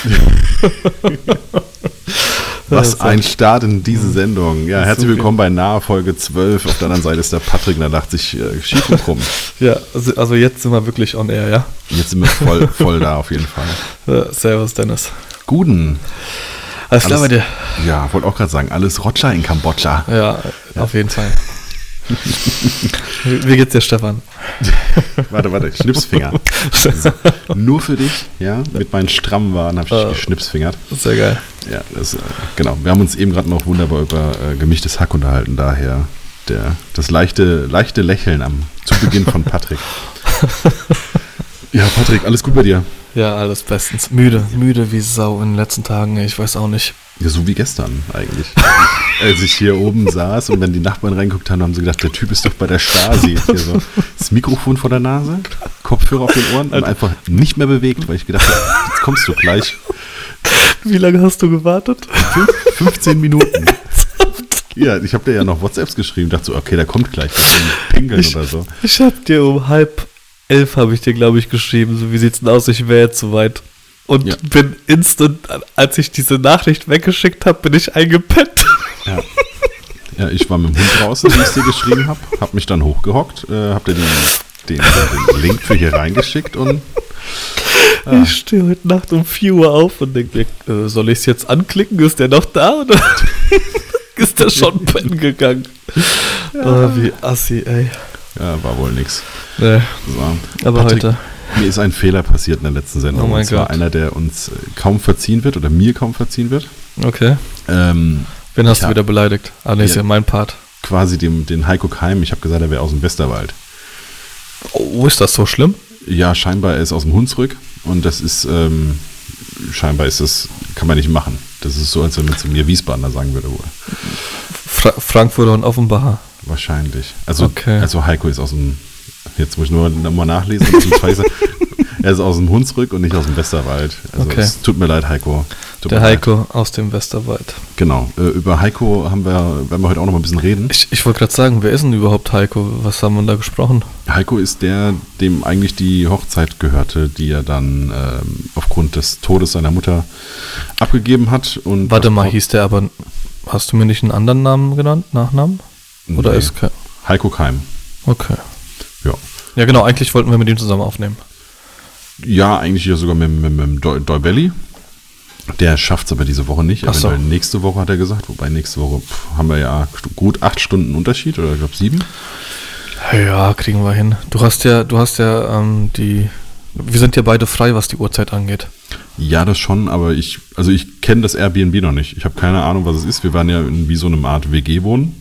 Was ein Start in diese Sendung. Ja, herzlich willkommen bei Nahe Folge 12. Auf der anderen Seite ist der Patrick, da lacht sich äh, schief und krumm. Ja, also, also jetzt sind wir wirklich on air, ja? Jetzt sind wir voll, voll da auf jeden Fall. Ja, servus, Dennis. Guten. Alles klar bei dir? Ja, wollte auch gerade sagen, alles Rotscher in Kambodscha. Ja, auf jeden Fall. Wie geht's dir, Stefan? warte, warte, Schnipsfinger. So, nur für dich, ja, mit meinen strammen Waren habe ich uh, geschnipsfingert. Sehr geil. Ja, das, äh, genau. Wir haben uns eben gerade noch wunderbar über äh, gemischtes Hack unterhalten, daher der, das leichte, leichte Lächeln am zu Beginn von Patrick. ja, Patrick, alles gut bei dir? Ja, alles bestens. Müde, müde wie Sau in den letzten Tagen, ich weiß auch nicht. Ja, so wie gestern eigentlich. Als ich hier oben saß und wenn die Nachbarn reinguckt haben, haben sie gedacht, der Typ ist doch bei der Stasi. Hier so das Mikrofon vor der Nase, Kopfhörer auf den Ohren und einfach nicht mehr bewegt, weil ich gedacht habe, jetzt kommst du gleich. Wie lange hast du gewartet? 15 Minuten. Ja, ich habe dir ja noch WhatsApps geschrieben, dachte so, okay, der kommt gleich. Pinkeln ich, oder so. Ich habe dir um halb elf, habe ich dir, glaube ich, geschrieben, so wie sieht's denn aus, ich wäre jetzt soweit. Und ja. bin instant, als ich diese Nachricht weggeschickt habe, bin ich eingepennt. Ja. ja, ich war mit dem Hund draußen, wie ich dir geschrieben habe, habe mich dann hochgehockt, äh, habe dir den, den, den, Link für hier reingeschickt und ja. Ich stehe heute Nacht um 4 Uhr auf und denke mir, äh, soll ich es jetzt anklicken? Ist der noch da oder ist der schon pennen gegangen? Ja. Oh, wie assi, ey. Ja, war wohl nix. Nee. So. Aber Patrick, heute. Mir ist ein Fehler passiert in der letzten Sendung. Oh mein und zwar Gott. einer, der uns äh, kaum verziehen wird oder mir kaum verziehen wird. Okay. Ähm, Wen hast du wieder beleidigt? Ah, nee, ist ja mein Part. Quasi dem, den Heiko Keim. Ich habe gesagt, er wäre aus dem Westerwald. Oh, ist das so schlimm? Ja, scheinbar er ist aus dem Hunsrück und das ist, ähm, scheinbar ist das, kann man nicht machen. Das ist so, als wenn man zu mir Wiesbadener sagen würde wohl. Fra Frankfurter und Offenbach. Wahrscheinlich. Also, okay. also Heiko ist aus dem Jetzt muss ich nur mal nachlesen. er ist aus dem Hunsrück und nicht aus dem Westerwald. Also okay. es tut mir leid, Heiko. Tut Der Heiko leid. aus dem Westerwald. Genau. Äh, über Heiko haben wir, werden wir heute auch noch mal ein bisschen reden. Ich, ich wollte gerade sagen, wer ist denn überhaupt Heiko? Was haben wir da gesprochen? Heiko ist der, dem eigentlich die Hochzeit gehörte, die er dann ähm, aufgrund des Todes seiner Mutter abgegeben hat. Und Warte mal, hieß der aber, hast du mir nicht einen anderen Namen genannt, Nachnamen? Oder nee. ist Heiko Keim. Okay. Ja. Ja, genau, eigentlich wollten wir mit ihm zusammen aufnehmen. Ja, eigentlich ja sogar mit, mit, mit Doi, Doi Belly. Der schafft es aber diese Woche nicht. Ach so. nächste Woche hat er gesagt. Wobei nächste Woche pff, haben wir ja gut acht Stunden Unterschied oder ich glaube sieben. Ja, kriegen wir hin. Du hast ja, du hast ja ähm, die. Wir sind ja beide frei, was die Uhrzeit angeht. Ja, das schon, aber ich, also ich kenne das Airbnb noch nicht. Ich habe keine Ahnung, was es ist. Wir waren ja in wie so einem Art WG wohnen.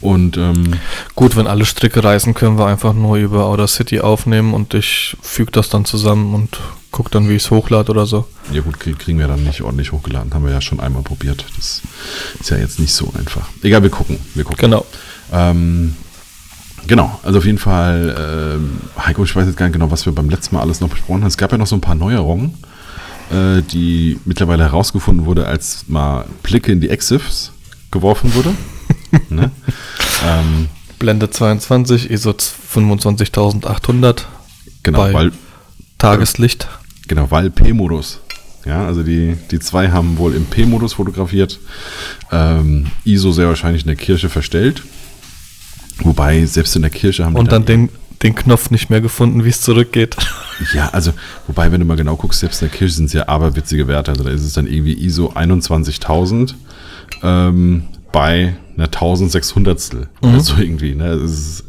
Und ähm, gut, wenn alle Stricke reißen, können wir einfach nur über Outer City aufnehmen und ich füge das dann zusammen und gucke dann, wie ich es hochlade oder so. Ja gut, kriegen wir dann nicht ordentlich hochgeladen. Haben wir ja schon einmal probiert. Das ist ja jetzt nicht so einfach. Egal, wir gucken. Wir gucken. Genau. Ähm, genau, also auf jeden Fall, äh, Heiko, ich weiß jetzt gar nicht genau, was wir beim letzten Mal alles noch besprochen haben. Es gab ja noch so ein paar Neuerungen, äh, die mittlerweile herausgefunden wurde, als mal Blicke in die Exifs geworfen wurde. Ne? ähm, Blende 22, ISO 25800. Genau, weil Tageslicht. Genau, weil P-Modus. Ja, also die, die zwei haben wohl im P-Modus fotografiert. Ähm, ISO sehr wahrscheinlich in der Kirche verstellt. Wobei, selbst in der Kirche haben Und dann, dann den, den Knopf nicht mehr gefunden, wie es zurückgeht. Ja, also, wobei, wenn du mal genau guckst, selbst in der Kirche sind es ja aberwitzige Werte. Also da ist es dann irgendwie ISO 21000 ähm, bei einer 1600 mhm. oder so irgendwie. Ne? Es, ist,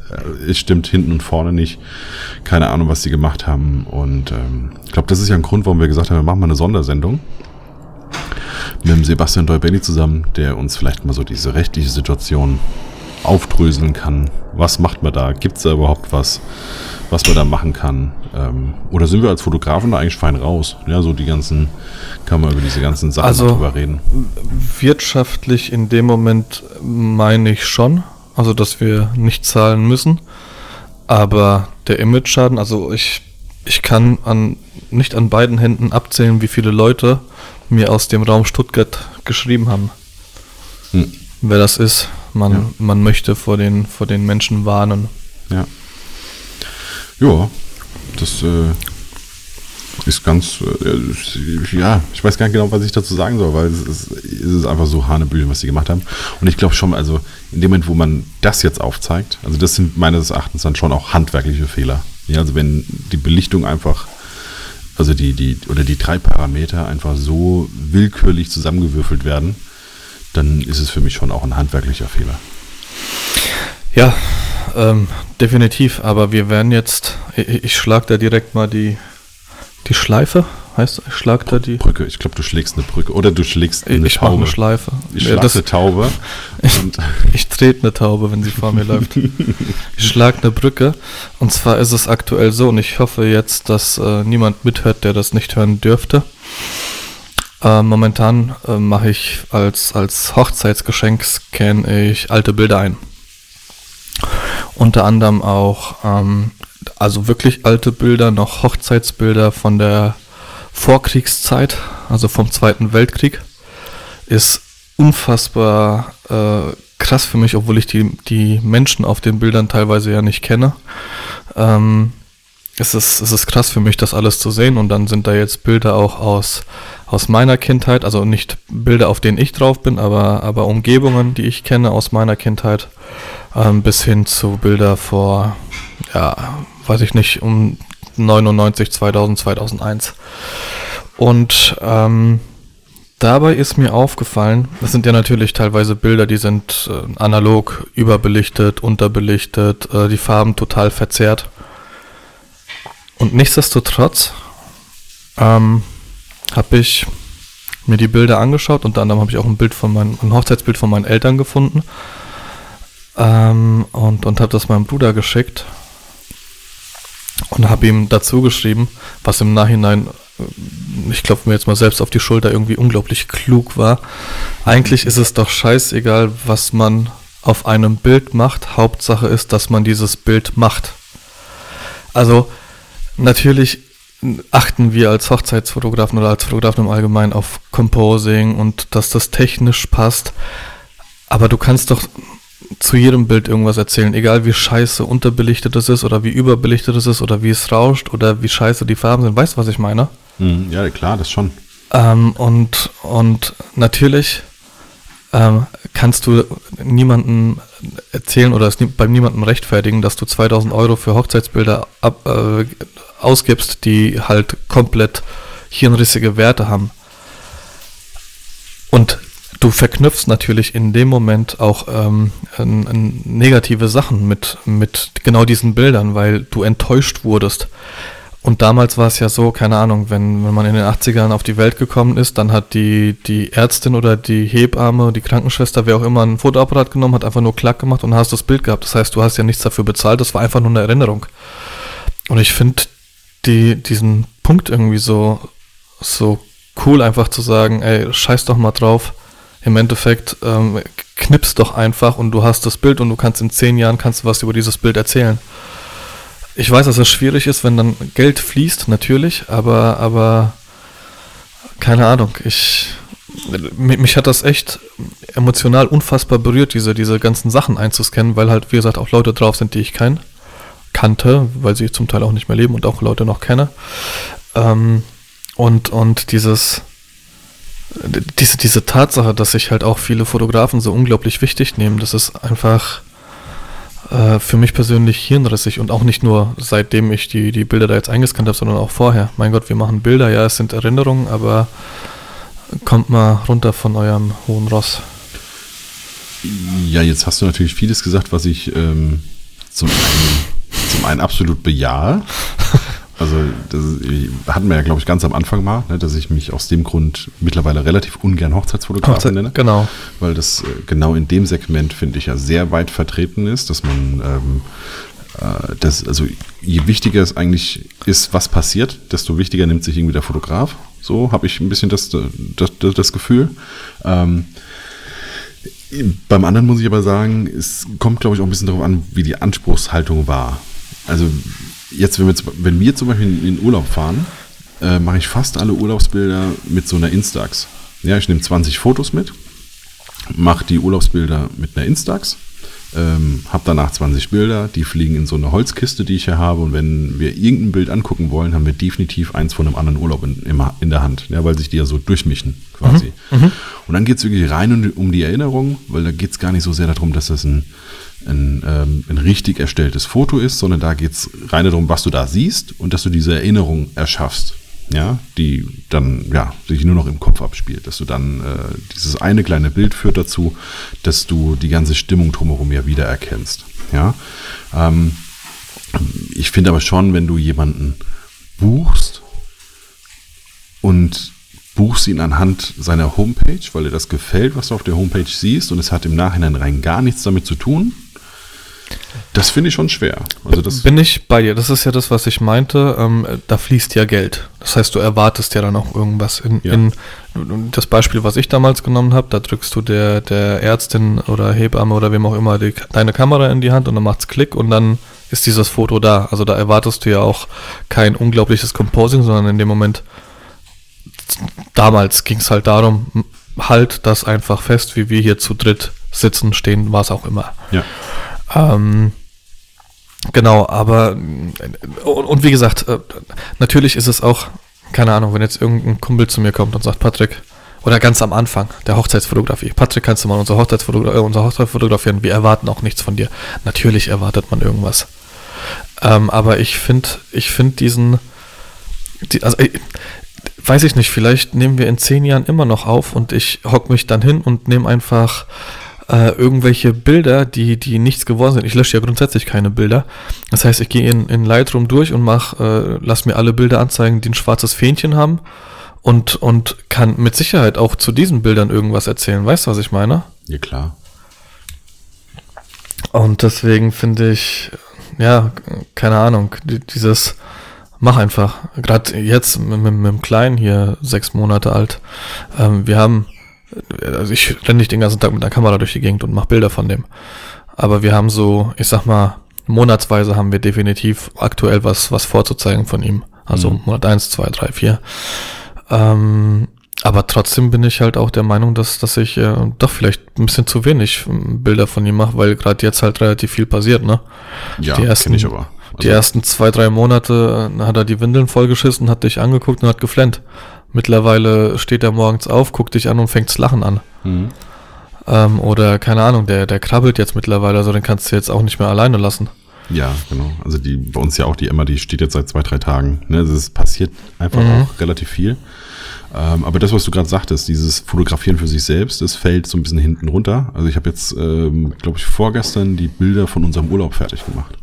es, stimmt hinten und vorne nicht. Keine Ahnung, was die gemacht haben. Und ähm, ich glaube, das ist ja ein Grund, warum wir gesagt haben, wir machen mal eine Sondersendung mit dem Sebastian Deubelli zusammen, der uns vielleicht mal so diese rechtliche Situation aufdröseln kann. Was macht man da? Gibt es da überhaupt was, was man da machen kann? Ähm, oder sind wir als Fotografen da eigentlich fein raus? Ja, so die ganzen, kann man über diese ganzen Sachen also, drüber reden. Wirtschaftlich in dem Moment meine ich schon, also dass wir nicht zahlen müssen. Aber der Image-Schaden, also ich, ich kann an, nicht an beiden Händen abzählen, wie viele Leute mir aus dem Raum Stuttgart geschrieben haben. Hm. Wer das ist. Man, ja. man möchte vor den, vor den Menschen warnen. Ja. Ja, das äh, ist ganz, äh, ja, ich weiß gar nicht genau, was ich dazu sagen soll, weil es ist, es ist einfach so Hanebüchen, was sie gemacht haben. Und ich glaube schon, also in dem Moment, wo man das jetzt aufzeigt, also das sind meines Erachtens dann schon auch handwerkliche Fehler. Ja, also wenn die Belichtung einfach, also die, die, oder die drei Parameter einfach so willkürlich zusammengewürfelt werden, dann ist es für mich schon auch ein handwerklicher Fehler. Ja, ähm, definitiv, aber wir werden jetzt, ich, ich schlage da direkt mal die, die Schleife, heißt ich schlag da die Brücke. Ich glaube, du schlägst eine Brücke oder du schlägst eine ich Taube. Ich eine Schleife. Ich ja, eine Taube. ich, ich trete eine Taube, wenn sie vor mir läuft. Ich schlage eine Brücke und zwar ist es aktuell so und ich hoffe jetzt, dass äh, niemand mithört, der das nicht hören dürfte. Äh, momentan äh, mache ich als, als Hochzeitsgeschenk scanne ich alte Bilder ein. Unter anderem auch, ähm, also wirklich alte Bilder, noch Hochzeitsbilder von der Vorkriegszeit, also vom Zweiten Weltkrieg. Ist unfassbar äh, krass für mich, obwohl ich die, die Menschen auf den Bildern teilweise ja nicht kenne. Ähm, es ist, es ist krass für mich, das alles zu sehen. Und dann sind da jetzt Bilder auch aus, aus meiner Kindheit, also nicht Bilder, auf denen ich drauf bin, aber, aber Umgebungen, die ich kenne aus meiner Kindheit ähm, bis hin zu Bilder vor, ja, weiß ich nicht, um 99, 2000, 2001. Und ähm, dabei ist mir aufgefallen, das sind ja natürlich teilweise Bilder, die sind äh, analog überbelichtet, unterbelichtet, äh, die Farben total verzerrt. Und nichtsdestotrotz ähm, habe ich mir die Bilder angeschaut. Unter anderem habe ich auch ein Bild von meinem, ein Hochzeitsbild von meinen Eltern gefunden. Ähm, und und habe das meinem Bruder geschickt und habe ihm dazu geschrieben, was im Nachhinein, äh, ich klopfe mir jetzt mal selbst auf die Schulter, irgendwie unglaublich klug war. Eigentlich ist es doch scheißegal, was man auf einem Bild macht. Hauptsache ist, dass man dieses Bild macht. Also natürlich achten wir als Hochzeitsfotografen oder als Fotografen im Allgemeinen auf Composing und dass das technisch passt. Aber du kannst doch zu jedem Bild irgendwas erzählen, egal wie scheiße unterbelichtet es ist oder wie überbelichtet es ist oder wie es rauscht oder wie scheiße die Farben sind. Weißt du, was ich meine? Mhm, ja, klar, das schon. Ähm, und, und natürlich ähm, kannst du niemandem erzählen oder es bei niemandem rechtfertigen, dass du 2000 Euro für Hochzeitsbilder ab, äh, ausgibst, die halt komplett hirnrissige Werte haben. Und du verknüpfst natürlich in dem Moment auch ähm, n, n, negative Sachen mit, mit genau diesen Bildern, weil du enttäuscht wurdest. Und damals war es ja so, keine Ahnung, wenn, wenn man in den 80ern auf die Welt gekommen ist, dann hat die, die Ärztin oder die Hebamme, die Krankenschwester, wer auch immer, ein Fotoapparat genommen, hat einfach nur Klack gemacht und hast das Bild gehabt. Das heißt, du hast ja nichts dafür bezahlt, das war einfach nur eine Erinnerung. Und ich finde die, diesen Punkt irgendwie so, so cool, einfach zu sagen, ey, scheiß doch mal drauf im Endeffekt ähm, knippst doch einfach und du hast das Bild und du kannst in zehn Jahren kannst du was über dieses Bild erzählen. Ich weiß, dass es schwierig ist, wenn dann Geld fließt, natürlich, aber, aber keine Ahnung, ich, mich hat das echt emotional unfassbar berührt, diese, diese ganzen Sachen einzuscannen, weil halt, wie gesagt, auch Leute drauf sind, die ich kenn, kannte, weil sie zum Teil auch nicht mehr leben und auch Leute noch kenne. Ähm, und, und dieses, diese, diese Tatsache, dass sich halt auch viele Fotografen so unglaublich wichtig nehmen, das ist einfach äh, für mich persönlich hirnrissig und auch nicht nur seitdem ich die, die Bilder da jetzt eingescannt habe, sondern auch vorher. Mein Gott, wir machen Bilder, ja, es sind Erinnerungen, aber kommt mal runter von eurem hohen Ross. Ja, jetzt hast du natürlich vieles gesagt, was ich ähm, zum, einen, zum einen absolut bejahe. Also das hatten wir ja, glaube ich, ganz am Anfang mal, ne, dass ich mich aus dem Grund mittlerweile relativ ungern Hochzeitsfotograf Hochzeit, nenne. Genau. Weil das äh, genau in dem Segment, finde ich, ja sehr weit vertreten ist, dass man ähm, äh, das, also je wichtiger es eigentlich ist, was passiert, desto wichtiger nimmt sich irgendwie der Fotograf. So habe ich ein bisschen das, das, das, das Gefühl. Ähm, beim anderen muss ich aber sagen, es kommt, glaube ich, auch ein bisschen darauf an, wie die Anspruchshaltung war. Also jetzt, wenn wir, wenn wir zum Beispiel in den Urlaub fahren, äh, mache ich fast alle Urlaubsbilder mit so einer Instax. Ja, ich nehme 20 Fotos mit, mache die Urlaubsbilder mit einer Instax, ähm, habe danach 20 Bilder, die fliegen in so eine Holzkiste, die ich hier habe. Und wenn wir irgendein Bild angucken wollen, haben wir definitiv eins von einem anderen Urlaub in, in der Hand, ja, weil sich die ja so durchmischen quasi. Mhm. Und dann geht es wirklich rein um die Erinnerung, weil da geht es gar nicht so sehr darum, dass das ein, ein, ähm, ein richtig erstelltes Foto ist, sondern da geht es rein darum, was du da siehst und dass du diese Erinnerung erschaffst ja, die dann ja sich nur noch im Kopf abspielt, dass du dann äh, dieses eine kleine Bild führt dazu, dass du die ganze Stimmung drumherum ja wiedererkennst. Ja, ähm, ich finde aber schon, wenn du jemanden buchst und buchst ihn anhand seiner Homepage, weil dir das gefällt, was du auf der Homepage siehst und es hat im Nachhinein rein gar nichts damit zu tun, das finde ich schon schwer. Also das Bin ich bei dir. Das ist ja das, was ich meinte. Ähm, da fließt ja Geld. Das heißt, du erwartest ja dann auch irgendwas. In, ja. in das Beispiel, was ich damals genommen habe, da drückst du der, der Ärztin oder Hebamme oder wem auch immer die, deine Kamera in die Hand und dann macht's Klick und dann ist dieses Foto da. Also da erwartest du ja auch kein unglaubliches Composing, sondern in dem Moment, damals ging es halt darum, halt das einfach fest, wie wir hier zu dritt sitzen, stehen, was auch immer. Ja. Ähm, genau, aber und, und, wie gesagt, äh, natürlich ist es auch, keine Ahnung, wenn jetzt irgendein Kumpel zu mir kommt und sagt, Patrick, oder ganz am Anfang der Hochzeitsfotografie, Patrick, kannst du mal unsere, Hochzeitsfotogra äh, unsere Hochzeit fotografieren? Wir erwarten auch nichts von dir. Natürlich erwartet man irgendwas. Ähm, aber ich finde, ich finde diesen, die, also ich, weiß ich nicht, vielleicht nehmen wir in zehn Jahren immer noch auf und ich hock mich dann hin und nehme einfach äh, irgendwelche Bilder, die, die nichts geworden sind. Ich lösche ja grundsätzlich keine Bilder. Das heißt, ich gehe in, in Lightroom durch und mach, äh, lass mir alle Bilder anzeigen, die ein schwarzes Fähnchen haben und, und kann mit Sicherheit auch zu diesen Bildern irgendwas erzählen. Weißt du, was ich meine? Ja, klar. Und deswegen finde ich, ja, keine Ahnung, dieses, mach einfach. Gerade jetzt mit, mit, mit dem Kleinen hier, sechs Monate alt. Ähm, wir haben also ich renne nicht den ganzen Tag mit einer Kamera durch die Gegend und mache Bilder von dem. Aber wir haben so, ich sag mal, monatsweise haben wir definitiv aktuell was, was vorzuzeigen von ihm. Also mhm. Monat eins, zwei, drei, vier. Ähm, aber trotzdem bin ich halt auch der Meinung, dass, dass ich äh, doch vielleicht ein bisschen zu wenig ähm, Bilder von ihm mache, weil gerade jetzt halt relativ viel passiert, ne? Ja, die ersten, ich aber. Also die ersten zwei, drei Monate äh, hat er die Windeln vollgeschissen, hat dich angeguckt und hat geflennt. Mittlerweile steht er morgens auf, guckt dich an und fängt zu lachen an. Mhm. Ähm, oder keine Ahnung, der, der krabbelt jetzt mittlerweile, also den kannst du jetzt auch nicht mehr alleine lassen. Ja, genau. Also die bei uns ja auch die Emma, die steht jetzt seit zwei, drei Tagen. Ne? Also es passiert einfach mhm. auch relativ viel. Ähm, aber das, was du gerade sagtest, dieses Fotografieren für sich selbst, das fällt so ein bisschen hinten runter. Also ich habe jetzt, ähm, glaube ich, vorgestern die Bilder von unserem Urlaub fertig gemacht.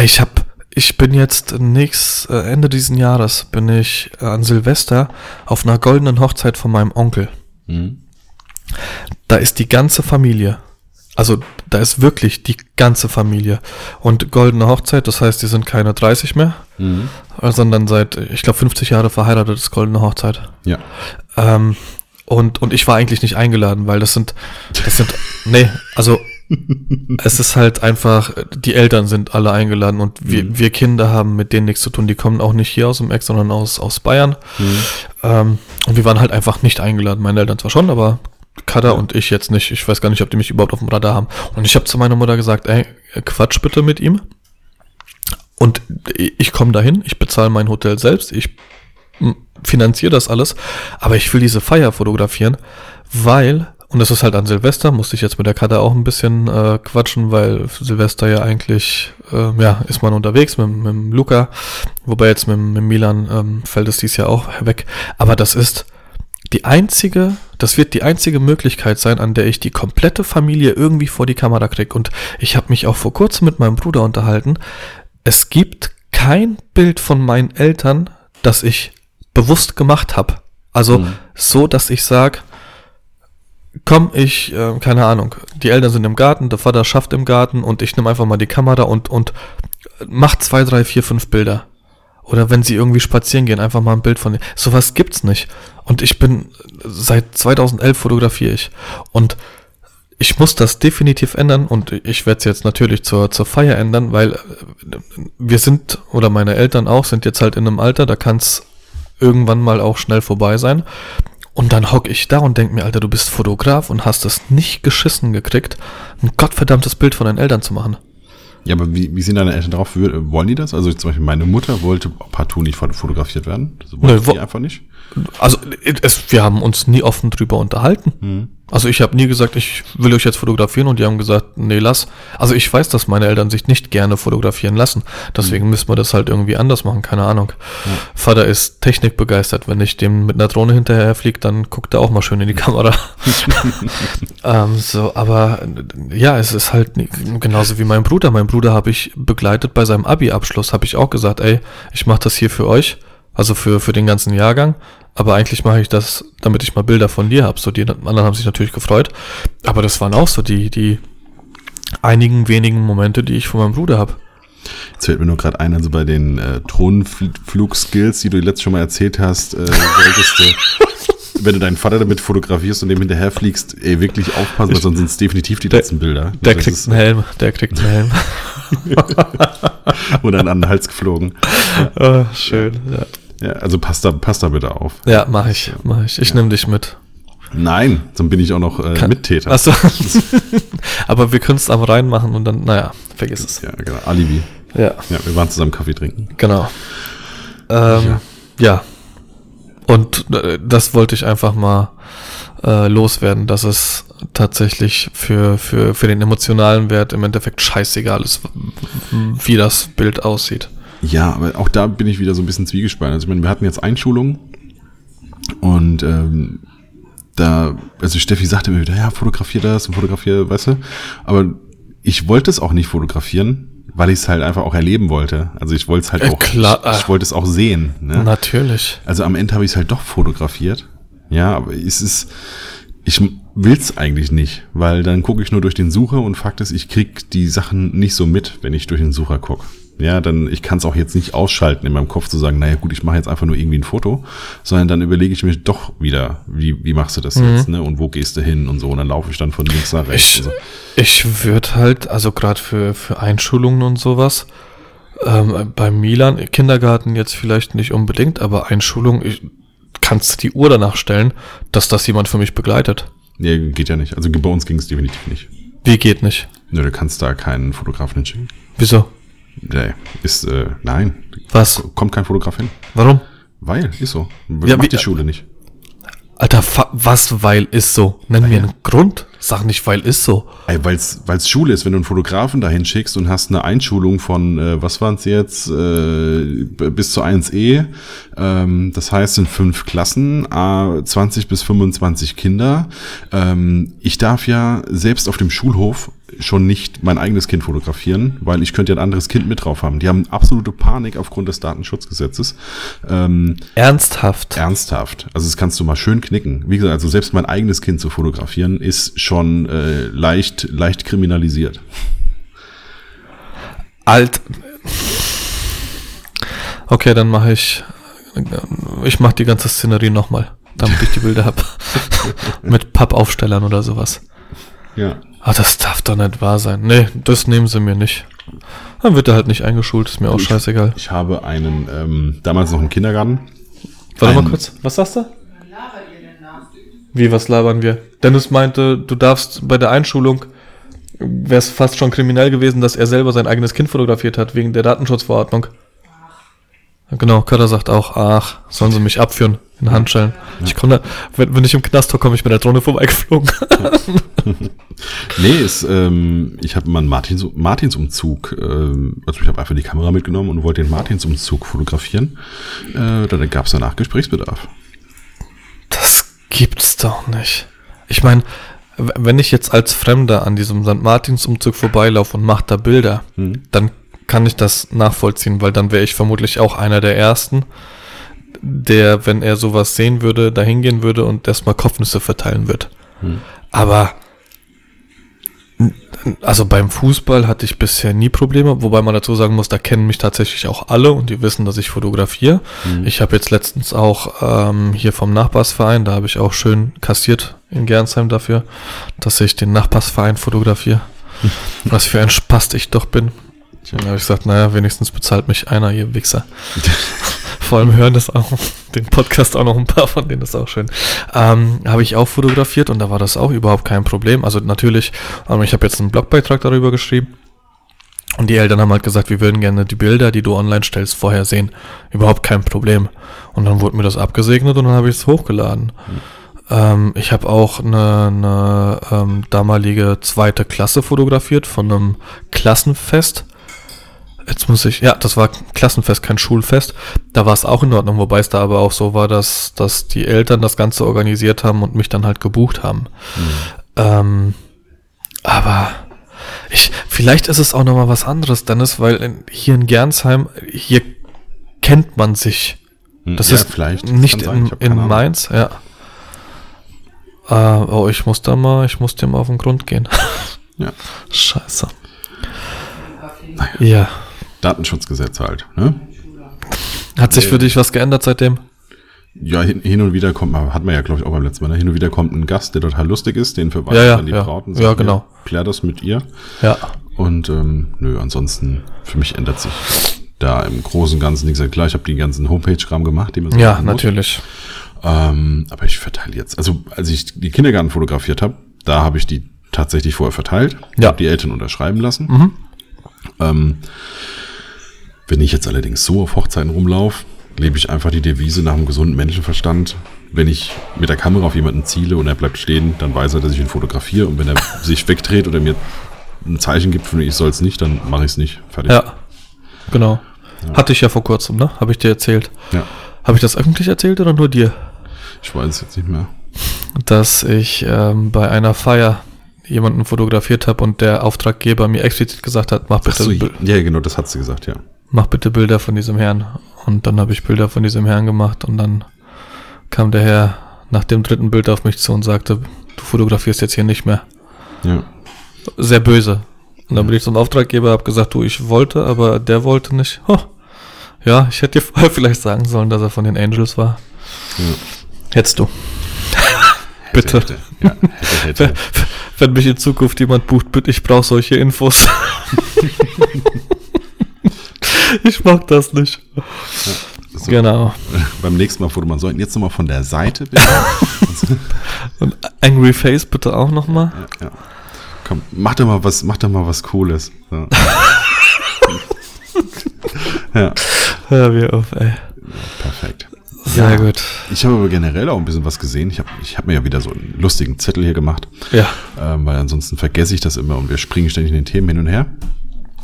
Ich habe ich bin jetzt nächst, äh, Ende diesen Jahres bin ich äh, an Silvester auf einer goldenen Hochzeit von meinem Onkel. Mhm. Da ist die ganze Familie. Also da ist wirklich die ganze Familie. Und goldene Hochzeit, das heißt, die sind keine 30 mehr, mhm. sondern seit, ich glaube, 50 Jahre verheiratet ist goldene Hochzeit. Ja. Ähm, und, und ich war eigentlich nicht eingeladen, weil das sind, das sind, nee, also es ist halt einfach, die Eltern sind alle eingeladen und wir, mhm. wir Kinder haben mit denen nichts zu tun. Die kommen auch nicht hier aus dem Eck, sondern aus, aus Bayern. Mhm. Ähm, und wir waren halt einfach nicht eingeladen. Meine Eltern zwar schon, aber Kada ja. und ich jetzt nicht. Ich weiß gar nicht, ob die mich überhaupt auf dem Radar haben. Und ich habe zu meiner Mutter gesagt, ey, Quatsch bitte mit ihm. Und ich komme dahin, ich bezahle mein Hotel selbst, ich finanziere das alles, aber ich will diese Feier fotografieren, weil und das ist halt an Silvester, musste ich jetzt mit der Karte auch ein bisschen äh, quatschen, weil Silvester ja eigentlich, äh, ja, ist man unterwegs mit, mit dem Luca, wobei jetzt mit, mit Milan ähm, fällt es dies Jahr auch weg. Aber das ist die einzige, das wird die einzige Möglichkeit sein, an der ich die komplette Familie irgendwie vor die Kamera kriege. Und ich habe mich auch vor kurzem mit meinem Bruder unterhalten. Es gibt kein Bild von meinen Eltern, das ich bewusst gemacht habe. Also mhm. so, dass ich sage, komm, ich, äh, keine Ahnung, die Eltern sind im Garten, der Vater schafft im Garten und ich nehme einfach mal die Kamera und, und mach zwei, drei, vier, fünf Bilder. Oder wenn sie irgendwie spazieren gehen, einfach mal ein Bild von. Sowas gibt's nicht. Und ich bin, seit 2011 fotografiere ich. Und ich muss das definitiv ändern und ich werde es jetzt natürlich zur, zur Feier ändern, weil äh, wir sind, oder meine Eltern auch, sind jetzt halt in einem Alter, da kann es irgendwann mal auch schnell vorbei sein. Und dann hock ich da und denk mir, Alter, du bist Fotograf und hast es nicht geschissen gekriegt, ein gottverdammtes Bild von deinen Eltern zu machen. Ja, aber wie, wie sind deine Eltern drauf? Wollen die das? Also zum Beispiel meine Mutter wollte partout nicht fot- fotografiert werden. Das wollte Nö, wo- einfach nicht. Also es, wir haben uns nie offen drüber unterhalten. Also ich habe nie gesagt, ich will euch jetzt fotografieren und die haben gesagt, nee, lass. Also ich weiß, dass meine Eltern sich nicht gerne fotografieren lassen. Deswegen müssen wir das halt irgendwie anders machen, keine Ahnung. Vater ist technikbegeistert. Wenn ich dem mit einer Drohne hinterher fliege, dann guckt er auch mal schön in die Kamera. ähm, so, aber ja, es ist halt nie- genauso wie mein Bruder. Mein Bruder habe ich begleitet bei seinem Abi-Abschluss, habe ich auch gesagt, ey, ich mache das hier für euch, also für, für den ganzen Jahrgang. Aber eigentlich mache ich das, damit ich mal Bilder von dir habe. So, die anderen haben sich natürlich gefreut. Aber das waren auch so die, die einigen wenigen Momente, die ich von meinem Bruder habe. Jetzt fällt mir nur gerade ein, also bei den äh, Drohnenflugskills, die du letztes schon mal erzählt hast, äh, solltest du, wenn du deinen Vater damit fotografierst und dem hinterher fliegst, ey, wirklich aufpassen, weil sonst sind es definitiv die Der- letzten Bilder. Der Das kriegt ist- einen Helm, der kriegt einen Helm. Oder an den Hals geflogen. Ah, schön. Ja, Ja, also passt da, passt da bitte auf. ja mach ich, mach ich. Ich nehme dich mit. Nein, dann bin ich auch noch äh, Kann- Mittäter. Achso. Aber wir können es am Rhein machen und dann, naja, vergiss es. Ja, genau. Alibi. Ja, Ja, wir waren zusammen Kaffee trinken. genau. Ähm, ja. Und äh, das wollte ich einfach mal äh, loswerden, dass es tatsächlich für, für, für den emotionalen Wert im Endeffekt scheißegal ist, wie das Bild aussieht. Ja, aber auch da bin ich wieder so ein bisschen zwiegespalten. Also ich meine, wir hatten jetzt Einschulungen und ähm, da, also Steffi sagte mir wieder, ja, fotografier das und fotografier, weißt du, aber ich wollte es auch nicht fotografieren, weil ich es halt einfach auch erleben wollte. Also ich wollte es halt Äh, auch, klar, ich, ich äh. wollte es auch sehen. Ne? Natürlich. Also am Ende habe ich es halt doch fotografiert. Ja, aber es ist, ich will es eigentlich nicht, weil dann gucke ich nur durch den Sucher und Fakt ist, ich krieg die Sachen nicht so mit, wenn ich durch den Sucher gucke. Ja, dann, ich kann es auch jetzt nicht ausschalten in meinem Kopf zu sagen, naja gut, ich mache jetzt einfach nur irgendwie ein Foto, sondern dann überlege ich mir doch wieder, wie, wie machst du das jetzt, ne? Und wo gehst du hin und so. Und dann laufe ich dann von links nach rechts. Ich, so. ich würde halt, also gerade für, für Einschulungen und sowas, ähm, beim Milan, Kindergarten jetzt vielleicht nicht unbedingt, aber Einschulung, ich, kannst du die Uhr danach stellen, dass das jemand für mich begleitet. Nee, geht ja nicht. Also bei uns ging es definitiv nicht. Wie geht nicht? Ne, du kannst da keinen Fotografen hinschicken. Wieso? Nee, ist, äh, nein. Was? Kommt kein Fotograf hin. Warum? Weil, ist so. Ja, Macht wie- die Schule nicht. Alter, fa was, weil ist so? Nenn mir einen Grund. Sag nicht, weil ist so. Ey, weil's, weil's Schule ist, wenn du einen Fotografen dahin schickst und hast eine Einschulung von, äh, was waren's jetzt, äh, bis zu 1E, ähm, das heißt in fünf Klassen, äh, 20 bis 25 Kinder. Ähm, ich darf ja selbst auf dem Schulhof schon nicht mein eigenes Kind fotografieren, weil ich könnte ja ein anderes Kind mit drauf haben. Die haben absolute Panik aufgrund des Datenschutzgesetzes. Ähm, Ernsthaft. Ernsthaft. Also das kannst du mal schön knicken. Wie gesagt, also selbst mein eigenes Kind zu fotografieren ist schon äh, leicht, leicht kriminalisiert. Alt. Okay, dann mache ich. Ich mache die ganze Szenerie nochmal, damit ich die Bilder hab. Mit Pappaufstellern oder sowas. Ja. Ah, das darf doch nicht wahr sein. Nee, das nehmen sie mir nicht. Dann wird er halt nicht eingeschult, ist mir auch Ich- scheißegal. Ich habe einen, ähm, damals noch im Kindergarten. Warte mal kurz, was sagst du? Wie, was labern wir? Dennis meinte, du darfst bei der Einschulung, wäre es fast schon kriminell gewesen, dass er selber sein eigenes Kind fotografiert hat, wegen der Datenschutzverordnung. Genau, Kötter sagt auch, ach, sollen sie mich abführen in Handschellen. Ich komme da, wenn, wenn ich im Knast war, komme ich mit der Drohne vorbeigeflogen. Nee, ist, ähm, ich habe mal einen Martins, Martinsumzug, ähm, also ich habe einfach die Kamera mitgenommen und wollte den Martinsumzug fotografieren. Äh, da gab es danach Gesprächsbedarf. Das gibt's doch nicht. Ich meine, wenn ich jetzt als Fremder an diesem St. Martinsumzug vorbeilaufe und mache da Bilder, dann kann ich das nachvollziehen, weil dann wäre ich vermutlich auch einer der Ersten, der, wenn er sowas sehen würde, da hingehen würde und erstmal Kopfnüsse verteilen wird. Aber also beim Fußball hatte ich bisher nie Probleme, wobei man dazu sagen muss, da kennen mich tatsächlich auch alle und die wissen, dass ich fotografiere. Ich habe jetzt letztens auch ähm, hier vom Nachbarsverein, da habe ich auch schön kassiert in Gernsheim dafür, dass ich den Nachbarsverein fotografiere. Was für ein Spast ich doch bin. Dann habe ich gesagt, naja, wenigstens bezahlt mich einer, ihr Wichser. Vor allem hören das auch den Podcast auch noch ein paar von denen, ist auch schön. Ähm, habe ich auch fotografiert und da war das auch überhaupt kein Problem. Also natürlich, ähm, ich habe jetzt einen Blogbeitrag darüber geschrieben. Und die Eltern haben halt gesagt, wir würden gerne die Bilder, die du online stellst, vorher sehen. Überhaupt kein Problem. Und dann wurde mir das abgesegnet und dann habe ich es hochgeladen. Mhm. Ähm, ich habe auch eine, eine ähm, damalige zweite Klasse fotografiert von einem Klassenfest. Jetzt muss ich, ja, das war Klassenfest, kein Schulfest. Da war es auch in Ordnung, wobei es da aber auch so war, dass, dass die Eltern das Ganze organisiert haben und mich dann halt gebucht haben. Mhm. Ähm, aber ich, vielleicht ist es auch nochmal was anderes, Dennis, weil in, hier in Gernsheim, hier kennt man sich. Hm, das ja, ist vielleicht. nicht in, in Mainz, ja. Uh, oh, ich muss da mal, ich muss dir mal auf den Grund gehen. ja. Scheiße. Naja. Ja. Datenschutzgesetz halt, ne? Hat sich für dich was geändert seitdem? Ja, hin, hin und wieder kommt hat man ja, glaube ich, auch beim letzten Mal, ne? hin und wieder kommt ein Gast, der total lustig ist, den verweist ja, ja, an die ja. Brauten. Ja, genau. Klär das mit ihr. Ja. Und ähm, nö, ansonsten, für mich ändert sich da im Großen und Ganzen nichts. Klar, ich habe den ganzen Homepage-Kram gemacht, den man so Ja, natürlich. Ähm, aber ich verteile jetzt, also als ich die Kindergarten fotografiert habe, da habe ich die tatsächlich vorher verteilt. Ja. Hab die Eltern unterschreiben lassen. Mhm. Ähm, wenn ich jetzt allerdings so auf Hochzeiten rumlaufe, lebe ich einfach die Devise nach einem gesunden Menschenverstand. Wenn ich mit der Kamera auf jemanden ziele und er bleibt stehen, dann weiß er, dass ich ihn fotografiere. Und wenn er sich wegdreht oder mir ein Zeichen gibt, von ich soll es nicht, dann mache ich es nicht. Fertig. Ja, genau. Ja. Hatte ich ja vor kurzem, ne? Habe ich dir erzählt. Ja. Habe ich das öffentlich erzählt oder nur dir? Ich weiß es jetzt nicht mehr. Dass ich ähm, bei einer Feier jemanden fotografiert habe und der Auftraggeber mir explizit gesagt hat, mach bitte. So, ja, genau, das hat sie gesagt, ja. Mach bitte Bilder von diesem Herrn. Und dann habe ich Bilder von diesem Herrn gemacht und dann kam der Herr nach dem dritten Bild auf mich zu und sagte, du fotografierst jetzt hier nicht mehr. Ja. Sehr böse. Und dann bin ich zum Auftraggeber, habe gesagt, du, ich wollte, aber der wollte nicht. Oh. Ja, ich hätte dir vorher vielleicht sagen sollen, dass er von den Angels war. Ja. Hättest du. bitte. Hätte, ja, hätte, hätte. Wenn mich in Zukunft jemand bucht, bitte, ich brauche solche Infos. ich mag das nicht. Ja, so. Genau. Beim nächsten Mal foto man sollten jetzt nochmal von der Seite bitte. Und Angry Face bitte auch nochmal. Ja, ja. Komm, mach doch mal was, mach doch mal was Cooles. So. ja. Hör mir auf, ey. perfekt. Sehr ja, gut. Ich habe aber generell auch ein bisschen was gesehen. Ich habe ich hab mir ja wieder so einen lustigen Zettel hier gemacht. Ja. Ähm, weil ansonsten vergesse ich das immer und wir springen ständig in den Themen hin und her.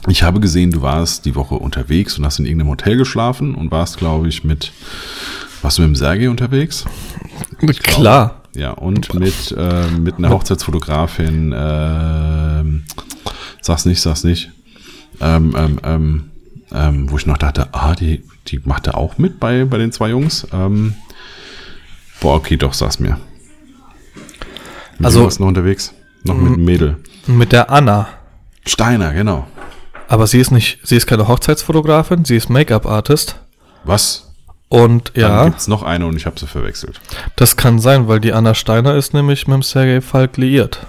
Ich habe gesehen, du warst die Woche unterwegs und hast in irgendeinem Hotel geschlafen und warst, glaube ich, mit. Warst du mit dem Sergei unterwegs? Mit Klar. Ja, und mit, äh, mit einer Hochzeitsfotografin, äh, sag's nicht, sag's nicht. Ähm, ähm, ähm, ähm, wo ich noch dachte, ah, die, die macht er auch mit bei, bei den zwei Jungs. Ähm, boah, okay, doch, sag's mir. Mit also was noch unterwegs? Noch mit einem Mädel. Mit der Anna. Steiner, genau. Aber sie ist nicht, sie ist keine Hochzeitsfotografin, sie ist Make-up-Artist. Was? Und ja. Dann gibt's noch eine und ich habe sie verwechselt. Das kann sein, weil die Anna Steiner ist nämlich mit dem Sergei Falk liiert.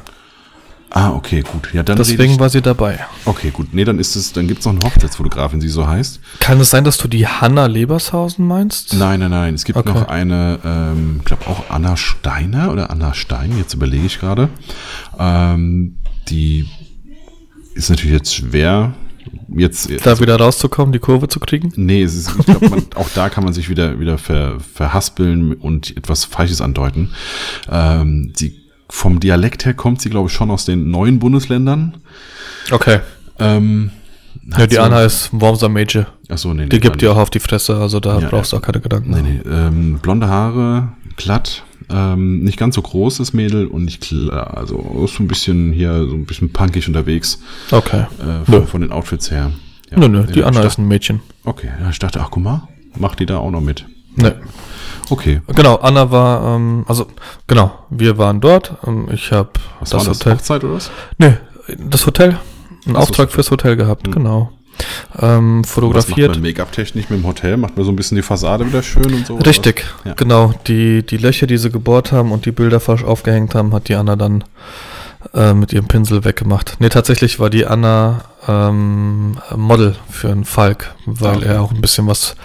Ah, okay, gut. Ja, dann Deswegen ich, war sie dabei. Okay, gut. Nee, dann ist es, dann gibt's noch eine Hochzeitsfotografin, die so heißt. Kann es sein, dass du die Hanna Lebershausen meinst? Nein, nein, nein. Es gibt okay. noch eine, ähm, ich glaube auch Anna Steiner oder Anna Stein, jetzt überlege ich gerade. Ähm, die ist natürlich jetzt schwer jetzt. Da also, wieder rauszukommen, die Kurve zu kriegen? Nee, es ist, ich glaube, auch da kann man sich wieder, wieder ver, verhaspeln und etwas Falsches andeuten. Ähm, sie, vom Dialekt her kommt sie, glaube ich, schon aus den neuen Bundesländern. Okay. Ähm, ja, die Anna ist Wormser Major. Ach so, nee, nee. Die gibt dir auch auf die Fresse, also da ja, brauchst du auch keine Gedanken. Nee, nee. Ähm, blonde Haare, glatt, ähm, nicht ganz so großes Mädel und nicht klar, also so ein bisschen hier, so ein bisschen punkig unterwegs. Okay. Äh, von, von, den Outfits her. Ja. Nö, nö, die Anna ist ein Mädchen. Okay, ja, ich dachte, ach guck mal, macht die da auch noch mit. Nee. Okay. Genau, Anna war, ähm, also genau, wir waren dort. Ähm, ich habe das war Hotel. Das Hochzeit oder was? Nee, das Hotel. Einen Auftrag fürs Hotel gehabt, hm. genau ähm, fotografiert. Was macht Make-up-Technik mit dem Hotel? Macht man so ein bisschen die Fassade wieder schön und so? Richtig, ja. genau. Die, die Löcher, die sie gebohrt haben und die Bilder falsch aufgehängt haben, hat die Anna dann äh, mit ihrem Pinsel weggemacht. Nee, tatsächlich war die Anna ähm, Model für einen Falk, weil Okay. er auch ein bisschen was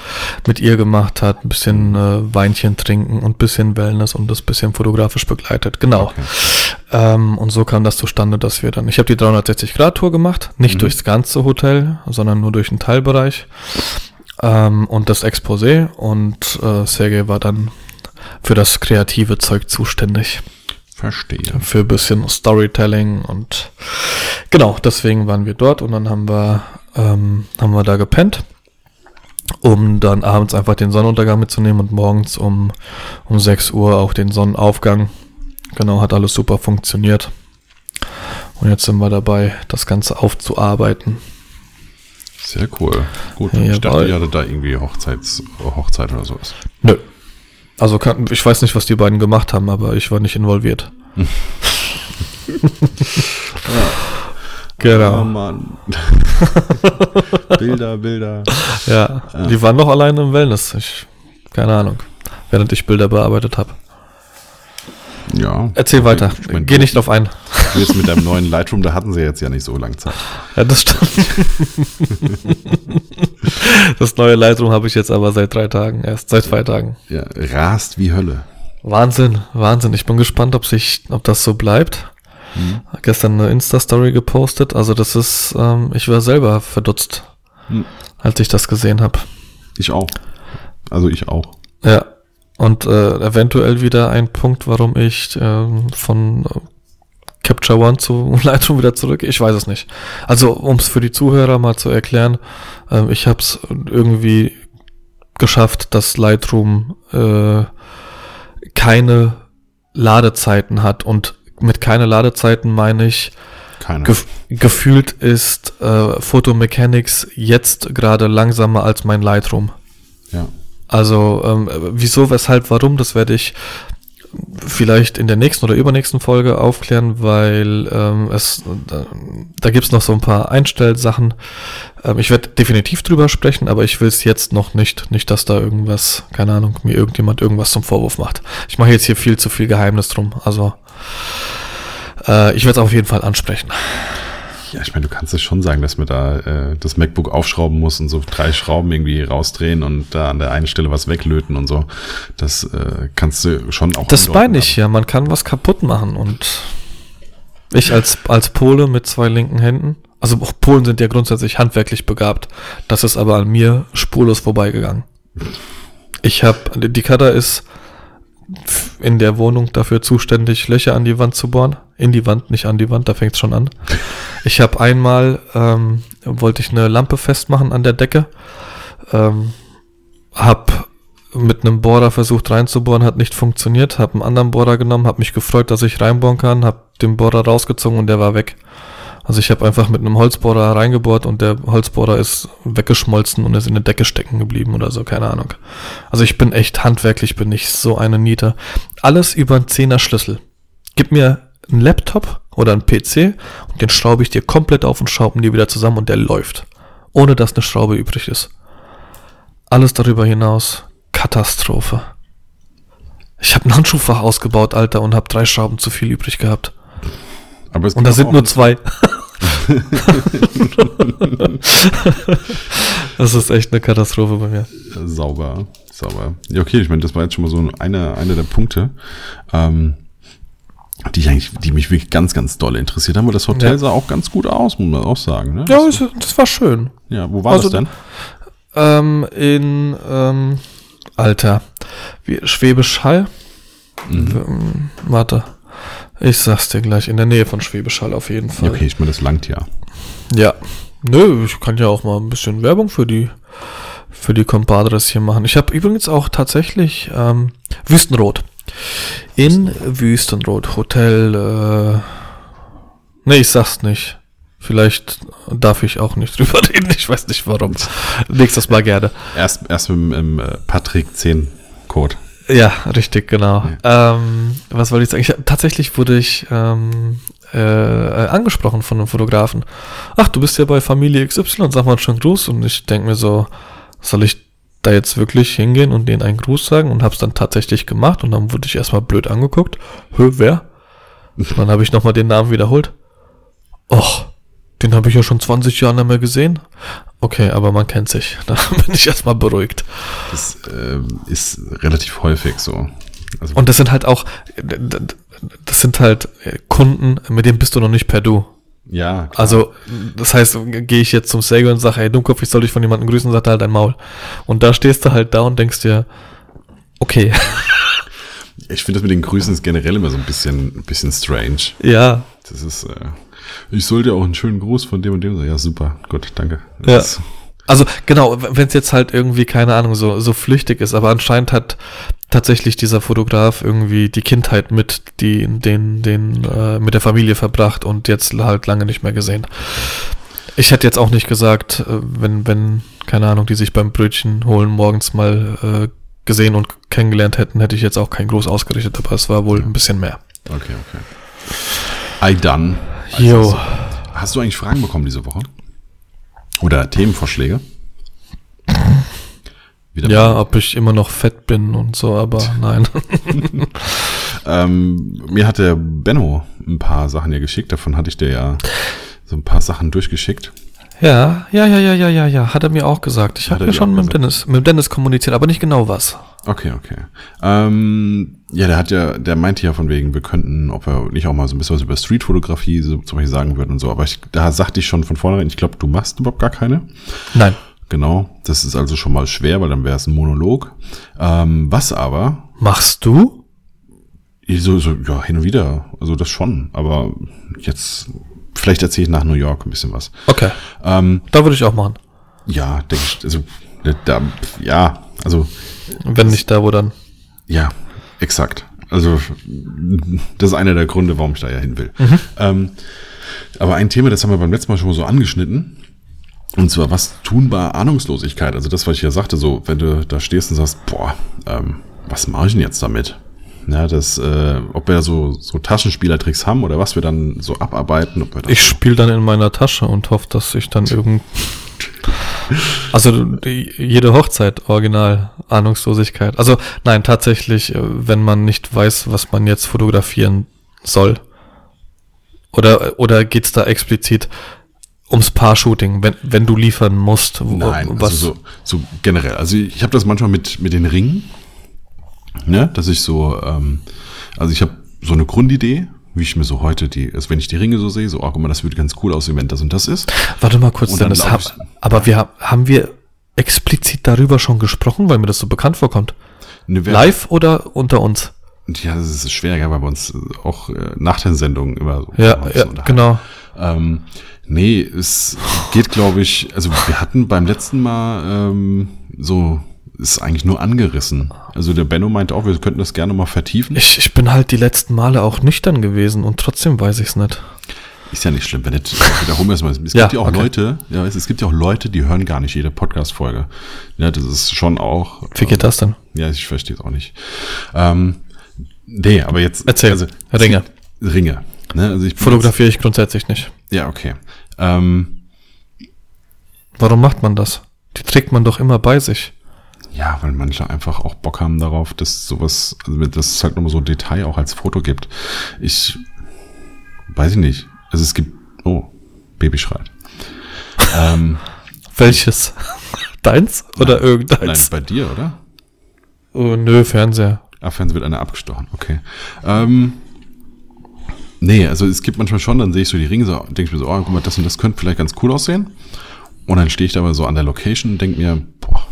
mit ihr gemacht hat, ein bisschen äh, Weinchen trinken und ein bisschen Wellness und das bisschen fotografisch begleitet. Genau. Okay. Ähm, und so kam das zustande, dass wir dann, ich habe die 360-Grad-Tour gemacht, nicht Mhm. durchs ganze Hotel, sondern nur durch einen Teilbereich ähm, und das Exposé und äh, Sergei war dann für das kreative Zeug zuständig, Verstehe. für ein bisschen Storytelling und genau, deswegen waren wir dort und dann haben wir, ähm, haben wir da gepennt, um dann abends einfach den Sonnenuntergang mitzunehmen und morgens um, um 6 Uhr auch den Sonnenaufgang. Genau, hat alles super funktioniert. Und jetzt sind wir dabei, das Ganze aufzuarbeiten. Sehr cool. Gut, Ja, ich dachte, jawohl. ihr hattet da irgendwie Hochzeits, Hochzeit oder sowas. Nö. Also kann, ich weiß nicht, was die beiden gemacht haben, aber ich war nicht involviert. Oh genau. Mann. Bilder, Bilder. Ja, Ja. die waren noch alleine im Wellness. Ich, keine Ahnung. Während ich Bilder bearbeitet habe. Ja. Erzähl weiter. Ich mein, Geh nicht drauf ein. du jetzt mit deinem neuen Lightroom, da hatten sie jetzt ja nicht so lange Zeit. Ja, das stimmt. das neue Lightroom habe ich jetzt aber seit drei Tagen erst, seit zwei Tagen. Ja, rast wie Hölle. Wahnsinn, Wahnsinn. Ich bin gespannt, ob sich, ob das so bleibt. Hm. Gestern eine Insta-Story gepostet. Also das ist, ähm, ich war selber verdutzt, Hm. als ich das gesehen habe. Ich auch. Also ich auch. Ja. Und äh, eventuell wieder ein Punkt, warum ich ähm, von äh, Capture One zu Lightroom wieder zurück. Ich weiß es nicht. Also um es für die Zuhörer mal zu erklären, ähm, ich habe es irgendwie geschafft, dass Lightroom äh, keine Ladezeiten hat und mit keine Ladezeiten meine ich, gef gefühlt ist äh, Photomechanics jetzt gerade langsamer als mein Lightroom. ja. Also ähm, wieso, weshalb, warum, das werde ich vielleicht in der nächsten oder übernächsten Folge aufklären, weil ähm, es da, da gibt es noch so ein paar Einstellsachen. Ähm, ich werde definitiv drüber sprechen, aber ich will es jetzt noch nicht. Nicht, dass da irgendwas, keine Ahnung, mir irgendjemand irgendwas zum Vorwurf macht. Ich mache jetzt hier viel zu viel Geheimnis drum. Also äh, ich werde es auf jeden Fall ansprechen. Ja, ich meine, du kannst es schon sagen, dass man da äh, das MacBook aufschrauben muss und so drei Schrauben irgendwie rausdrehen und da an der einen Stelle was weglöten und so. Das äh, kannst du schon auch. Das meine ich ja, man kann was kaputt machen und ich als, als Pole mit zwei linken Händen, also auch Polen sind ja grundsätzlich handwerklich begabt, das ist aber an mir spurlos vorbeigegangen. Ich habe, die Kada ist in der Wohnung dafür zuständig, Löcher an die Wand zu bohren. In die Wand, nicht an die Wand, da fängt es schon an. Ich habe einmal, ähm, wollte ich eine Lampe festmachen an der Decke, ähm, hab mit einem Bohrer versucht reinzubohren, hat nicht funktioniert, habe einen anderen Bohrer genommen, habe mich gefreut, dass ich reinbohren kann, habe den Bohrer rausgezogen und der war weg. Also ich habe einfach mit einem Holzbohrer reingebohrt und der Holzbohrer ist weggeschmolzen und ist in der Decke stecken geblieben oder so, keine Ahnung. Also ich bin echt handwerklich, bin ich so eine Niete. Alles über einen Zehner Schlüssel. Gib mir einen Laptop oder einen PC und den schraube ich dir komplett auf und schrauben die wieder zusammen und der läuft. Ohne dass eine Schraube übrig ist. Alles darüber hinaus Katastrophe. Ich habe ein Handschuhfach ausgebaut, Alter, und habe drei Schrauben zu viel übrig gehabt. Aber Und da sind nur zwei. das ist echt eine Katastrophe bei mir. Sauber, sauber. Ja, okay, ich meine, das war jetzt schon mal so eine, eine der Punkte, ähm, die ich eigentlich, die mich wirklich ganz, ganz doll interessiert haben, weil das Hotel Ja. sah auch ganz gut aus, muss man auch sagen. Ne? Ja, das, das, das war schön. ja wo war also- das denn? Ähm, in, ähm, Alter, wie, Schwäbisch Hall? Mhm. Ähm, warte. Ich sag's dir gleich, in der Nähe von Schwäbisch Hall auf jeden Fall. okay, ich meine, das langt ja. Ja. Nö, ich kann ja auch mal ein bisschen Werbung für die für die Compadres hier machen. Ich habe übrigens auch tatsächlich ähm, Wüstenrot. In Wüstenrot Hotel. Äh, nee, ich sag's nicht. Vielleicht darf ich auch nicht drüber reden. Ich weiß nicht warum. Nächstes Mal gerne. Erst, erst mit dem im, äh, Patrick 10 Code. Ja, richtig, genau. Ähm, was wollte ich sagen? Ich, tatsächlich wurde ich ähm, äh, angesprochen von einem Fotografen. Ach, du bist ja bei Familie XY, sag mal schönen Gruß. Und ich denke mir so, soll ich da jetzt wirklich hingehen und denen einen Gruß sagen? Und hab's dann tatsächlich gemacht und dann wurde ich erstmal blöd angeguckt. Hö, wer? Dann habe ich nochmal den Namen wiederholt. Och, den habe ich ja schon 20 Jahre nicht mehr gesehen. Okay, aber man kennt sich. Da bin ich erstmal beruhigt. Das ähm, ist relativ häufig so. Also, Und das sind halt auch, das sind halt Kunden, mit denen bist du noch nicht per Du. ja, klar. Also, das heißt, gehe ich jetzt zum Säger und sage, hey Dummkopf, ich soll dich von jemandem grüßen, sagt er halt dein Maul. Und da stehst du halt da und denkst dir, okay, ich finde das mit den Grüßen ist generell immer so ein bisschen, ein bisschen strange. ja, Das ist, äh, ich sollte auch einen schönen Gruß von dem und dem. sagen. Ja, super, gut, danke. Ja. Also genau, wenn es jetzt halt irgendwie, keine Ahnung, so, so flüchtig ist, aber anscheinend hat tatsächlich dieser Fotograf irgendwie die Kindheit mit die, den, den, äh, mit der Familie verbracht und jetzt halt lange nicht mehr gesehen. Ich hätte jetzt auch nicht gesagt, äh, wenn, wenn, keine Ahnung, die sich beim Brötchen holen morgens mal äh, gesehen und kennengelernt hätten, hätte ich jetzt auch kein Groß ausgerichtet, aber es war wohl ein bisschen mehr. Okay, okay. I done. Jo. Also, hast du eigentlich Fragen bekommen diese Woche? Oder Themenvorschläge? Wieder Ja, ob ich immer noch fett bin und so, aber nein. Ähm, mir hat der Benno ein paar Sachen ja geschickt. Davon hatte ich dir ja so ein paar Sachen durchgeschickt. Ja, ja, ja, ja, ja, ja, ja, hat er mir auch gesagt. Ich habe ja schon mit dem? Dennis, mit Dennis kommuniziert, aber nicht genau was. Okay, okay. Ähm, ja, der hat ja, der meinte ja von wegen, wir könnten, ob er nicht auch mal so ein bisschen was über Streetfotografie so, zum Beispiel sagen würden und so. Aber ich, da sagte ich schon von vornherein, ich glaube, du machst überhaupt gar keine. Nein. Genau, das ist also schon mal schwer, weil dann wäre es ein Monolog. Ähm, was aber, Machst du? ich so, so, ja, hin und wieder, also das schon, aber jetzt, vielleicht erzähle ich nach New York ein bisschen was. Okay. Ähm, Da würde ich auch machen. ja, denke ich, also, da, ja, also, Wenn nicht da, wo dann. ja, exakt. Also, das ist einer der Gründe, warum ich da ja hin will. Ähm, aber ein Thema, das haben wir beim letzten Mal schon mal so angeschnitten. Und zwar, was tun bei Ahnungslosigkeit? Also das, was ich ja sagte, so, wenn du da stehst und sagst, boah, ähm, was mache ich denn jetzt damit? Ja, das, äh, ob wir so, so Taschenspielertricks haben oder was wir dann so abarbeiten. Ob wir Ich spiele dann in meiner Tasche und hoffe, dass ich dann irgend. Also die, jede Hochzeit original Ahnungslosigkeit. Also nein, tatsächlich, äh, wenn man nicht weiß, was man jetzt fotografieren soll. Oder oder geht's da explizit ums Paar-Shooting, wenn wenn du liefern musst? wo- Nein, was? also so, so generell. Also ich habe das manchmal mit, mit den Ringen, ne, dass ich so, ähm, also ich habe so eine Grundidee, wie ich mir so heute die, also wenn ich die Ringe so sehe, so, oh, guck mal, das würde ganz cool aussehen, wenn das und das ist. Warte mal kurz, dann Dennis. glaub Hab, ich- aber wir hab- haben wir explizit darüber schon gesprochen, weil mir das so bekannt vorkommt. Ne, Live oder unter uns? Ja, das ist schwer, ja, weil wir uns auch äh, nach den Sendungen immer so Ja, ja genau. Ähm, nee, es geht, glaube ich, also wir hatten beim letzten Mal ähm, so, ist eigentlich nur angerissen. Also der Benno meinte auch, wir könnten das gerne mal vertiefen. Ich, ich bin halt die letzten Male auch nüchtern gewesen und trotzdem weiß ich es nicht. Ist ja nicht schlimm, wenn nicht, wiederholen wir es mal. Es Ja, gibt ja auch okay. Leute, ja, es, gibt ja auch Leute, die hören gar nicht jede Podcast-Folge. Ja, das ist schon auch. Wie geht das denn? Ja, ich verstehe es auch nicht. Ähm, nee, aber jetzt. Erzähl. Also, Ringe. Ringe. Ne? Also ich Fotografiere ich grundsätzlich nicht. Ja, okay. Ähm, Warum macht man das? Die trägt man doch immer bei sich. Ja, weil manche einfach auch Bock haben darauf, dass sowas, also dass es halt nochmal so ein Detail auch als Foto gibt. Ich weiß ich nicht. Also es gibt. Oh, Baby schreit. ähm, Welches? Deins oder nein, irgendeins? bei dir, oder? Oh, nö, Fernseher. Ah, Fernsehen wird einer abgestochen, okay. Ähm, nee, also es gibt manchmal schon, dann sehe ich so die Ringe, so denke ich mir so, oh, guck mal, das und das könnte vielleicht ganz cool aussehen. Und dann stehe ich da aber so an der Location und denke mir, boah,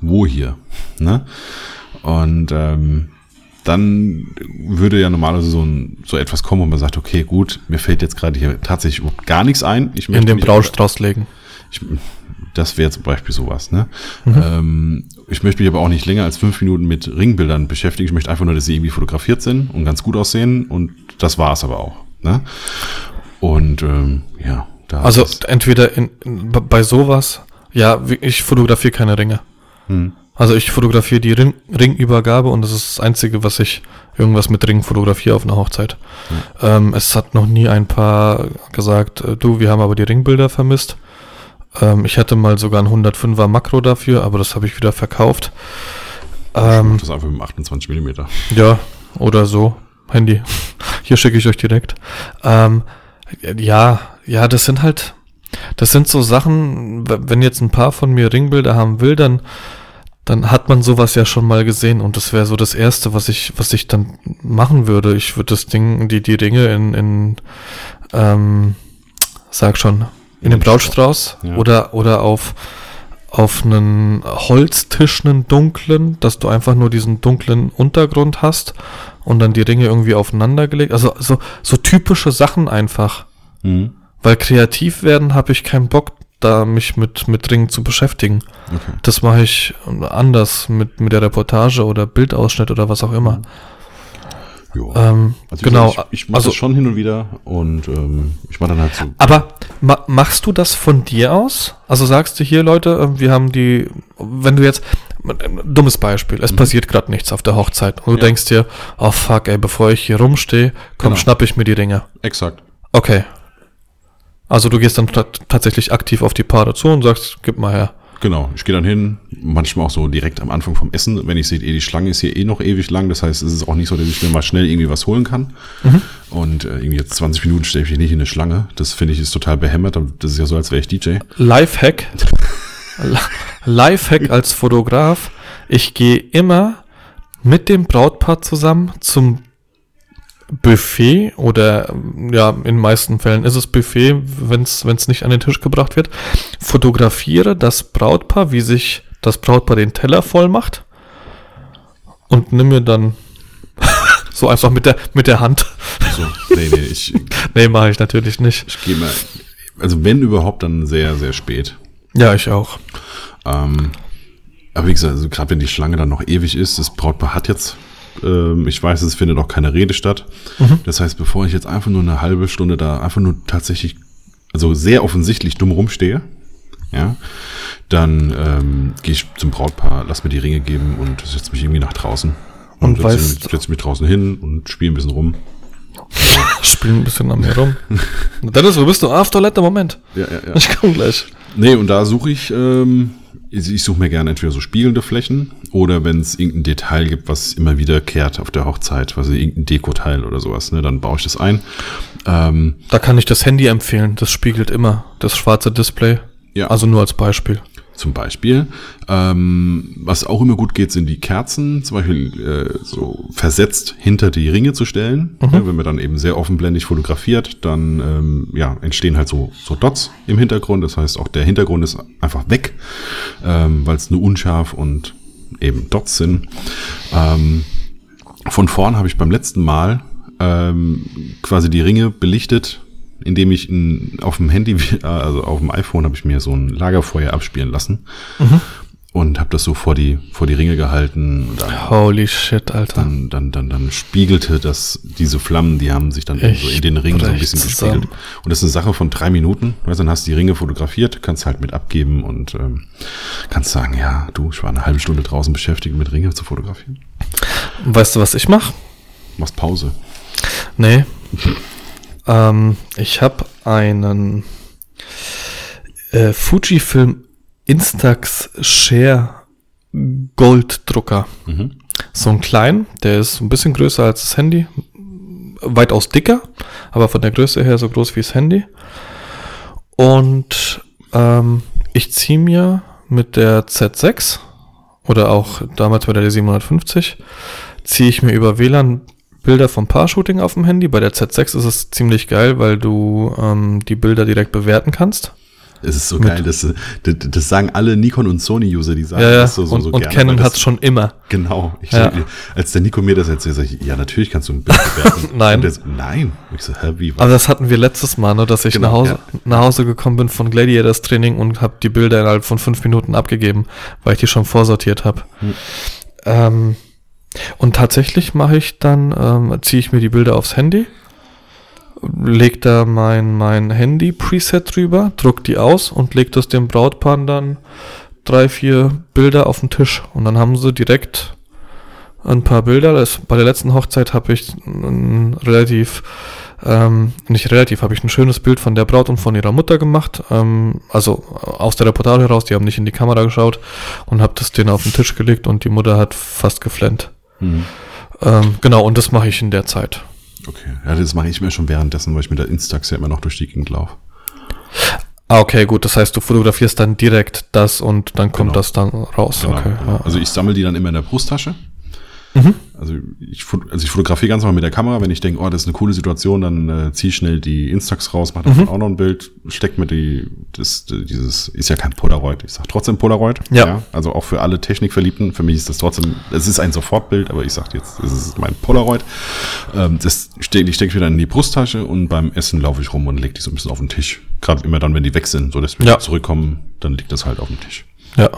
wo hier? Ne? Und ähm, dann würde ja normalerweise so, ein, so etwas kommen, wo man sagt, okay, gut, mir fällt jetzt gerade hier tatsächlich überhaupt gar nichts ein. Ich In den Braustrauß legen. ich, das wäre zum Beispiel sowas, ne? Ähm, ich möchte mich aber auch nicht länger als fünf Minuten mit Ringbildern beschäftigen. Ich möchte einfach nur, dass sie irgendwie fotografiert sind und ganz gut aussehen und das war es aber auch, ne? Und ähm, ja, da Also entweder in, in, bei sowas, ja, ich fotografiere keine Ringe. Hm. Also ich fotografiere die Ring, Ringübergabe und das ist das Einzige, was ich irgendwas mit Ringen fotografiere auf einer Hochzeit. Ähm, es hat noch nie ein Paar gesagt, äh, du, wir haben aber die Ringbilder vermisst. Ähm, ich hatte mal sogar ein 105er Makro dafür, aber das habe ich wieder verkauft. ich Ähm, das einfach mit dem 28 Millimeter. ja, oder so. Handy. Hier schicke ich euch direkt. Ähm, ja, ja, das sind halt, das sind so Sachen, wenn jetzt ein paar von mir Ringbilder haben will, dann, dann hat man sowas ja schon mal gesehen und das wäre so das Erste, was ich, was ich dann machen würde. Ich würde das Ding, die, die Ringe in, in ähm, sag schon, in den Brautstrauß Ja. oder, oder auf, auf einen Holztisch, einen dunklen, dass du einfach nur diesen dunklen Untergrund hast und dann die Ringe irgendwie aufeinander gelegt. Also so, so typische Sachen einfach. Mhm. Weil kreativ werden habe ich keinen Bock, da mich mit, mit Ringen zu beschäftigen. Okay. Das mache ich anders mit, mit der Reportage oder Bildausschnitt oder was auch immer. Ja. Ähm, also genau. Ich, ich mache also, das schon hin und wieder und ähm, ich mache dann halt so. Aber ma machst du das von dir aus? Also sagst du hier, Leute, äh, wir haben die, wenn du jetzt, ein dummes Beispiel, es passiert gerade nichts auf der Hochzeit und du Mhm. Ja. denkst dir, oh fuck, ey, bevor ich hier rumstehe, komm, Genau. schnapp ich mir die Ringe. Exakt. Okay. Also du gehst dann ta- tatsächlich aktiv auf die Paare zu und sagst, gib mal her. Genau, ich gehe dann hin, manchmal auch so direkt am Anfang vom Essen, wenn ich sehe, eh, die Schlange ist hier eh noch ewig lang, das heißt, es ist auch nicht so, dass ich mir mal schnell irgendwie was holen kann. Und äh, irgendwie jetzt 20 Minuten stelle ich mich nicht in eine Schlange, das finde ich ist total behämmert, das ist ja so, als wäre ich DJ. Lifehack. Li- Lifehack als Fotograf. Ich gehe immer mit dem Brautpaar zusammen zum Buffet oder ja, in den meisten Fällen ist es Buffet, wenn es nicht an den Tisch gebracht wird. Fotografiere das Brautpaar, wie sich das Brautpaar den Teller voll macht und nimm mir dann so einfach mit der mit der Hand. So, nee, nee, ich, nee, mache ich natürlich nicht. ich gehe mal, also wenn überhaupt, dann sehr, sehr spät. Ja, ich auch. Ähm, aber wie gesagt, also gerade wenn die Schlange dann noch ewig ist, das Brautpaar hat jetzt, ähm, ich weiß, es findet auch keine Rede statt. Das heißt, bevor ich jetzt einfach nur eine halbe Stunde da einfach nur tatsächlich, also sehr offensichtlich dumm rumstehe, ja, dann ähm, gehe ich zum Brautpaar, lass mir die Ringe geben und setze mich irgendwie nach draußen. Und setze weißt- mich, draußen hin und spiele ein bisschen rum. Spielen ein bisschen an mir rum. Dennis, wo bist du? Ah, auf Toilette, Moment. Ja, ja, ja. Ich komme gleich. Nee, und da suche ich, ähm, ich, suche mir gerne entweder so spiegelnde Flächen oder wenn es irgendein Detail gibt, was immer wiederkehrt auf der Hochzeit, also irgendein Dekoteil oder sowas, ne, dann baue ich das ein. Ähm, Da kann ich das Handy empfehlen. Das spiegelt immer das schwarze Display. Ja. Also nur als Beispiel. Zum Beispiel. Ähm, was auch immer gut geht, sind die Kerzen, zum Beispiel äh, so versetzt hinter die Ringe zu stellen. Ja, wenn man dann eben sehr offenblendig fotografiert, dann ähm, ja, entstehen halt so, so Dots im Hintergrund. Das heißt, auch der Hintergrund ist einfach weg, ähm, weil es nur unscharf und eben Dots sind. Ähm, von vorn habe ich beim letzten Mal ähm, quasi die Ringe belichtet, indem ich in, auf dem Handy, also auf dem iPhone, habe ich mir so ein Lagerfeuer abspielen lassen und habe das so vor die vor die Ringe gehalten. Und dann, Holy shit, Alter. dann, dann, dann, dann spiegelte das diese Flammen, die haben sich dann so in den Ringen so ein bisschen zusammen. gespiegelt. Und das ist eine Sache von drei Minuten. Weißt, du, dann hast du die Ringe fotografiert, kannst halt mit abgeben und ähm, kannst sagen, ja, du, ich war eine halbe Stunde draußen beschäftigt, mit Ringe zu fotografieren. Weißt du, was ich mache? Machst Pause. Nee. ähm, ich habe einen äh, Fujifilm Instax Share Golddrucker. Mhm. So ein klein, der ist ein bisschen größer als das Handy. Weitaus dicker, aber von der Größe her so groß wie das Handy. Und ähm, ich ziehe mir mit der Z6 oder auch damals bei der 750 ziehe ich mir über WLAN Bilder vom Paar-Shooting auf dem Handy. Bei der Z6 ist es ziemlich geil, weil du ähm, die Bilder direkt bewerten kannst. Es ist so geil, das, das, das sagen alle Nikon und Sony-User, die sagen Ja, ja. das so, so, und so und gerne, Canon weil hat es schon immer. Genau. Ich, Ja. Als der Nico mir das erzählt, sag ich, ja, natürlich kannst du ein Bild bewerten. Nein. Und der nein. Ich so, hä, wie? was? Aber das hatten wir letztes Mal, ne, dass ich Genau, nach, Hause, nach Hause gekommen bin von Gladiators Training und habe die Bilder innerhalb von fünf Minuten abgegeben, weil ich die schon vorsortiert habe. Hm. Ähm, und tatsächlich mache ich dann, ähm, ziehe ich mir die Bilder aufs Handy, leg da mein, mein Handy-Preset drüber, druck die aus und leg das dem Brautpaar dann drei, vier Bilder auf den Tisch. Und dann haben sie direkt ein paar Bilder. Das, bei der letzten Hochzeit habe ich ein relativ, ähm, nicht relativ, habe ich ein schönes Bild von der Braut und von ihrer Mutter gemacht. Ähm, also aus der Reportage heraus, die haben nicht in die Kamera geschaut und habe das denen auf den Tisch gelegt und die Mutter hat fast geflennt. Mhm. Ähm, genau, und das mache ich in der Zeit. Okay. Ja, das mache ich mir schon währenddessen, weil ich mit der Instax ja immer noch durch die Gegend laufe. Ah, okay, gut. Das heißt, du fotografierst dann direkt das und dann kommt Genau. das dann raus. Genau, okay. genau. Also ich sammle die dann immer in der Brusttasche. Mhm. Also ich, also ich fotografiere ganz normal mit der Kamera. Wenn ich denke, oh, das ist eine coole Situation, dann äh, ziehe ich schnell die Instax raus, mache Mhm. davon auch noch ein Bild, steck mir die, das, dieses, ist ja kein Polaroid, ich sag trotzdem Polaroid. Ja. Also auch für alle Technikverliebten, für mich ist das trotzdem, es ist ein Sofortbild, aber ich sag jetzt, es ist mein Polaroid. Ähm, das stecke ich steck wieder in die Brusttasche und beim Essen laufe ich rum und lege die so ein bisschen auf den Tisch. Gerade immer dann, wenn die weg sind, so dass wir Ja. zurückkommen, dann liegt das halt auf dem Tisch. ja,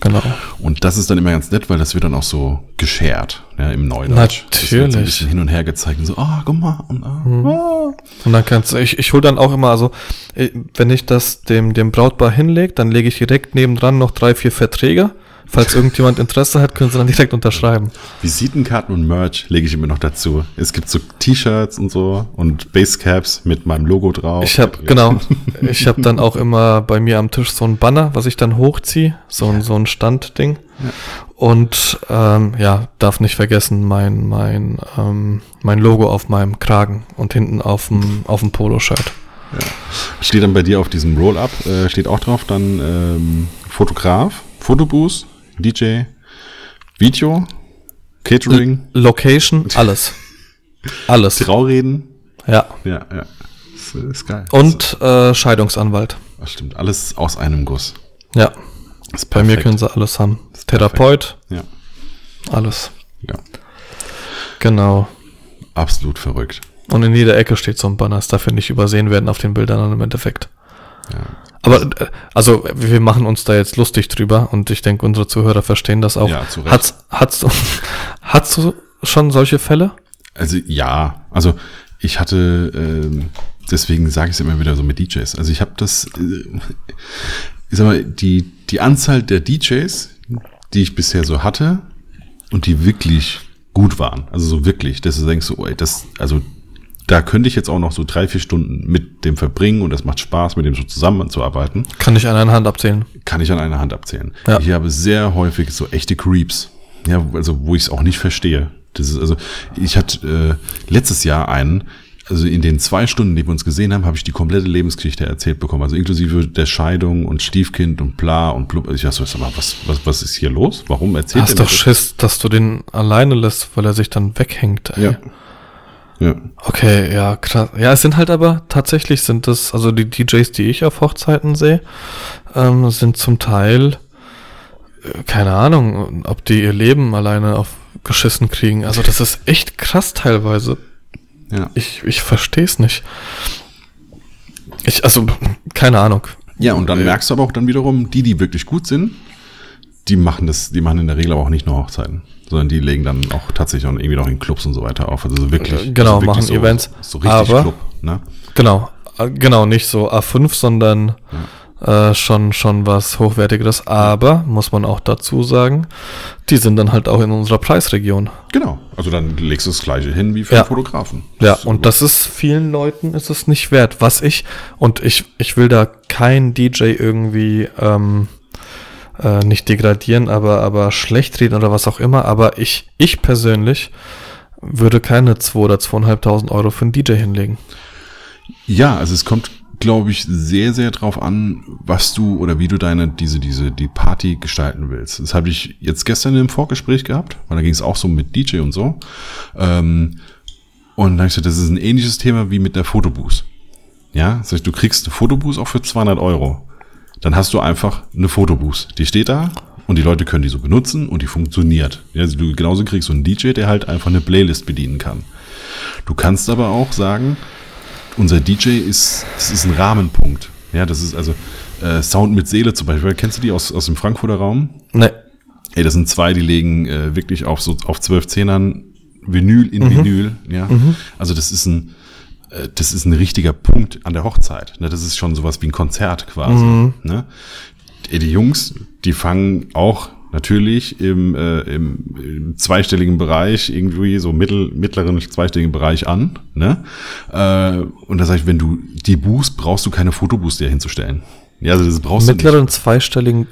genau. Und das ist dann immer ganz nett, weil das wird dann auch so geshared, ja, im Neudeutsch. Wird so ein Natürlich. bisschen hin und her gezeigt und so, ah, guck mal, und, ah, ah. Und dann kannst du, ich, ich hole dann auch immer, also wenn ich das dem, dem Brautpaar hinlege, dann lege ich direkt nebendran noch drei, vier Verträge. Falls irgendjemand Interesse hat, können sie dann direkt unterschreiben. Visitenkarten und Merch lege ich immer noch dazu. Es gibt so T-Shirts und so und Basecaps mit meinem Logo drauf. Ich habe genau, ich habe dann auch immer bei mir am Tisch so ein Banner, was ich dann hochziehe, so ein so ein Standding. Und ähm, ja, darf nicht vergessen mein mein ähm, mein Logo auf meinem Kragen und hinten auf dem auf dem Poloshirt. Steht dann bei dir auf diesem Roll-Up, äh, steht auch drauf dann ähm, Fotograf, Fotobooth, DJ, Video, Catering, Location, alles, alles. Traureden. Ja. Ja, ja. Das ist geil. Und äh, Scheidungsanwalt. Das stimmt, alles aus einem Guss. Ja. Das ist Bei mir können sie alles haben. Therapeut, Ja, alles. ja. Genau. Absolut verrückt. Und in jeder Ecke steht so ein Banner. Es darf ja nicht übersehen werden auf den Bildern dann im Endeffekt. Ja. Aber, äh, also, wir machen uns da jetzt lustig drüber und ich denke, unsere Zuhörer verstehen das auch. Ja, zu Recht. Hat's, hat's, hast du schon solche Fälle? Also ja, also ich hatte, ähm, deswegen sage ich es immer wieder so mit DJs. Also ich habe das, äh, ich sag mal, die, die Anzahl der DJs, die ich bisher so hatte und die wirklich gut waren, also so wirklich, dass du denkst so, ey, das, also da könnte ich jetzt auch noch so drei, vier Stunden mit dem verbringen und das macht Spaß, mit dem so zusammenzuarbeiten, Kann ich an einer Hand abzählen. kann ich an einer Hand abzählen. Ja. Ich habe sehr häufig so echte Creeps, ja, also wo ich es auch nicht verstehe. Das ist also, ich hatte äh, letztes Jahr einen, also in den zwei Stunden, die wir uns gesehen haben, habe ich die komplette Lebensgeschichte erzählt bekommen, also inklusive der Scheidung und Stiefkind und bla und blub. Ich dachte so, sag mal, was, was, was ist hier los? Warum erzählt Hast er doch mir das? Schiss, dass du den alleine lässt, weil er sich dann weghängt. Ey. Ja. Ja. Okay, ja, krass. Ja, es sind halt aber tatsächlich sind es, also die DJs, die ich auf Hochzeiten sehe, ähm, sind zum Teil, äh, keine Ahnung, ob die ihr Leben alleine auf geschissen kriegen. Also das ist echt krass teilweise. Ja. Ich, ich verstehe es nicht. Ich, also, keine Ahnung. Ja, und dann merkst du aber auch dann wiederum, die, die wirklich gut sind, die machen das, die machen in der Regel aber auch nicht nur Hochzeiten, sondern die legen dann auch tatsächlich auch irgendwie noch in Clubs und so weiter auf. Also so wirklich. Äh, genau, also wirklich machen so, Events. So richtig Aber- Club, ne? Genau, äh, genau, nicht so A5, sondern äh, schon, schon was Hochwertigeres. Aber, muss man auch dazu sagen, die sind dann halt auch in unserer Preisregion. Genau. Also dann legst du das gleiche hin wie für Ja. Fotografen. Ja, Das ist und das ist vielen Leuten ist es nicht wert. Was ich, und ich, ich will da kein DJ irgendwie ähm, äh, nicht degradieren, aber, aber schlecht reden oder was auch immer, aber ich, ich persönlich würde keine 2 oder 2.500 Euro für einen DJ hinlegen. Ja, also es kommt, glaube ich, sehr, sehr drauf an, was du oder wie du deine, diese, diese, die Party gestalten willst. Das habe ich jetzt gestern im Vorgespräch gehabt, weil da ging es auch so mit DJ und so. Ähm, und da habe ich gesagt, das ist ein ähnliches Thema wie mit der Fotobooth. Ja, das heißt, du kriegst eine Fotobooth auch für 200 Euro. Dann hast du einfach eine Fotobooth. Die steht da und die Leute können die so benutzen und die funktioniert. Ja, also du genauso kriegst so einen DJ, der halt einfach eine Playlist bedienen kann. Du kannst aber auch sagen, unser DJ ist, das ist ein Rahmenpunkt. Ja, das ist also äh, Sound mit Seele zum Beispiel. Kennst du die aus, aus dem Frankfurter Raum? Ne, Ey, das sind zwei, die legen äh, wirklich auf so auf zwölf Zehnern Vinyl in Vinyl. Ja, also das ist ein das ist ein richtiger Punkt an der Hochzeit. Ne? Das ist schon sowas wie ein Konzert quasi. Ne? Ey, Die Jungs, die fangen auch natürlich im, äh, im, im zweistelligen Bereich, irgendwie so mittel, mittleren zweistelligen Bereich an. Ne? Äh, und da sage ich, wenn du die buchst, brauchst du keine Fotoboost dir hinzustellen. Ja, also das brauchst du mittleren zweistelligen.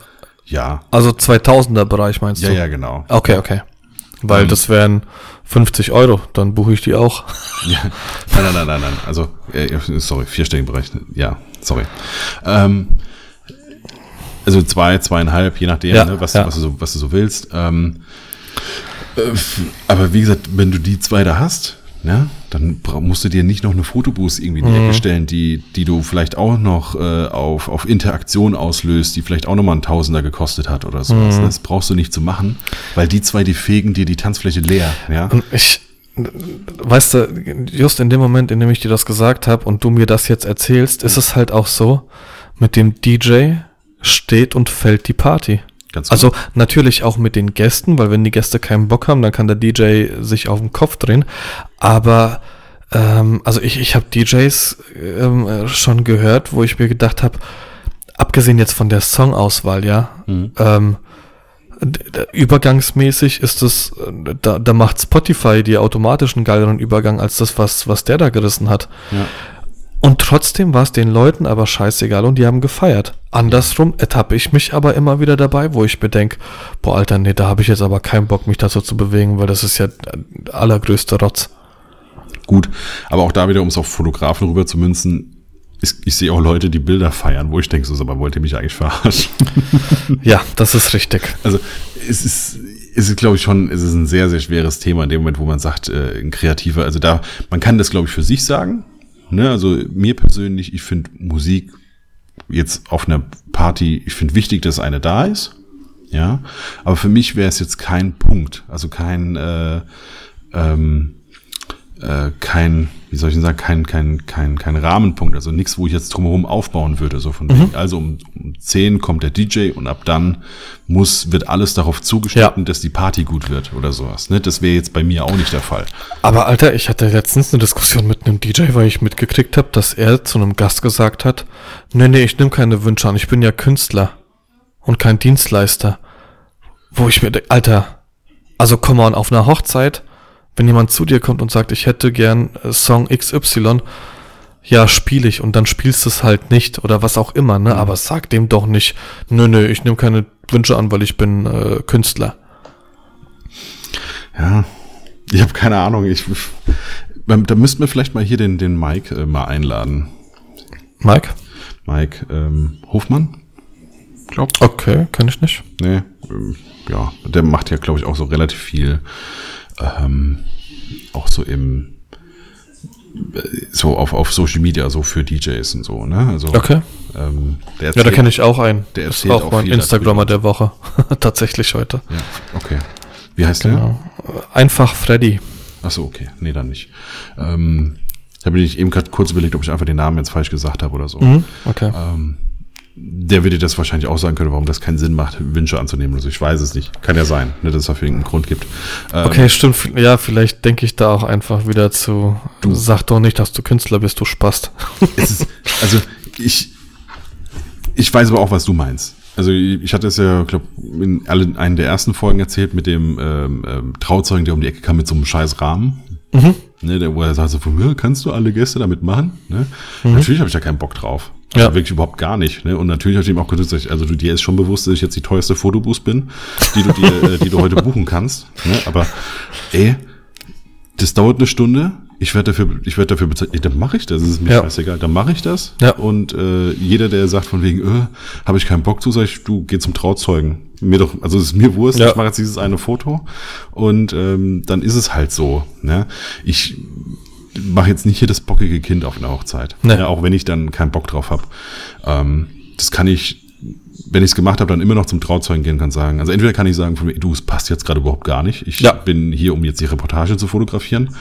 Ja, also 2000er Bereich meinst ja, du? ja, genau. Okay, okay. Weil Ähm. das wären 50 Euro, dann buche ich die auch. Ja, nein, nein, nein, nein, nein. Also, äh, sorry, vierstelligen Bereich. Ja, sorry. Ähm, also zwei, zweieinhalb, je nachdem, Ja, ne, was, ja. was, du so, was du so willst. Ähm, äh, aber wie gesagt, wenn du die zwei da hast, ne, dann musst du dir nicht noch eine Fotoboost irgendwie in die Mhm. Ecke stellen, die, die du vielleicht auch noch äh, auf, auf Interaktion auslöst, die vielleicht auch nochmal einen Tausender gekostet hat oder sowas. Mhm. Das brauchst du nicht zu machen, weil die zwei, die fegen dir die Tanzfläche leer. Ja? Ich, weißt du, just in dem Moment, in dem ich dir das gesagt habe und du mir das jetzt erzählst, ist es halt auch so, mit dem DJ steht und fällt die Party. Ganz Also natürlich auch mit den Gästen, weil wenn die Gäste keinen Bock haben, dann kann der DJ sich auf den Kopf drehen. Aber ähm, also ich, ich habe DJs ähm, äh, schon gehört, wo ich mir gedacht habe, abgesehen jetzt von der Songauswahl, ja, Mhm. ähm, übergangsmäßig ist es, da, da macht Spotify dir automatisch einen geileren Übergang als das, was, was der da gerissen hat. Ja. Und trotzdem war es den Leuten aber scheißegal und die haben gefeiert. Andersrum ertappe ich mich aber immer wieder dabei, wo ich mir denke, boah, Alter, nee, da habe ich jetzt aber keinen Bock, mich dazu zu bewegen, weil das ist ja der allergrößte Rotz. Gut, aber auch da wieder, um es auf Fotografen rüber zu münzen, ist, ich sehe auch Leute, die Bilder feiern, wo ich denke, so, aber wollt ihr mich eigentlich verarschen? Ja, das ist richtig. Also es ist, es ist, glaube ich, schon, es ist ein sehr, sehr schweres Thema in dem Moment, wo man sagt, äh, ein Kreativer, also da, man kann das, glaube ich, für sich sagen. Ne? Also mir persönlich, ich finde Musik jetzt auf einer Party, ich finde wichtig, dass eine da ist. Ja, aber für mich wäre es jetzt kein Punkt, also kein, äh, ähm, äh, kein, wie soll ich denn sagen, kein, kein, kein, kein Rahmenpunkt, also nichts, wo ich jetzt drumherum aufbauen würde. So von wegen, also um, um 10 kommt der DJ und ab dann muss, wird alles darauf zugeschnitten, Ja. dass die Party gut wird oder sowas. Ne? Das wäre jetzt bei mir auch nicht der Fall. Aber Alter, ich hatte letztens eine Diskussion mit einem DJ, weil ich mitgekriegt habe, dass er zu einem Gast gesagt hat, nee, nee, ich nehme keine Wünsche an, ich bin ja Künstler und kein Dienstleister. Wo ich mir denke, Alter, also komm on, auf einer Hochzeit, wenn jemand zu dir kommt und sagt, ich hätte gern äh, Song XY, ja, spiele ich und dann spielst du es halt nicht oder was auch immer, ne? Aber sag dem doch nicht, nö, nö, ich nehme keine Wünsche an, weil ich bin äh, Künstler. Ja, ich habe keine Ahnung. Ich, da müssten wir vielleicht mal hier den, den Mike äh, mal einladen. Mike? Mike ähm, Hofmann? Glaub. Okay, kann ich nicht. Nee, ähm, ja, der macht ja, glaube ich, auch so relativ viel, ähm, auch so im, so auf, auf Social Media, so für DJs und so, ne? Also, Okay. ähm, der Ja, da erzählt- kenne ich auch einen. der ist erzählt auch auch mein Instagrammer der Woche. Tatsächlich heute. Ja, okay. Wie heißt der? Genau. Einfach Freddy. Ach so, okay. Nee, dann nicht. Ähm, da bin ich eben gerade kurz überlegt, ob ich einfach den Namen jetzt falsch gesagt habe oder so. Mhm. Okay. Ähm, der würde das wahrscheinlich auch sagen können, warum das keinen Sinn macht, Wünsche anzunehmen. Also ich weiß es nicht. Kann ja sein, ne, dass es dafür irgendeinen Grund gibt. Ähm, Okay, stimmt. Ja, vielleicht denke ich da auch einfach wieder zu. Du sag doch nicht, dass du Künstler bist, du Spast. ist, also ich, ich weiß aber auch, was du meinst. Also ich hatte es ja, glaube in allen einen der ersten Folgen erzählt mit dem ähm, ähm, Trauzeugen, der um die Ecke kam mit so einem scheiß Rahmen. Ne, der, wo er sagt so, von, "Ja, kannst du alle Gäste damit machen? Ne? Natürlich habe ich da keinen Bock drauf. Also Ja. wirklich überhaupt gar nicht. Ne? Und natürlich habe ich ihm auch gesagt, also du, dir ist schon bewusst, dass ich jetzt die teuerste Fotoboost bin, die du dir, äh, die du heute buchen kannst. Ne? Aber ey, das dauert eine Stunde. Ich werde dafür, ich werde dafür bezahlt. Ey, Dann mache ich das. Das ist mir Ja. scheißegal. Dann mache ich das. Ja. Und äh, jeder, der sagt von wegen, äh, habe ich keinen Bock zu, sag ich, du geh zum Trauzeugen. Mir doch, also es ist mir Wurst. Ja. Ich mache jetzt dieses eine Foto und ähm, dann ist es halt so. Ne? Ich mache jetzt nicht hier das bockige Kind auf einer Hochzeit. Nee. Ja, auch wenn ich dann keinen Bock drauf habe. Ähm, das kann ich, wenn ich es gemacht habe, dann immer noch zum Trauzeugen gehen kann sagen. Also entweder kann ich sagen, von mir, du, es passt jetzt gerade überhaupt gar nicht. Ich Ja. bin hier, um jetzt die Reportage zu fotografieren.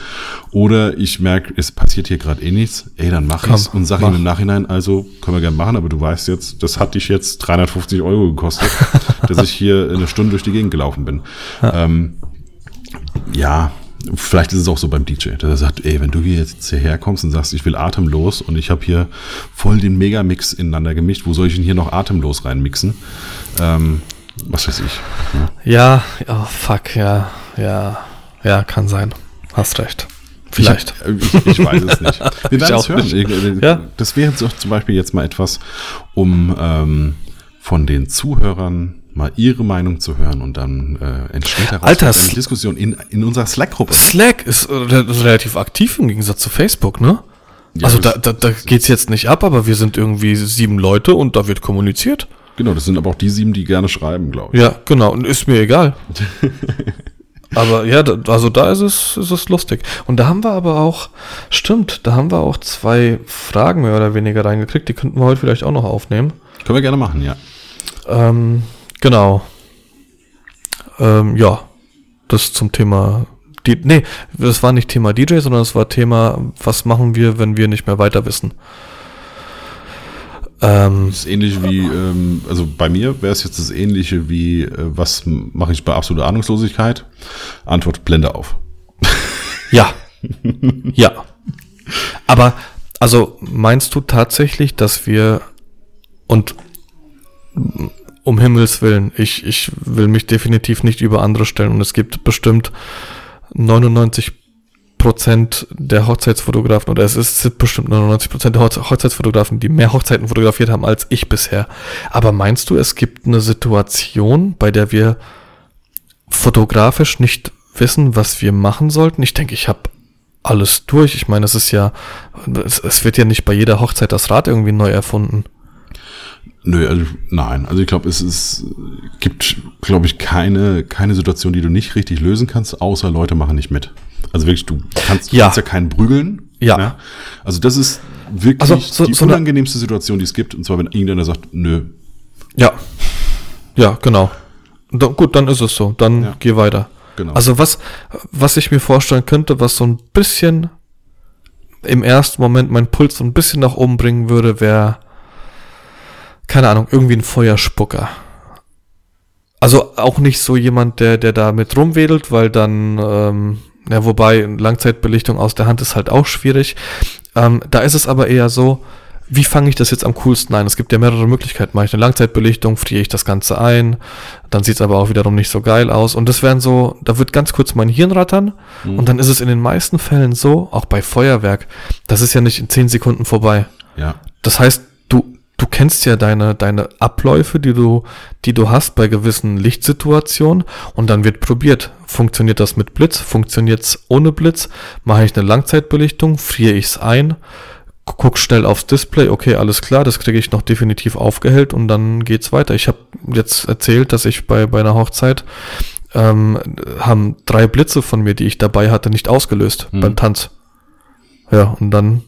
Oder ich merke, es passiert hier gerade eh nichts. Ey, dann mach Komm, ich's und sag mach. ihm im Nachhinein, also können wir gerne machen, aber du weißt jetzt, das hat dich jetzt 350 Euro gekostet, dass ich hier eine Stunde durch die Gegend gelaufen bin. Ähm, ja, vielleicht ist es auch so beim DJ, dass er sagt, ey, wenn du hier jetzt hierher kommst und sagst, ich will atemlos und ich habe hier voll den Megamix ineinander gemischt, wo soll ich denn hier noch atemlos reinmixen? Ähm, was weiß ich. Ja. Ja, oh fuck, ja, ja, ja, kann sein. Hast recht. Vielleicht. Ich, ich, ich weiß es nicht. Wir werden es hören. Ich- Ja. Das wäre jetzt auch zum Beispiel jetzt mal etwas, um ähm, von den Zuhörern mal ihre Meinung zu hören und dann äh, entsteht daraus Alter, eine Diskussion in, in unserer Slack-Gruppe. Slack ist äh, re- relativ aktiv im Gegensatz zu Facebook, ne? Ja, also da, da, da geht's jetzt nicht ab, aber wir sind irgendwie sieben Leute und da wird kommuniziert. Genau, das sind aber auch die sieben, die gerne schreiben, glaube ich. Ja, genau. Und ist mir egal. aber ja, da, also da ist es, ist es lustig. Und da haben wir aber auch, stimmt, da haben wir auch zwei Fragen mehr oder weniger reingekriegt. Die könnten wir heute vielleicht auch noch aufnehmen. Können wir gerne machen, ja. Ähm, genau. Ähm, ja, das zum Thema. Die, nee, das war nicht Thema DJ, sondern es war Thema, was machen wir, wenn wir nicht mehr weiter wissen. Ähm, Das ist ähnlich wie, ähm, also bei mir wäre es jetzt das ähnliche wie, äh, was mache ich bei absoluter Ahnungslosigkeit? Antwort, Blende auf. ja. ja. Aber, also meinst du tatsächlich, dass wir und um Himmels Willen, ich, ich will mich definitiv nicht über andere stellen und es gibt bestimmt 99 Prozent der Hochzeitsfotografen oder es ist bestimmt 99 Prozent der Hochze- Hochzeitsfotografen, die mehr Hochzeiten fotografiert haben als ich bisher. Aber meinst du, es gibt eine Situation, bei der wir fotografisch nicht wissen, was wir machen sollten? Ich denke, ich habe alles durch. Ich meine, es ist ja, es, es wird ja nicht bei jeder Hochzeit das Rad irgendwie neu erfunden. Nö, also, nein. Also ich glaube, es ist, gibt, glaube ich, keine, keine Situation, die du nicht richtig lösen kannst, außer Leute machen nicht mit. Also wirklich, du kannst, du Ja. kannst ja keinen prügeln. Ja. ne? Also das ist wirklich Also, so- die so unangenehmste Situation, die es gibt. Und zwar, wenn irgendeiner sagt, nö. Ja. Ja, genau. Da, gut, dann ist es so. Dann Ja. geh weiter. Genau. Also was, was ich mir vorstellen könnte, was so ein bisschen im ersten Moment mein Puls so ein bisschen nach oben bringen würde, wäre, keine Ahnung, irgendwie ein Feuerspucker. Also auch nicht so jemand, der, der da mit rumwedelt, weil dann, ähm, ja, wobei Langzeitbelichtung aus der Hand ist halt auch schwierig. Ähm, da ist es aber eher so, wie fange ich das jetzt am coolsten ein? Es gibt ja mehrere Möglichkeiten. Mache ich eine Langzeitbelichtung, friere ich das Ganze ein, dann sieht es aber auch wiederum nicht so geil aus. Und das wären so, da wird ganz kurz mein Hirn rattern und dann ist es in den meisten Fällen so, auch bei Feuerwerk, das ist ja nicht in 10 Sekunden vorbei. Ja. Das heißt, du, kennst ja deine, deine Abläufe, die du, die du hast bei gewissen Lichtsituationen und dann wird probiert. Funktioniert das mit Blitz? Funktioniert's ohne Blitz? Mache ich eine Langzeitbelichtung? Friere ich's ein? Guck schnell aufs Display, okay, alles klar, das kriege ich noch definitiv aufgehellt und dann geht's weiter. Ich habe jetzt erzählt, dass ich bei, bei einer Hochzeit ähm, haben drei Blitze von mir, die ich dabei hatte, nicht ausgelöst beim Tanz. Ja, und dann,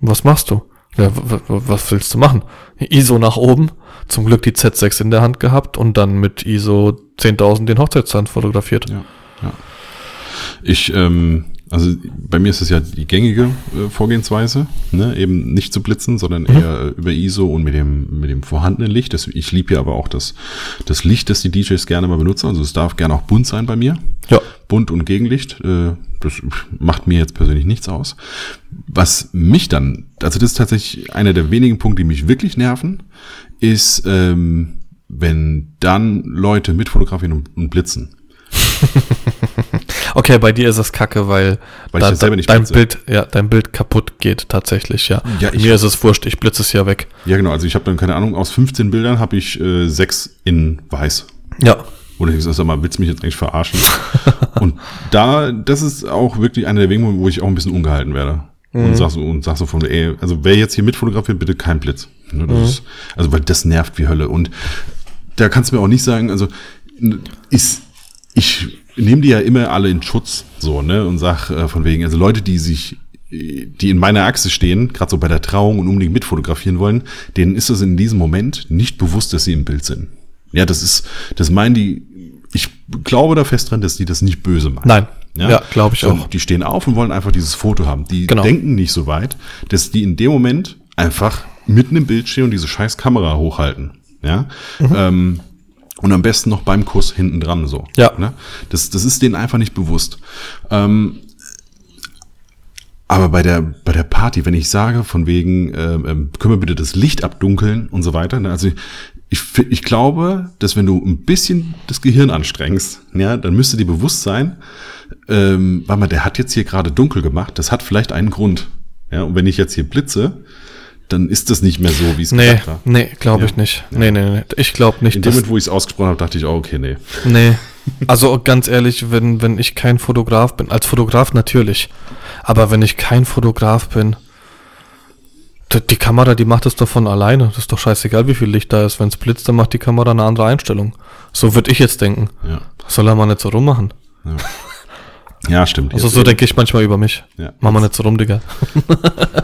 was machst du? Ja, was willst du machen? ISO nach oben, zum Glück die Z6 in der Hand gehabt und dann mit ISO 10.000 den Hochzeitstand fotografiert. Ja, ja. Ich, ähm, also bei mir ist es ja die gängige äh, Vorgehensweise, ne? eben nicht zu blitzen, sondern eher äh, über ISO und mit dem, mit dem vorhandenen Licht. Das, ich liebe ja aber auch das, das Licht, das die DJs gerne mal benutzen. Also es darf gerne auch bunt sein bei mir. Ja. Bunt und Gegenlicht. Äh, das macht mir jetzt persönlich nichts aus. Was mich dann, also das ist tatsächlich einer der wenigen Punkte, die mich wirklich nerven, ist, ähm, wenn dann Leute mitfotografieren und, und blitzen. Okay, bei dir ist es kacke, weil, Weil das nicht dein blitze. Bild, ja, dein Bild kaputt geht tatsächlich, ja. Ja, Mir ist es wurscht, ich blitze es ja weg. Ja, genau. Also ich habe dann keine Ahnung, aus 15 Bildern habe ich äh, sechs in weiß. Ja. Oder ich sag mal, willst du mich jetzt eigentlich verarschen? und da, das ist auch wirklich einer der Wege, wo ich auch ein bisschen ungehalten werde. Und sag so, und sag so von, ey, also wer jetzt hier mitfotografiert, bitte kein Blitz. Ne, das ist, also, weil das nervt wie Hölle. Und da kannst du mir auch nicht sagen, also, ist, ich nehme die ja immer alle in Schutz, so, ne, und sag äh, von wegen, also Leute, die sich, die in meiner Achse stehen, gerade so bei der Trauung und unbedingt mitfotografieren wollen, denen ist es in diesem Moment nicht bewusst, dass sie im Bild sind. Ja, das ist, das meinen die, ich glaube da fest dran, dass die das nicht böse meinen. Nein. Ja, glaub ich Sondern auch. Die stehen auf und wollen einfach dieses Foto haben. Die Genau. denken nicht so weit, dass die in dem Moment einfach mitten im Bild stehen und diese scheiß Kamera hochhalten. Ja. Mhm. Ähm, und am besten noch beim Kuss hinten dran so. Ja. Ne? Das, das ist denen einfach nicht bewusst. Ähm, aber bei der, bei der Party, wenn ich sage, von wegen, ähm, ähm, können wir bitte das Licht abdunkeln und so weiter, ne? also ich, ich glaube, dass wenn du ein bisschen das Gehirn anstrengst, ja, dann müsste dir bewusst sein, ähm, warte mal, der hat jetzt hier gerade dunkel gemacht, das hat vielleicht einen Grund. Ja, und wenn ich jetzt hier blitze, dann ist das nicht mehr so, wie es Nee, gedacht war. nee, glaube ich Ja. nicht. Nee, nee, nee. Ich glaube nicht. In dem Moment, wo ich es ausgesprochen habe, dachte ich, oh, okay, nee. Nee. Also ganz ehrlich, wenn, wenn ich kein Fotograf bin, als Fotograf natürlich, aber wenn ich kein Fotograf bin, die Kamera, die macht es doch von alleine. Das ist doch scheißegal, wie viel Licht da ist. Wenn es blitzt, dann macht die Kamera eine andere Einstellung. So würde ich jetzt denken. Ja, Soll er mal nicht so rummachen. ja stimmt. Also Jetzt, so denke ich manchmal über mich. Ja. Mach mal nicht so rum, Digga.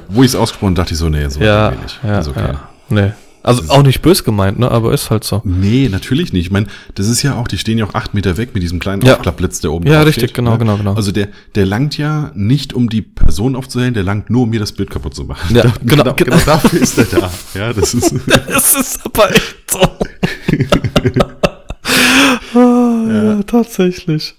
Wo ich es ausgesprochen dachte ich so, nee, so Ja, wenig. ja, ist okay. ja. Nee. Also auch nicht bös gemeint, ne? Aber ist halt so. Nee, natürlich nicht. Ich meine, das ist ja auch, die stehen ja auch acht Meter weg mit diesem kleinen Ja. Aufklappblitz, der oben Ja, drauf richtig, genau, genau, genau. Also der, der langt ja nicht, um die Person aufzuhellen, der langt nur, um mir das Bild kaputt zu machen. Ja, Da- genau, genau, genau. genau dafür ist er da. Ja, das ist, Es ist aber echt so. ah, ja. tatsächlich.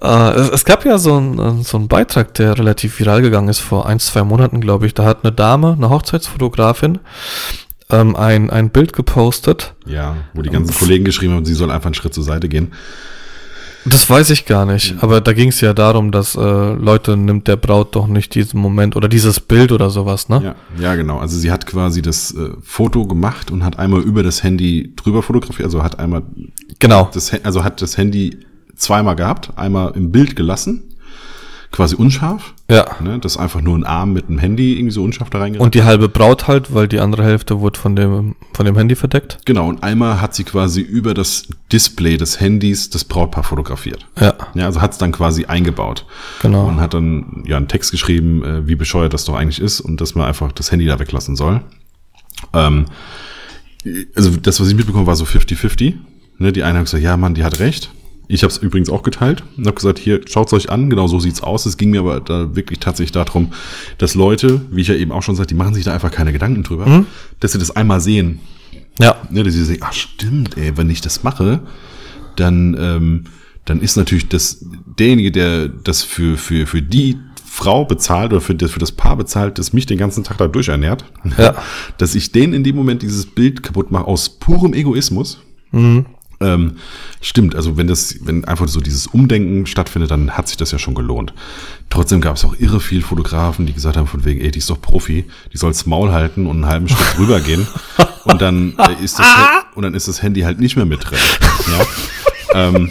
Äh, es, es gab ja so einen so einen Beitrag, der relativ viral gegangen ist vor ein, zwei Monaten, glaube ich. Da hat eine Dame, eine Hochzeitsfotografin, ähm, ein, ein Bild gepostet. ja, wo die ganzen Kollegen geschrieben haben, sie soll einfach einen Schritt zur Seite gehen. Das weiß ich gar nicht, aber da ging es ja darum, dass äh, Leute nimmt der Braut doch nicht diesen Moment oder dieses Bild oder sowas, ne? Ja, ja, genau. Also sie hat quasi das äh, Foto gemacht und hat einmal über das Handy drüber fotografiert, also hat einmal Genau. das, also hat das Handy zweimal gehabt, einmal im Bild gelassen, quasi unscharf. Ja. Ne, das ist einfach nur ein Arm mit einem Handy irgendwie so unscharf da reingerannt. Und die halbe Braut halt, weil die andere Hälfte wurde von dem, von dem Handy verdeckt. Genau, und einmal hat sie quasi über das Display des Handys das Brautpaar fotografiert. Ja, Ja, also hat es dann quasi eingebaut. genau. Und hat dann ja einen Text geschrieben, äh, wie bescheuert das doch eigentlich ist und dass man einfach das Handy da weglassen soll. Ähm, also das, was ich mitbekommen, war so 50-50. Ne, die eine hat gesagt, ja, Mann, die hat recht. Ich habe es übrigens auch geteilt und habe gesagt, hier, schaut's euch an, genau so sieht's aus. Es ging mir aber da wirklich tatsächlich darum, dass Leute, wie ich ja eben auch schon sagte, die machen sich da einfach keine Gedanken drüber, dass sie das einmal sehen, Ja, ne, dass sie sagen, ach stimmt, ey, wenn ich das mache, dann, ähm, dann ist natürlich das, derjenige, der das für, für, für die Frau bezahlt oder für das, für das Paar bezahlt, das mich den ganzen Tag da durchernährt, Ja. dass ich denen in dem Moment dieses Bild kaputt mache aus purem Egoismus. Ähm, stimmt, also wenn das, wenn einfach so dieses Umdenken stattfindet, dann hat sich das ja schon gelohnt. Trotzdem gab es auch irre viel Fotografen, die gesagt haben von wegen, ey, die ist doch Profi, die soll's Maul halten und einen halben Schritt rüber gehen und dann äh, ist das und dann ist das Handy halt nicht mehr mit drin. Ja? ähm,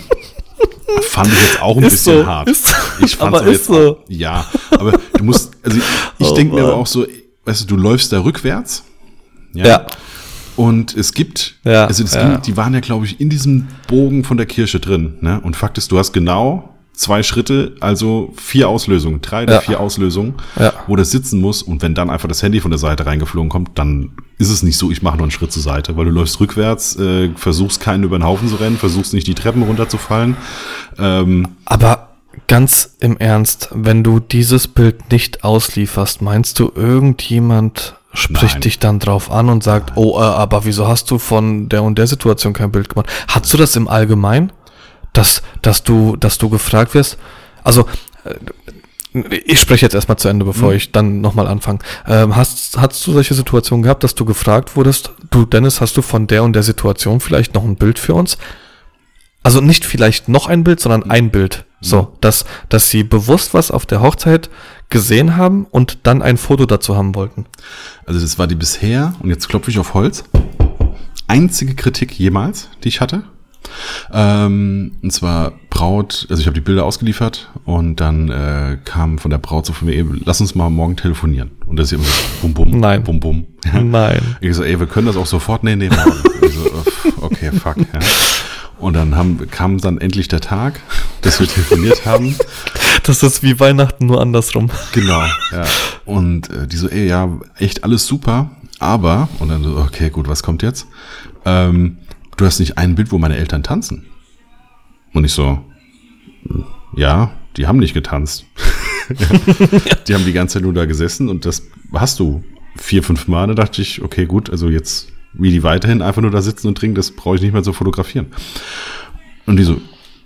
fand ich jetzt auch ein Ist bisschen so, hart. ist- ich fand's aber ist jetzt so. Ja, aber du musst, also ich, ich Oh denke mir aber auch so, weißt du, du läufst da rückwärts. ja, Und es gibt, Ja, also es ja. ging, die waren ja, glaube ich, in diesem Bogen von der Kirche drin. Ne? Und Fakt ist, du hast genau zwei Schritte, also vier Auslösungen, drei oder Ja. vier Auslösungen, wo das sitzen muss. Und wenn dann einfach das Handy von der Seite reingeflogen kommt, dann ist es nicht so, ich mache nur einen Schritt zur Seite, weil du läufst rückwärts, äh, versuchst keinen über den Haufen zu rennen, versuchst nicht die Treppen runterzufallen. Ähm, aber ganz im Ernst, wenn du dieses Bild nicht auslieferst, meinst du, irgendjemand spricht Nein. dich dann drauf an und sagt, oh, äh, aber wieso hast du von der und der Situation kein Bild gemacht? Hast du das im Allgemeinen, dass, dass du, dass du gefragt wirst? Also, äh, ich spreche jetzt erstmal zu Ende, bevor ich dann nochmal anfange. Ähm, hast, hast du solche Situationen gehabt, dass du gefragt wurdest, du Dennis, hast du von der und der Situation vielleicht noch ein Bild für uns? Also nicht vielleicht noch ein Bild, sondern ein Bild. So, dass, dass sie bewusst was auf der Hochzeit gesehen haben und dann ein Foto dazu haben wollten. Also das war die bisher, und jetzt klopfe ich auf Holz, einzige Kritik jemals, die ich hatte. Ähm, und zwar Braut, also ich habe die Bilder ausgeliefert und dann äh, kam von der Braut so von mir, ey, lass uns mal morgen telefonieren. Und das ist immer so bum bum, Nein. bum bum. Nein. Ich so, ey, wir können das auch sofort, nee, nee, morgen. Ich so, äh, okay, fuck. Ja. Und dann haben, kam dann endlich der Tag, dass wir telefoniert haben. Das ist wie Weihnachten, nur andersrum. Genau, ja. Und äh, die so, ey, ja, echt alles super, aber, und dann so, okay, gut, was kommt jetzt? Ähm, du hast nicht ein Bild, wo meine Eltern tanzen. Und ich so, ja, die haben nicht getanzt. die haben die ganze Zeit nur da gesessen und das hast du vier, fünf Mal. Da dachte ich, okay, gut, also jetzt, wie die weiterhin einfach nur da sitzen und trinken, das brauche ich nicht mehr zu fotografieren. Und die so,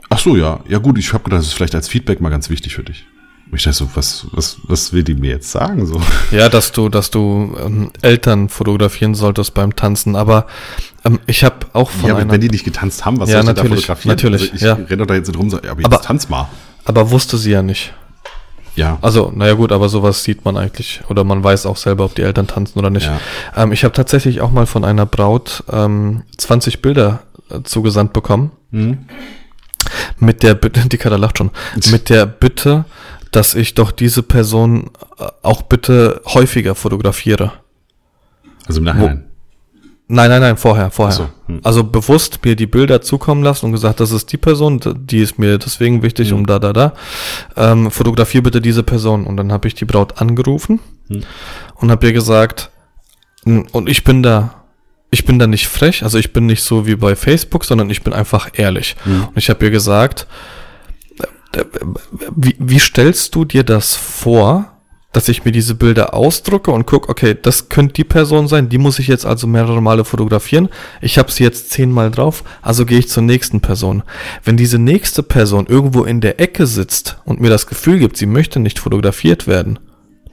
ach so, ja, ja gut, ich habe gedacht, das ist vielleicht als Feedback mal ganz wichtig für dich. Und ich dachte so, was, was, was will die mir jetzt sagen? So. Ja, dass du, dass du ähm, Eltern fotografieren solltest beim Tanzen. Aber ähm, ich habe auch von Ja, einer, wenn die nicht getanzt haben, was Ja, soll ich da natürlich, fotografieren? natürlich, Also ich ja. renne da jetzt nicht rum sage, ja, aber jetzt Aber- tanz mal. aber wusste sie ja nicht. Ja. Also, naja gut, aber sowas sieht man eigentlich oder man weiß auch selber, ob die Eltern tanzen oder nicht. Ja. Ähm, ich habe tatsächlich auch mal von einer Braut ähm, 20 Bilder äh, zugesandt bekommen. Hm? Mit der Bitte, die Kader lacht schon, mit der Bitte, dass ich doch diese Person äh, auch bitte häufiger fotografiere. Also im Nachhinein. Nein, nein, nein, vorher, vorher. So, hm. Also bewusst mir die Bilder zukommen lassen und gesagt, das ist die Person, die ist mir deswegen wichtig, Hm. um da, da, da. Ähm, fotografier bitte diese Person. Und dann habe ich die Braut angerufen Hm. und habe ihr gesagt, und ich bin da, ich bin da nicht frech, also ich bin nicht so wie bei Facebook, sondern ich bin einfach ehrlich. Hm. Und ich habe ihr gesagt, äh, wie, wie stellst du dir das vor, dass ich mir diese Bilder ausdrucke und gucke, okay, das könnte die Person sein, die muss ich jetzt also mehrere Male fotografieren. Ich habe sie jetzt zehnmal drauf, also gehe ich zur nächsten Person. Wenn diese nächste Person irgendwo in der Ecke sitzt und mir das Gefühl gibt, sie möchte nicht fotografiert werden,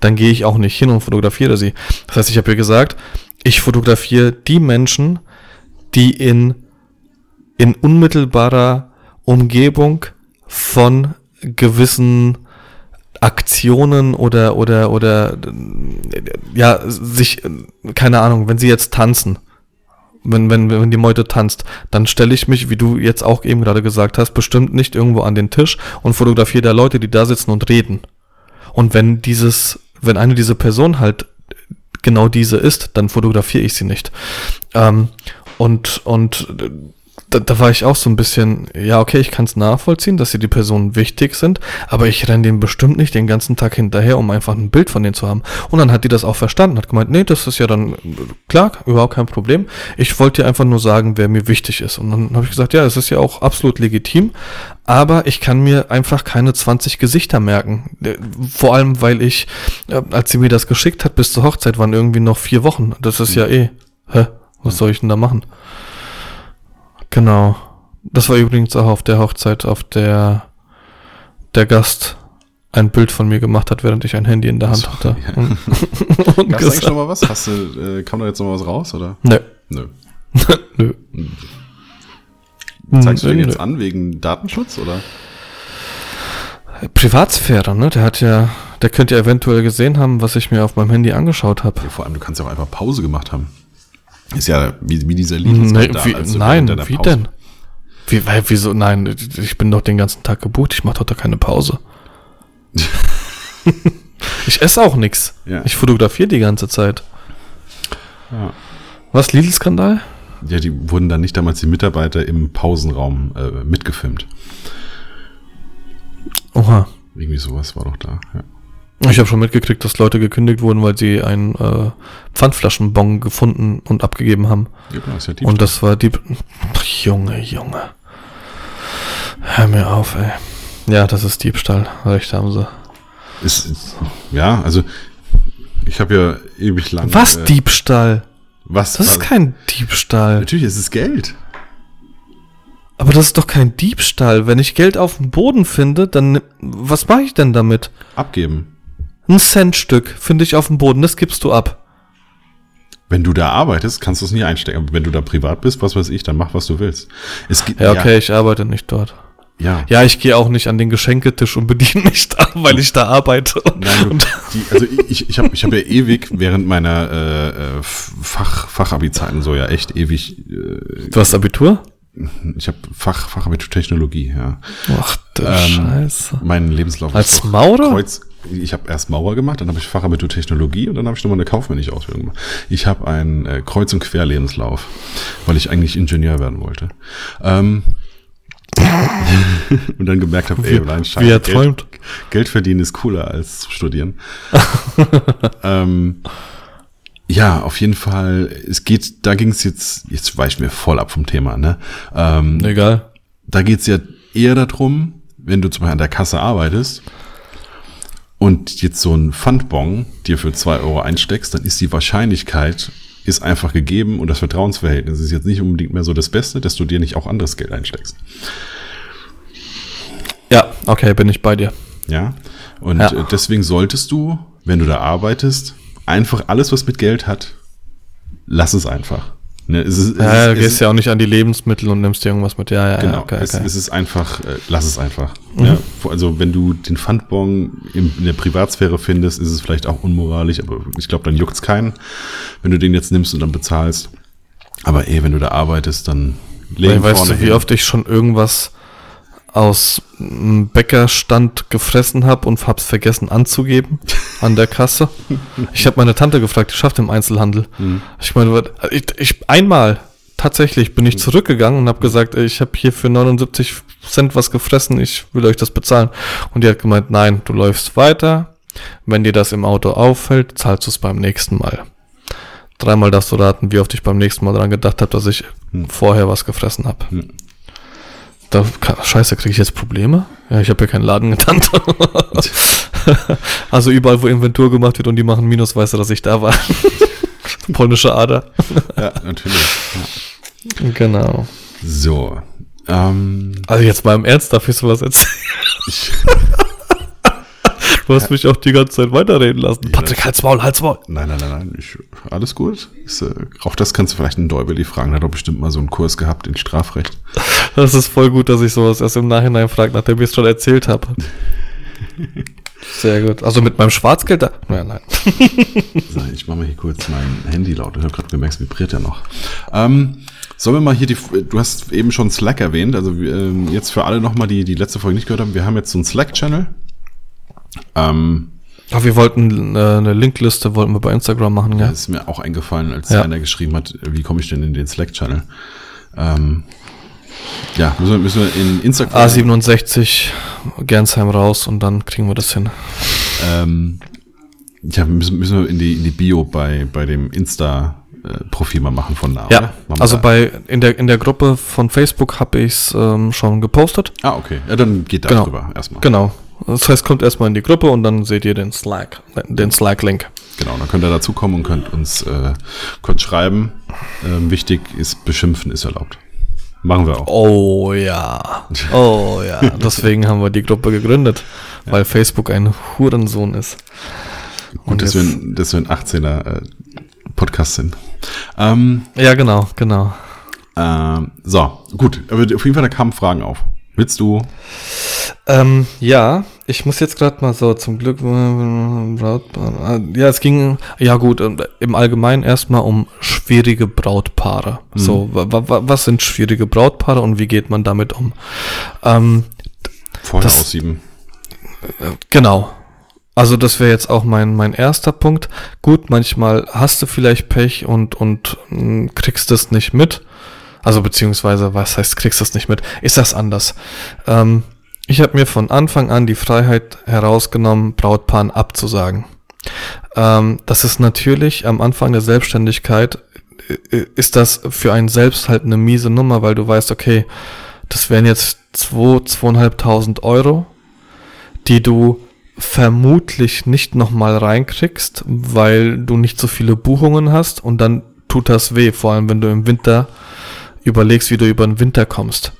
dann gehe ich auch nicht hin und fotografiere sie. Das heißt, ich habe ihr gesagt, ich fotografiere die Menschen, die in, in unmittelbarer Umgebung von gewissen Aktionen oder oder oder ja sich keine Ahnung, wenn sie jetzt tanzen, wenn wenn wenn die Meute tanzt, dann stelle ich mich, wie du jetzt auch eben gerade gesagt hast, bestimmt nicht irgendwo an den Tisch und fotografiere da Leute, die da sitzen und reden. Und wenn dieses wenn eine diese Person halt genau diese ist, dann fotografiere ich sie nicht. Ähm, und und da, da war ich auch so ein bisschen, ja, okay, ich kann es nachvollziehen, dass sie die Personen wichtig sind, aber ich renne denen bestimmt nicht den ganzen Tag hinterher, um einfach ein Bild von denen zu haben. Und dann hat die das auch verstanden, hat gemeint, nee, das ist ja dann klar, überhaupt kein Problem. Ich wollte dir einfach nur sagen, wer mir wichtig ist. Und dann habe ich gesagt, ja, es ist ja auch absolut legitim, aber ich kann mir einfach keine 20 Gesichter merken. Äh, Vor allem, weil ich, äh, als sie mir das geschickt hat, bis zur Hochzeit waren irgendwie noch vier Wochen. Das ist ja eh, hä, was soll ich denn da machen? Genau. Das war übrigens auch auf der Hochzeit, auf der der Gast ein Bild von mir gemacht hat, während ich ein Handy in der Hand So, hatte. ja. Und, und eigentlich gesagt, schon mal was? Hast du, äh, kam da jetzt noch mal was raus, oder? nö, Nö. nö. Zeigst du den nö. jetzt an wegen Datenschutz, oder? Privatsphäre, ne? Der hat ja, der könnte ja eventuell gesehen haben, was ich mir auf meinem Handy angeschaut habe. Ja, vor allem, du kannst ja auch einfach Pause gemacht haben. Ist ja wie, wie dieser Lied. ist Nee, da, wie, als du nein, wie Pause- denn? Wie, wieso? Nein, ich bin doch den ganzen Tag gebucht. Ich mache doch da keine Pause. ich esse auch nix. Ja. Ich fotografiere die ganze Zeit. Ja. Was, Lidl-Skandal? Ja, die wurden dann nicht damals die Mitarbeiter im Pausenraum äh, mitgefilmt. Oha. Irgendwie sowas war doch da. Ja. Ich habe schon mitgekriegt, dass Leute gekündigt wurden, weil sie einen äh, Pfandflaschenbon gefunden und abgegeben haben. Ja, ist ja Und das war die. Ach, Junge, Junge. Hör mir auf, ey. Ja, das ist Diebstahl. Recht haben sie. ist, ist, ja, also ich habe ja ewig lang. Was äh, Diebstahl? Was? Das ist kein Diebstahl. Natürlich, es ist Geld. Aber das ist doch kein Diebstahl. Wenn ich Geld auf dem Boden finde, dann was mache ich denn damit? Abgeben. Ein Centstück finde ich auf dem Boden, das gibst du ab. Wenn du da arbeitest, kannst du es nie einstecken. Aber wenn du da privat bist, was weiß ich, dann mach, was du willst. Es gibt, Ja, okay, ich arbeite nicht dort. Ja. Ja, ich gehe auch nicht an den Geschenketisch und bediene mich da, weil ich da arbeite. Nein, du, die, also ich, ich habe ich hab ja ewig während meiner äh, äh, Fach, Fachabi-Zeiten so ja echt ewig, äh, du hast Abitur? ich habe Fach, Fachabitur Technologie, ja. Ach du Ähm, Scheiße. Meinen Lebenslauf Als Maurer? Kreuz, ich habe erst Maurer gemacht, dann habe ich Fachabitur Technologie und dann habe ich nochmal eine kaufmännische Ausbildung gemacht. Ich habe einen äh, Kreuz- und Querlebenslauf, weil ich eigentlich Ingenieur werden wollte. Ähm, und dann gemerkt habe, ey, Wie- nein, wie er Geld, träumt. Geld verdienen ist cooler als zu studieren. ähm, ja, auf jeden Fall, es geht, da ging es jetzt, jetzt weiche ich mir voll ab vom Thema, ne? Ähm, Egal. da geht's ja eher darum, wenn du zum Beispiel an der Kasse arbeitest und jetzt so ein Pfandbon dir für zwei Euro einsteckst, dann ist die Wahrscheinlichkeit ist einfach gegeben und das Vertrauensverhältnis ist jetzt nicht unbedingt mehr so das Beste, dass du dir nicht auch anderes Geld einsteckst. Ja, okay, bin ich bei dir. Ja. Und Ja. äh, deswegen solltest du, wenn du da arbeitest, einfach alles, was mit Geld hat, lass es einfach. Ne, es ist, es Ja, ist, du gehst ja auch nicht an die Lebensmittel und nimmst dir irgendwas mit. Ja, ja, Genau, ja, okay, es, okay. es ist einfach, äh, lass es einfach. Mhm. Ja, also wenn du den Pfandbon in, in der Privatsphäre findest, ist es vielleicht auch unmoralisch, aber ich glaube, dann juckt's keinen, wenn du den jetzt nimmst und dann bezahlst. Aber eh, wenn du da arbeitest, dann Weil, weißt du, wie hin. oft ich schon irgendwas aus einem Bäckerstand gefressen habe und hab's vergessen anzugeben an der Kasse. Ich habe meine Tante gefragt, die schafft im Einzelhandel. Mhm. Ich meine, ich, ich einmal tatsächlich bin ich zurückgegangen und habe gesagt, ich habe hier für 79 Cent was gefressen, ich will euch das bezahlen. Und die hat gemeint, nein, du läufst weiter. Wenn dir das im Auto auffällt, zahlst du es beim nächsten Mal. Dreimal darfst du raten, wie oft ich beim nächsten Mal dran gedacht habe, dass ich Hm. vorher was gefressen habe. Hm. Da, scheiße, kriege ich jetzt Probleme? Ja, ich habe ja keinen Laden getannt. also überall, wo Inventur gemacht wird und die machen Minus, weißt du, dass ich da war. Polnische Ader. Ja, natürlich. Ja. Genau. So. Ähm, Also jetzt mal im Ernst, darf ich sowas erzählen? ich, Du hast mich auch die ganze Zeit weiterreden lassen. Patrick, halt's Maul, halt's Maul. nein, nein, nein, nein. Ich, alles gut. Ist, äh, auch das kannst du vielleicht einen Däubeli fragen. Der hat doch bestimmt mal so einen Kurs gehabt in Strafrecht. Das ist voll gut, dass ich sowas erst im Nachhinein frage, nachdem ich es schon erzählt habe. Sehr gut. Also mit meinem Schwarzgeld da. Ja, nein. So, ich mache mal hier kurz mein Handy laut. Ich habe gerade gemerkt, es vibriert ja noch. Ähm, sollen wir mal hier die, du hast eben schon Slack erwähnt, also ähm, jetzt für alle nochmal, die die letzte Folge nicht gehört haben, wir haben jetzt so einen Slack-Channel. Ähm, Aber wir wollten äh, eine Linkliste wollten wir bei Instagram machen, ja. das ist mir auch eingefallen, als Ja. einer geschrieben hat, wie komme ich denn in den Slack-Channel? Ähm, ja, müssen wir, müssen wir in Instagram. A67 Gernsheim raus und dann kriegen wir das hin. Ähm, ja, müssen, müssen wir in die, in die Bio bei, bei dem Insta-Profil mal machen von da. Ja, oder? Machen wir also da- bei in der in der Gruppe von Facebook habe ich es ähm, schon gepostet. Ah, okay. Ja, dann geht da Genau. drüber erstmal. Genau. Das heißt, kommt erstmal in die Gruppe und dann seht ihr den Slack, den Slack-Link. Genau, dann könnt ihr dazukommen und könnt uns äh, kurz schreiben. Ähm, wichtig ist, beschimpfen ist erlaubt. Machen wir auch. Oh ja. Oh ja. Deswegen haben wir die Gruppe gegründet, weil Facebook ein Hurensohn ist. Gut, dass wir, ein- dass wir ein 18er äh, Podcast sind. Ähm, Ja, genau, genau. ähm, so, gut. Aber auf jeden Fall, da kamen Fragen auf. Willst du? Ähm, ja, ich muss jetzt gerade mal so zum Glück. Brautpaar. Ja, es ging, ja gut, und im Allgemeinen erstmal um schwierige Brautpaare. So, wa, wa, was sind schwierige Brautpaare und wie geht man damit um? Ähm, Vorher Das- aussieben. Genau. Also das wäre jetzt auch mein, mein erster Punkt. Gut, manchmal hast du vielleicht Pech und, und mh, kriegst es nicht mit. Also beziehungsweise, was heißt, kriegst es nicht mit? Ich sag's anders. Ähm, ich habe mir von Anfang an die Freiheit herausgenommen, Brautpaaren abzusagen. Ähm, das ist natürlich am Anfang der Selbstständigkeit, äh, ist das für einen selbst halt eine miese Nummer, weil du weißt, okay, das wären jetzt zwei, zweieinhalbtausend Euro, die du vermutlich nicht nochmal reinkriegst, weil du nicht so viele Buchungen hast und dann tut das weh, vor allem wenn du im Winter überlegst, wie du über den Winter kommst.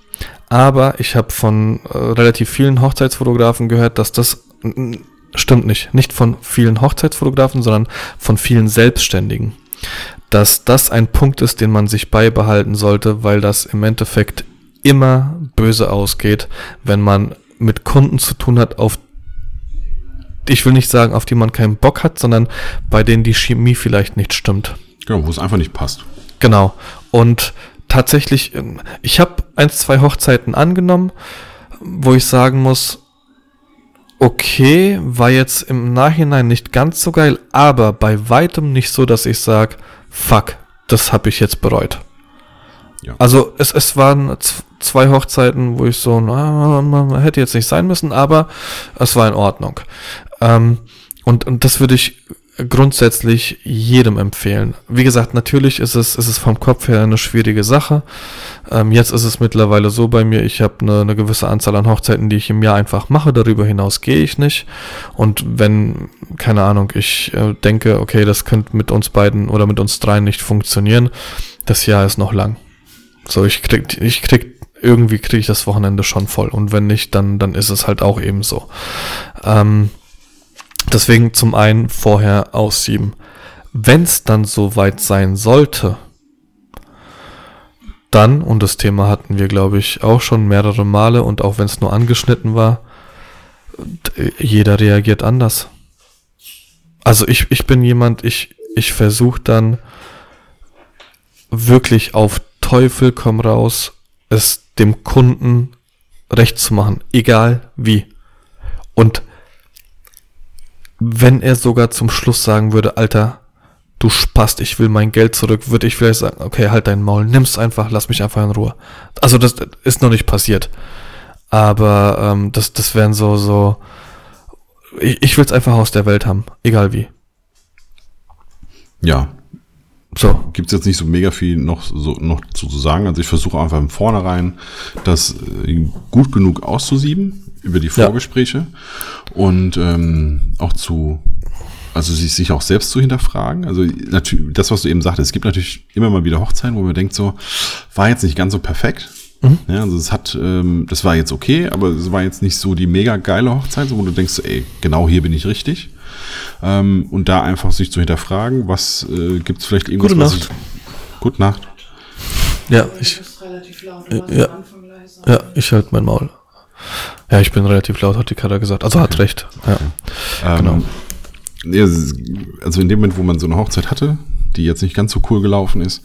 Aber ich habe von äh, relativ vielen Hochzeitsfotografen gehört, dass das mm, stimmt nicht, nicht von vielen Hochzeitsfotografen, sondern von vielen Selbstständigen, dass das ein Punkt ist, den man sich beibehalten sollte, weil das im Endeffekt immer böse ausgeht, wenn man mit Kunden zu tun hat, auf ich will nicht sagen, auf die man keinen Bock hat, sondern bei denen die Chemie vielleicht nicht stimmt. Genau, wo es einfach nicht passt. Genau. Und tatsächlich, ähm, ich habe eins, zwei Hochzeiten angenommen, wo ich sagen muss, okay, war jetzt im Nachhinein nicht ganz so geil, aber bei weitem nicht so, dass ich sage, fuck, das habe ich jetzt bereut. Ja. Also es, es waren zwei Hochzeiten, wo ich so, na, man hätte jetzt nicht sein müssen, aber es war in Ordnung. Ähm, und, und das würde ich grundsätzlich jedem empfehlen. Wie gesagt, natürlich ist es, ist es vom Kopf her eine schwierige Sache. Ähm, jetzt ist es mittlerweile so bei mir, ich habe eine, eine gewisse Anzahl an Hochzeiten, die ich im Jahr einfach mache. Darüber hinaus gehe ich nicht. Und wenn, keine Ahnung, ich äh, denke, okay, das könnte mit uns beiden oder mit uns dreien nicht funktionieren, das Jahr ist noch lang. So, ich krieg, ich krieg, irgendwie kriege ich das Wochenende schon voll. Und wenn nicht, dann, dann ist es halt auch eben so. Ähm, deswegen zum einen vorher aussieben. Wenn es dann soweit sein sollte, dann, und das Thema hatten wir, glaube ich, auch schon mehrere Male und auch wenn es nur angeschnitten war, jeder reagiert anders. Also ich, ich bin jemand, ich, ich versuche dann wirklich auf Teufel komm raus, es dem Kunden recht zu machen, egal wie. Und wenn er sogar zum Schluss sagen würde, Alter, du Spast, ich will mein Geld zurück, würde ich vielleicht sagen, okay, halt dein Maul, nimm's einfach, lass mich einfach in Ruhe. Also das ist noch nicht passiert. Aber ähm, das, das wären so, so, ich, ich will's einfach aus der Welt haben, egal wie. Ja, So, gibt es jetzt nicht so mega viel noch, so, noch zu, zu sagen. Also ich versuche einfach im Vornherein das äh, gut genug auszusieben über die Ja. Vorgespräche und ähm, auch zu, also sich, sich auch selbst zu hinterfragen. Also natürlich, das, was du eben sagtest, es gibt natürlich immer mal wieder Hochzeiten, wo man denkt so, war jetzt nicht ganz so perfekt. Ja, also es hat, ähm, das war jetzt okay, aber es war jetzt nicht so die mega geile Hochzeit, so wo du denkst, so, ey, genau hier bin ich richtig. Ähm, und da einfach sich zu hinterfragen, was äh, gibt es vielleicht irgendwas, Gute was Nacht. ich. Gute Nacht. ja, Ich ja. ja, ich halt mein Maul. Ja, ich bin relativ laut, hat die Kara gesagt. Also hat recht. Ja. Ähm, Genau. also in dem Moment, wo man so eine Hochzeit hatte, die jetzt nicht ganz so cool gelaufen ist,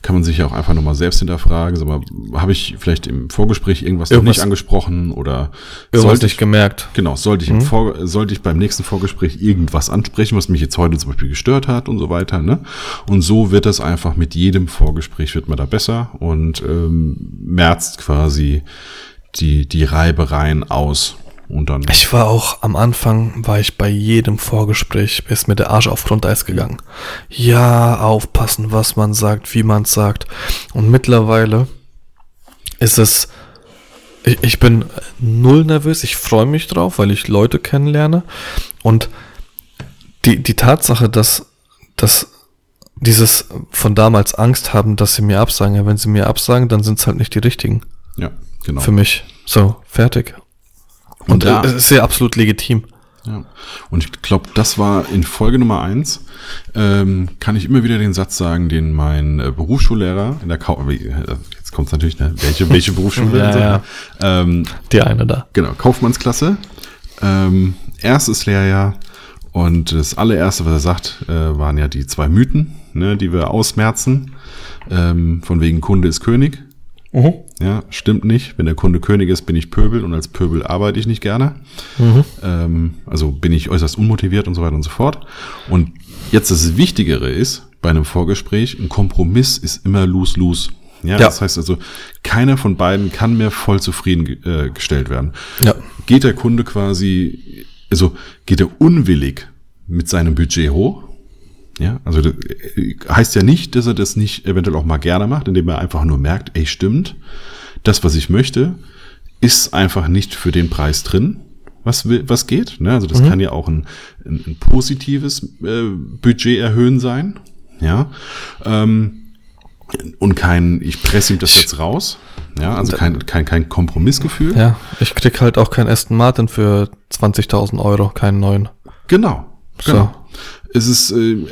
kann man sich ja auch einfach nochmal selbst hinterfragen. Sag mal, habe ich vielleicht im Vorgespräch irgendwas, noch Irgendwas- nicht angesprochen oder sollte ich, gemerkt. genau, sollte ich, im Vor, sollte ich beim nächsten Vorgespräch irgendwas ansprechen, was mich jetzt heute zum Beispiel gestört hat und so weiter. Ne? Und so wird das einfach mit jedem Vorgespräch wird man da besser und ähm, merzt quasi die, die Reibereien aus. Und dann Ich war auch am Anfang, war ich bei jedem Vorgespräch, ist mir der Arsch auf Grundeis gegangen. Ja, aufpassen, was man sagt, wie man sagt. Und mittlerweile ist es, ich, ich bin null nervös, ich freue mich drauf, weil ich Leute kennenlerne. Und die, die Tatsache, dass, dass dieses von damals Angst haben, dass sie mir absagen, ja, wenn sie mir absagen, dann sind es halt nicht die richtigen ja, genau. für mich. So, fertig. Und, Und da- äh, es ist ja absolut legitim. Ja. Und ich glaube, das war in Folge Nummer eins, ähm, kann ich immer wieder den Satz sagen, den mein äh, Berufsschullehrer in der Kau äh, jetzt kommt es natürlich, ne? welche, welche Berufsschule? Ja, so, ja. ähm, Die eine da. genau, Kaufmannsklasse, ähm, erstes Lehrjahr und das allererste, was er sagt, äh, waren ja die zwei Mythen, ne, die wir ausmerzen, ähm, von wegen Kunde ist König. Ja, stimmt nicht. Wenn der Kunde König ist, bin ich Pöbel und als Pöbel arbeite ich nicht gerne. Ähm, also bin ich äußerst unmotiviert und so weiter und so fort. Und jetzt das Wichtigere ist bei einem Vorgespräch, ein Kompromiss ist immer lose-lose. Ja, Ja. das heißt also, keiner von beiden kann mehr voll zufrieden ge- äh, gestellt werden. Ja. Geht der Kunde quasi, also geht er unwillig mit seinem Budget hoch, ja, also das äh, heißt ja nicht, dass er das nicht eventuell auch mal gerne macht, indem er einfach nur merkt, ey, stimmt, das, was ich möchte, ist einfach nicht für den Preis drin, was, was geht. Ne? Also das kann ja auch ein, ein, ein positives äh, Budget erhöhen sein. Ja. Ähm, und kein, ich presse ihm das jetzt raus. Ja, also kein, kein, kein Kompromissgefühl. Ja, ich krieg halt auch keinen Aston Martin für 20.000 Euro, keinen neuen. Genau. So. genau. Es ist, äh,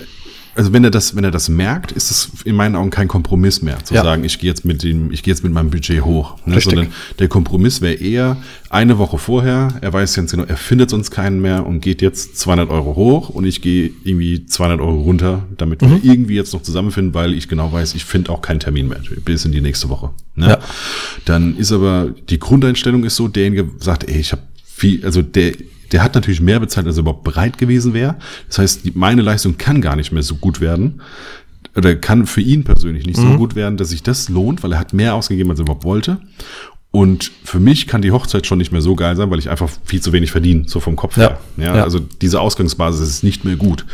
also wenn er das, wenn er das merkt, ist es in meinen Augen kein Kompromiss mehr, zu Ja. sagen, ich gehe jetzt mit dem, ich gehe jetzt mit meinem Budget hoch. Ne? Sondern der Kompromiss wäre eher eine Woche vorher, er weiß ganz genau, er findet sonst keinen mehr und geht jetzt 200 Euro hoch und ich gehe irgendwie 200 Euro runter, damit Mhm. wir irgendwie jetzt noch zusammenfinden, weil ich genau weiß, ich finde auch keinen Termin mehr bis in die nächste Woche. Ne? Ja. Dann ist aber die Grundeinstellung ist so, derjenige sagt, ey, ich habe viel, also der, der hat natürlich mehr bezahlt, als er überhaupt bereit gewesen wäre. Das heißt, meine Leistung kann gar nicht mehr so gut werden. Oder kann für ihn persönlich nicht Mhm. so gut werden, dass sich das lohnt, weil er hat mehr ausgegeben, als er überhaupt wollte. Und für mich kann die Hochzeit schon nicht mehr so geil sein, weil ich einfach viel zu wenig verdiene, so vom Kopf Ja. her. Ja, Ja. Also diese Ausgangsbasis ist nicht mehr gut,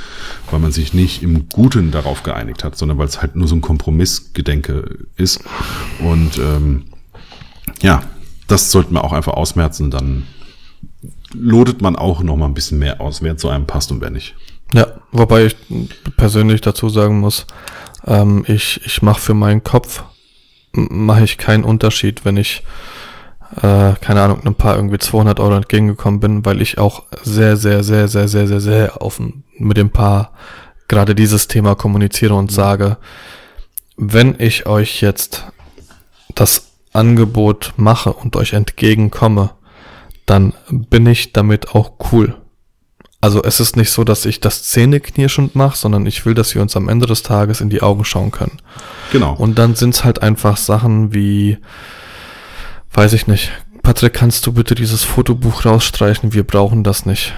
weil man sich nicht im Guten darauf geeinigt hat, sondern weil es halt nur so ein Kompromissgedenke ist. Und ähm, ja, das sollten wir auch einfach ausmerzen, dann lotet man auch noch mal ein bisschen mehr aus, wer zu einem passt und wer nicht. Ja, wobei ich persönlich dazu sagen muss, ähm, ich, ich mache für meinen Kopf, mache ich keinen Unterschied, wenn ich, äh, keine Ahnung, einem Paar irgendwie 200 Euro entgegengekommen bin, weil ich auch sehr, sehr, sehr, sehr, sehr, sehr, sehr offen mit dem Paar gerade dieses Thema kommuniziere und sage, wenn ich euch jetzt das Angebot mache und euch entgegenkomme, dann bin ich damit auch cool. Also es ist nicht so, dass ich das zähneknirschend mache, sondern ich will, dass wir uns am Ende des Tages in die Augen schauen können. Genau. Und dann sind es halt einfach Sachen wie, weiß ich nicht, Patrick, kannst du bitte dieses Fotobuch rausstreichen? Wir brauchen das nicht.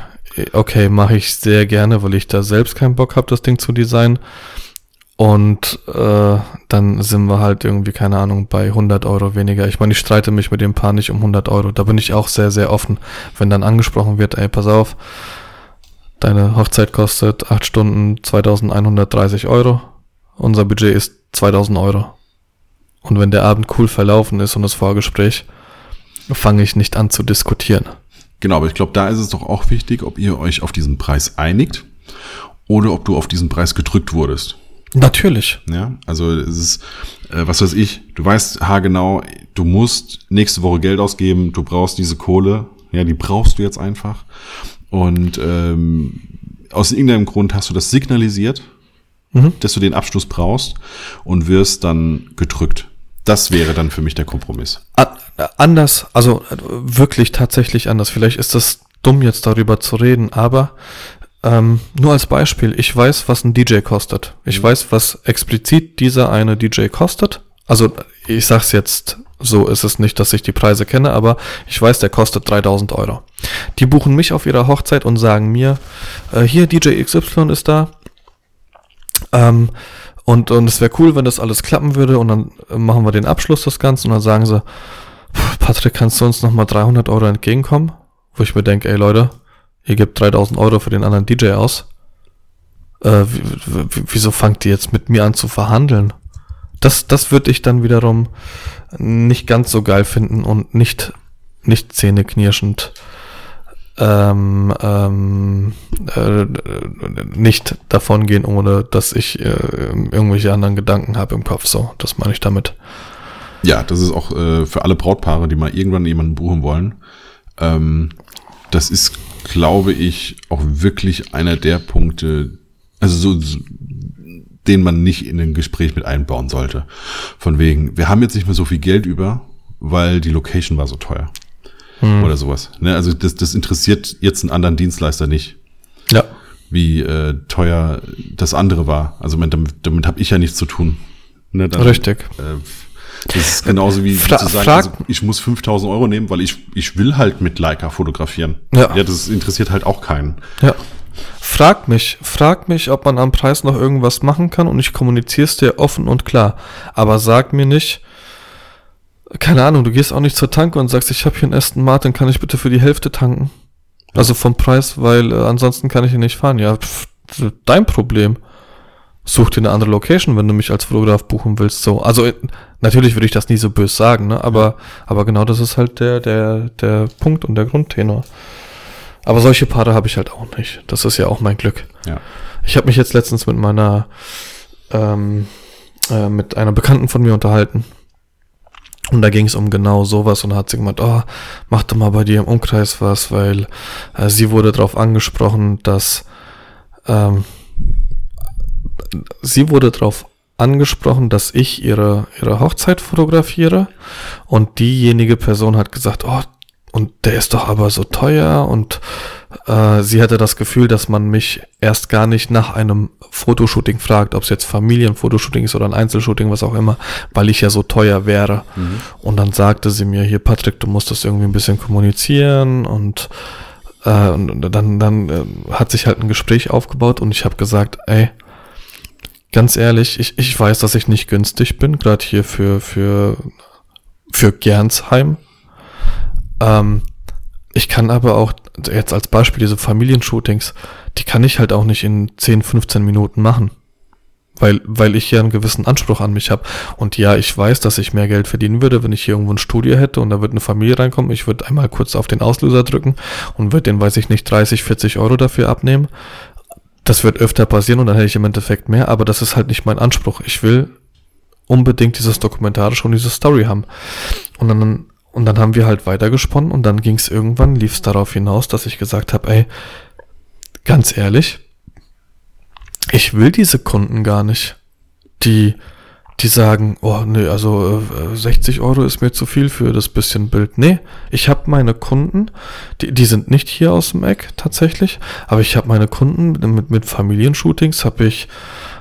Okay, mache ich sehr gerne, weil ich da selbst keinen Bock habe, das Ding zu designen. Und äh, dann sind wir halt irgendwie, keine Ahnung, bei 100 Euro weniger. Ich meine, ich streite mich mit dem Paar nicht um 100 Euro. Da bin ich auch sehr, sehr offen. Wenn dann angesprochen wird, ey, pass auf, Deine Hochzeit kostet 8 Stunden 2130 Euro. Unser Budget ist 2000 Euro. Und wenn der Abend cool verlaufen ist und das Vorgespräch, fange ich nicht an zu diskutieren. Genau, aber ich glaube, da ist es doch auch wichtig, ob ihr euch auf diesen Preis einigt oder ob du auf diesen Preis gedrückt wurdest. Natürlich. Ja, also es ist, äh, was weiß ich, du weißt haargenau, du musst nächste Woche Geld ausgeben, du brauchst diese Kohle, ja, die brauchst du jetzt einfach. Und ähm, aus irgendeinem Grund hast du das signalisiert, mhm. dass du den Abschluss brauchst und wirst dann gedrückt. Das wäre dann für mich der Kompromiss. Anders, also wirklich tatsächlich anders. Vielleicht ist das dumm jetzt darüber zu reden, aber ähm, nur als Beispiel, ich weiß, was ein DJ kostet. Ich mhm. weiß, was explizit dieser eine DJ kostet. Also ich sag's jetzt so ist es nicht, dass ich die Preise kenne, aber ich weiß, der kostet 3000 Euro. Die buchen mich auf ihrer Hochzeit und sagen mir, äh, hier DJ XY ist da. Ähm, und, und es wäre cool, wenn das alles klappen würde und dann machen wir den Abschluss des Ganzen und dann sagen sie, Patrick, kannst du uns nochmal 300 Euro entgegenkommen? Wo ich mir denke, ey Leute, ihr gebt 3000 Euro für den anderen DJ aus. Äh, wieso fangt ihr jetzt mit mir an zu verhandeln? Das, das würde ich dann wiederum nicht ganz so geil finden und nicht, nicht zähneknirschend ähm, ähm, äh, nicht davon gehen, ohne dass ich äh, irgendwelche anderen Gedanken habe im Kopf. So, das meine ich damit. Ja, das ist auch äh, für alle Brautpaare, die mal irgendwann jemanden buchen wollen. Ähm, das ist, glaube ich, auch wirklich einer der Punkte, also so, den man nicht in ein Gespräch mit einbauen sollte. Von wegen, wir haben jetzt nicht mehr so viel Geld über, weil die Location war so teuer. Hm. Oder sowas. Ne? Also das, das interessiert jetzt einen anderen Dienstleister nicht. Ja. Wie äh, teuer das andere war. Also damit, damit habe ich ja nichts zu tun. Ne? Dann, Richtig. Äh, das ist genauso wie, Fra zu sagen, also ich muss 5000 Euro nehmen, weil ich, ich will halt mit Leica fotografieren. Ja. ja, das interessiert halt auch keinen. Ja. Frag mich, frag mich, ob man am Preis noch irgendwas machen kann und ich kommuniziere es dir offen und klar. Aber sag mir nicht, keine Ahnung, du gehst auch nicht zur Tanke und sagst, ich habe hier einen Aston Martin, kann ich bitte für die Hälfte tanken? Ja. Also vom Preis, weil äh, ansonsten kann ich ihn nicht fahren. Ja, pff, dein Problem. Such dir eine andere Location, wenn du mich als Fotograf buchen willst. So, also natürlich würde ich das nie so böse sagen, ne? Aber, aber genau das ist halt der, der, der Punkt und der Grundtenor. Aber solche Paare habe ich halt auch nicht. Das ist ja auch mein Glück. Ja. Ich habe mich jetzt letztens mit meiner, ähm, äh, mit einer Bekannten von mir unterhalten. Und da ging es um genau sowas und hat sie gemeint, oh, mach doch mal bei dir im Umkreis was, weil äh, sie wurde darauf angesprochen, dass ähm, sie wurde darauf angesprochen, dass ich ihre, ihre Hochzeit fotografiere und diejenige Person hat gesagt, oh, und der ist doch aber so teuer und äh, sie hatte das Gefühl, dass man mich erst gar nicht nach einem Fotoshooting fragt, ob es jetzt Familienfotoshooting ist oder ein Einzelshooting, was auch immer, weil ich ja so teuer wäre. Mhm. Und dann sagte sie mir hier, Patrick, du musst das irgendwie ein bisschen kommunizieren und, äh, und dann, dann äh, hat sich halt ein Gespräch aufgebaut und ich habe gesagt, ey, ganz ehrlich, ich, ich weiß, dass ich nicht günstig bin, gerade hier für, für, für Gernsheim ähm, ich kann aber auch, jetzt als Beispiel diese Familienshootings, die kann ich halt auch nicht in 10, 15 Minuten machen. Weil, weil ich ja einen gewissen Anspruch an mich habe. Und ja, ich weiß, dass ich mehr Geld verdienen würde, wenn ich hier irgendwo ein Studio hätte und da wird eine Familie reinkommen. Ich würde einmal kurz auf den Auslöser drücken und würde den, weiß ich nicht, 30, 40 Euro dafür abnehmen. Das wird öfter passieren und dann hätte ich im Endeffekt mehr, aber das ist halt nicht mein Anspruch. Ich will unbedingt dieses Dokumentarische und diese Story haben. Und dann und dann haben wir halt weitergesponnen und dann ging es irgendwann, lief es darauf hinaus, dass ich gesagt habe, ey, ganz ehrlich, ich will diese Kunden gar nicht, die die sagen, oh nee, also äh, 60 Euro ist mir zu viel für das bisschen Bild. Nee, ich habe meine Kunden, die, die sind nicht hier aus dem Eck tatsächlich, aber ich habe meine Kunden mit, mit Familienshootings, habe ich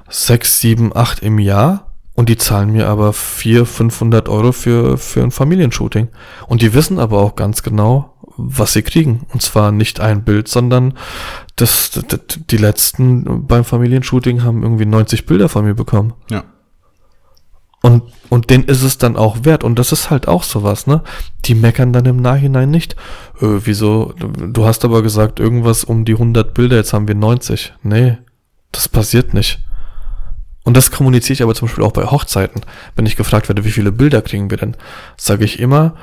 6, 7, 8 im Jahr und die zahlen mir aber 400, 500 Euro für, für ein Familienshooting. Und die wissen aber auch ganz genau, was sie kriegen. Und zwar nicht ein Bild, sondern das, das, die letzten beim Familienshooting haben irgendwie 90 Bilder von mir bekommen. Ja. Und, und den ist es dann auch wert. Und das ist halt auch sowas, ne? Die meckern dann im Nachhinein nicht. Äh, wieso? Du hast aber gesagt, irgendwas um die 100 Bilder, jetzt haben wir 90. Nee, das passiert nicht. Und das kommuniziere ich aber zum Beispiel auch bei Hochzeiten. Wenn ich gefragt werde, wie viele Bilder kriegen wir denn, sage ich immer,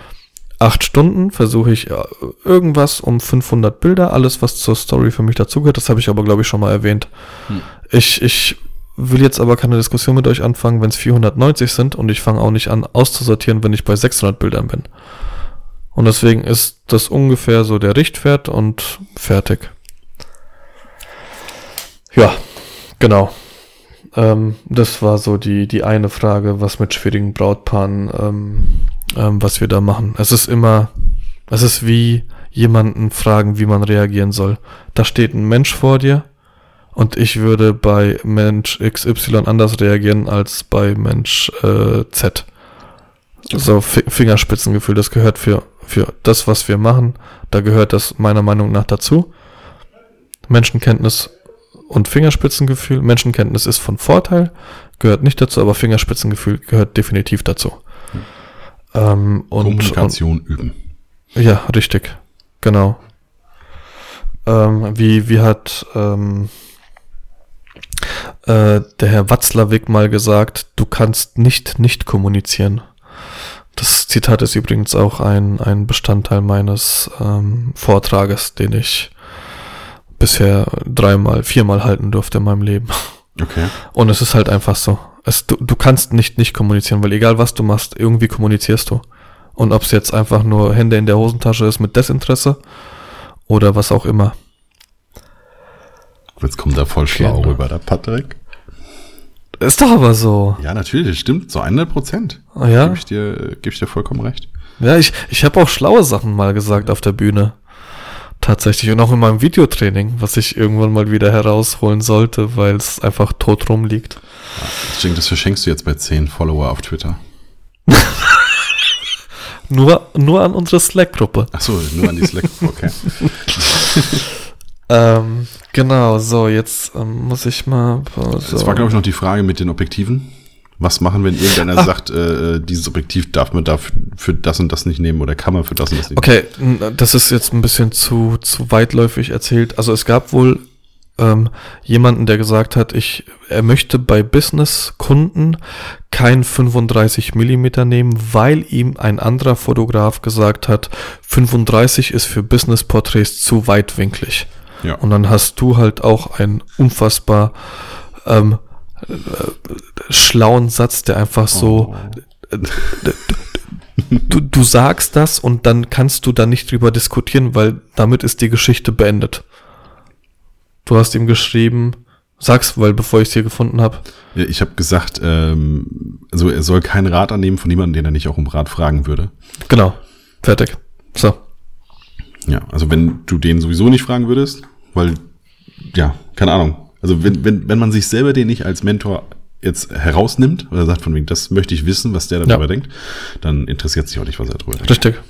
acht Stunden versuche ich äh, irgendwas um 500 Bilder, alles was zur Story für mich dazugehört. Das habe ich aber, glaube ich, schon mal erwähnt. Hm. Ich, ich will jetzt aber keine Diskussion mit euch anfangen, wenn es 490 sind und ich fange auch nicht an auszusortieren, wenn ich bei 600 Bildern bin. Und deswegen ist das ungefähr so der Richtwert und fertig. Ja, genau. Ähm, das war so die, die eine Frage, was mit schwierigen Brautpaaren, ähm, ähm, was wir da machen. Es ist immer, es ist wie jemanden fragen, wie man reagieren soll. Da steht ein Mensch vor dir und ich würde bei Mensch XY anders reagieren als bei Mensch äh, Z. So Fingerspitzengefühl, das gehört für, für das, was wir machen, da gehört das meiner Meinung nach dazu. Menschenkenntnis und Fingerspitzengefühl. Menschenkenntnis ist von Vorteil, gehört nicht dazu, aber Fingerspitzengefühl gehört definitiv dazu. Ähm, und, Kommunikation und, üben. Ja, richtig. Genau. Ähm, wie, wie hat ähm, äh, der Herr Watzlawick mal gesagt, du kannst nicht nicht kommunizieren. Das Zitat ist übrigens auch ein, ein Bestandteil meines ähm, Vortrages, den ich bisher dreimal, viermal halten durfte in meinem Leben. Okay. Und es ist halt einfach so. Es, du, du kannst nicht nicht kommunizieren, weil egal was du machst, irgendwie kommunizierst du. Und ob es jetzt einfach nur Hände in der Hosentasche ist mit Desinteresse oder was auch immer. Jetzt kommt er voll schlau genau. rüber, der Patrick. Ist doch aber so. Ja, natürlich, stimmt, so 100 Prozent. Oh, ja? Gebe ich, dir, geb ich dir vollkommen recht. Ja, ich, ich habe auch schlaue Sachen mal gesagt auf der Bühne. Tatsächlich. Und auch in meinem Videotraining, was ich irgendwann mal wieder herausholen sollte, weil es einfach tot rumliegt. Ja, ich denke, das verschenkst du jetzt bei 10 Follower auf Twitter. nur, nur an unsere Slack-Gruppe. Achso, nur an die Slack-Gruppe, okay. ähm, genau, so, jetzt ähm, muss ich mal. So. Das war, glaube ich, noch die Frage mit den Objektiven. Was machen, wenn irgendeiner Ach. sagt, äh, dieses Objektiv darf man dafür für das und das nicht nehmen oder kann man für das und das nicht okay, nehmen? Okay, das ist jetzt ein bisschen zu, zu weitläufig erzählt. Also es gab wohl ähm, jemanden, der gesagt hat, ich, er möchte bei Business-Kunden kein 35 Millimeter nehmen, weil ihm ein anderer Fotograf gesagt hat, 35 ist für Business-Porträts zu weitwinklig. Ja. Und dann hast du halt auch ein unfassbar ähm, schlauen Satz, der einfach so. Oh. Du, du sagst das und dann kannst du da nicht drüber diskutieren, weil damit ist die Geschichte beendet. Du hast ihm geschrieben, sag's, weil bevor ich es hier gefunden habe. Ja, ich habe gesagt, ähm, also er soll keinen Rat annehmen von jemandem, den er nicht auch um Rat fragen würde. Genau, fertig. So. Ja, also wenn du den sowieso nicht fragen würdest, weil, ja, keine Ahnung, also wenn, wenn, wenn man sich selber den nicht als Mentor jetzt herausnimmt oder sagt von wegen, das möchte ich wissen, was der darüber ja. denkt, dann interessiert sich auch nicht, was er darüber denkt. Richtig,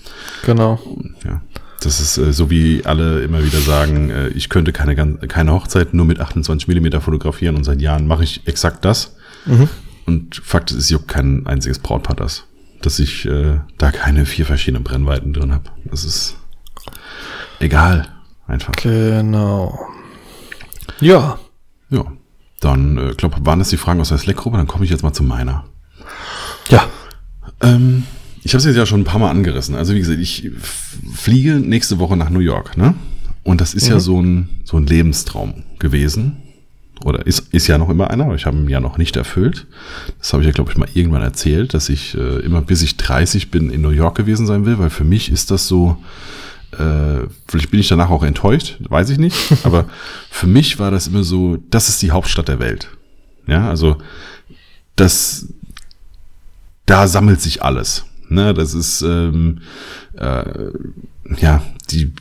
genau. Ja. Das ist äh, so wie alle immer wieder sagen, äh, ich könnte keine, keine Hochzeit nur mit 28 Millimeter fotografieren und seit Jahren mache ich exakt das. Mhm. Und Fakt ist, es juckt kein einziges Brautpaar das, dass ich äh, da keine vier verschiedenen Brennweiten drin habe. Das ist egal, einfach. Genau. Ja, ja, dann, äh, glaube waren das die Fragen aus der Slack-Gruppe, dann komme ich jetzt mal zu meiner. Ja. Ähm, ich habe es jetzt ja schon ein paar Mal angerissen. Also wie gesagt, ich fliege nächste Woche nach New York, ne? Und das ist mhm. ja so ein, so ein Lebenstraum gewesen. Oder ist, ist ja noch immer einer, aber ich habe ihn ja noch nicht erfüllt. Das habe ich ja, glaube ich, mal irgendwann erzählt, dass ich äh, immer bis ich 30 bin in New York gewesen sein will, weil für mich ist das so, äh, vielleicht bin ich danach auch enttäuscht, weiß ich nicht. Aber für mich war das immer so, das ist die Hauptstadt der Welt. Ja, also das, da sammelt sich alles. Ne, das ist ähm, äh, ja die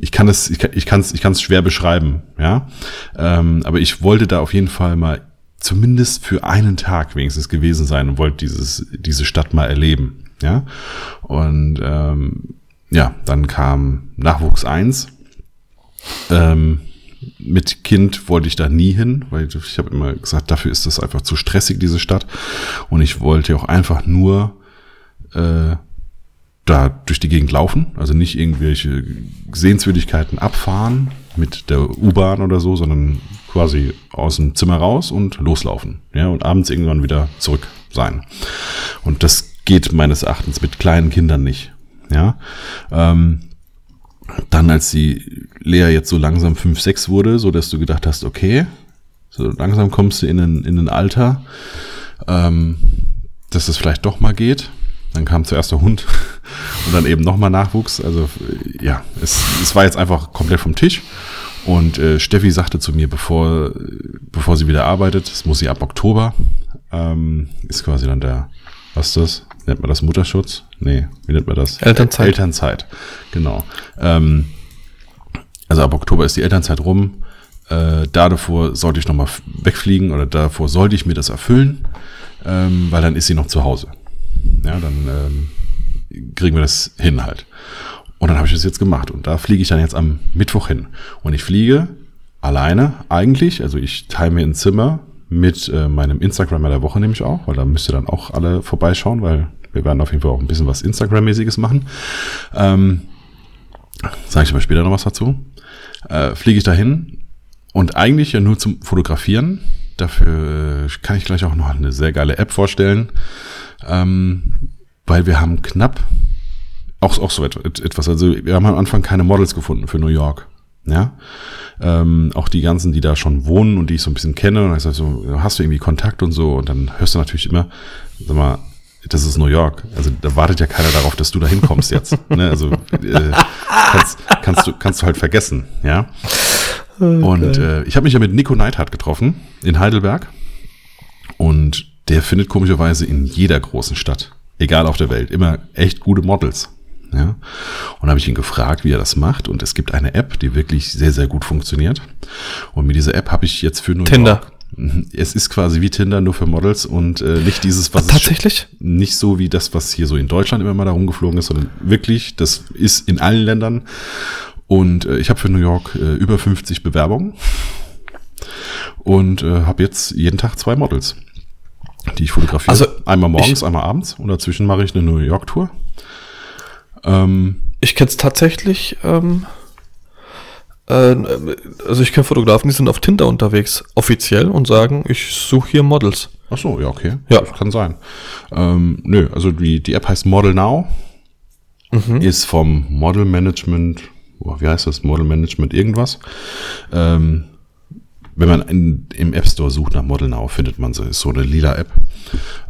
ich kann es ich kann ich kann es ich kann es schwer beschreiben, ja. Ähm, aber ich wollte da auf jeden Fall mal zumindest für einen Tag wenigstens gewesen sein und wollte dieses diese Stadt mal erleben, ja. Und ähm, ja, dann kam Nachwuchs 1. Ähm, mit Kind wollte ich da nie hin, weil ich habe immer gesagt, dafür ist das einfach zu stressig, diese Stadt. Und ich wollte auch einfach nur äh, da durch die Gegend laufen, also nicht irgendwelche Sehenswürdigkeiten abfahren mit der U-Bahn oder so, sondern quasi aus dem Zimmer raus und loslaufen. Ja, und abends irgendwann wieder zurück sein. Und das geht meines Erachtens mit kleinen Kindern nicht. Ja. Ähm, dann, als die Lea jetzt so langsam 5, 6 wurde, so dass du gedacht hast, okay, so langsam kommst du in ein, in ein Alter, ähm, dass es vielleicht doch mal geht. Dann kam zuerst der Hund und dann eben nochmal Nachwuchs. Also ja, es, es war jetzt einfach komplett vom Tisch. Und äh, Steffi sagte zu mir, bevor, bevor sie wieder arbeitet, das muss sie ab Oktober, ähm, ist quasi dann der, was ist das? Nennt man das Mutterschutz? Nee, wie nennt man das? Elternzeit. Elternzeit, genau. Ähm, also ab Oktober ist die Elternzeit rum. Äh, da davor sollte ich nochmal wegfliegen oder davor sollte ich mir das erfüllen, ähm, weil dann ist sie noch zu Hause. Ja, dann ähm, kriegen wir das hin halt. Und dann habe ich das jetzt gemacht und da fliege ich dann jetzt am Mittwoch hin. Und ich fliege alleine eigentlich, also ich teile mir ein Zimmer mit äh, meinem Instagrammer der Woche nämlich auch, weil da müsst ihr dann auch alle vorbeischauen, weil wir werden auf jeden Fall auch ein bisschen was Instagram-mäßiges machen. Ähm, Sage ich aber später noch was dazu. Äh, fliege ich dahin und eigentlich ja nur zum Fotografieren. Dafür kann ich gleich auch noch eine sehr geile App vorstellen, ähm, weil wir haben knapp auch, auch so etwas. Also wir haben am Anfang keine Models gefunden für New York. Ja, ähm, auch die ganzen, die da schon wohnen und die ich so ein bisschen kenne. Und ich sag so, hast du irgendwie Kontakt und so? Und dann hörst du natürlich immer, sag mal, das ist New York. Also da wartet ja keiner darauf, dass du da hinkommst jetzt. ne? Also äh, kannst, kannst, du, kannst du halt vergessen, ja. Okay. Und äh, ich habe mich ja mit Nico Neidhardt getroffen in Heidelberg. Und der findet komischerweise in jeder großen Stadt, egal auf der Welt, immer echt gute Models. Ja? Und habe ich ihn gefragt, wie er das macht. Und es gibt eine App, die wirklich sehr, sehr gut funktioniert. Und mit dieser App habe ich jetzt für New Tinder. York. Es ist quasi wie Tinder, nur für Models und äh, nicht dieses, was tatsächlich? Nicht so wie das, was hier so in Deutschland immer mal da rumgeflogen ist, sondern wirklich, das ist in allen Ländern. Und äh, ich habe für New York äh, über 50 Bewerbungen und äh, habe jetzt jeden Tag zwei Models, die ich fotografiere. Also einmal morgens, einmal abends und dazwischen mache ich eine New York Tour. Ähm, ich kenne es tatsächlich. Ähm, äh, also ich kenne Fotografen, die sind auf Tinder unterwegs, offiziell, und sagen, ich suche hier Models. Ach so, ja, okay. Ja. Das kann sein. Ähm, nö, also die, die App heißt Model Now. Mhm. Ist vom Model Management, oh, wie heißt das? Model Management irgendwas. Ähm, wenn man in, im App Store sucht nach Model Now, findet man sie. Ist so eine lila App.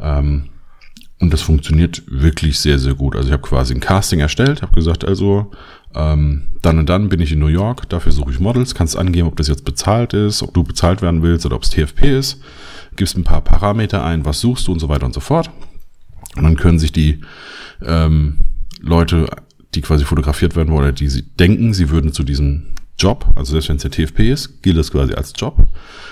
Ähm, und das funktioniert wirklich sehr, sehr gut. Also ich habe quasi ein Casting erstellt, habe gesagt, also ähm, dann und dann bin ich in New York, dafür suche ich Models, kannst angeben, ob das jetzt bezahlt ist, ob du bezahlt werden willst oder ob es TFP ist, gibst ein paar Parameter ein, was suchst du und so weiter und so fort. Und dann können sich die ähm, Leute, die quasi fotografiert werden wollen, die sie denken, sie würden zu diesem Job, also selbst wenn es der TFP ist, gilt das quasi als Job.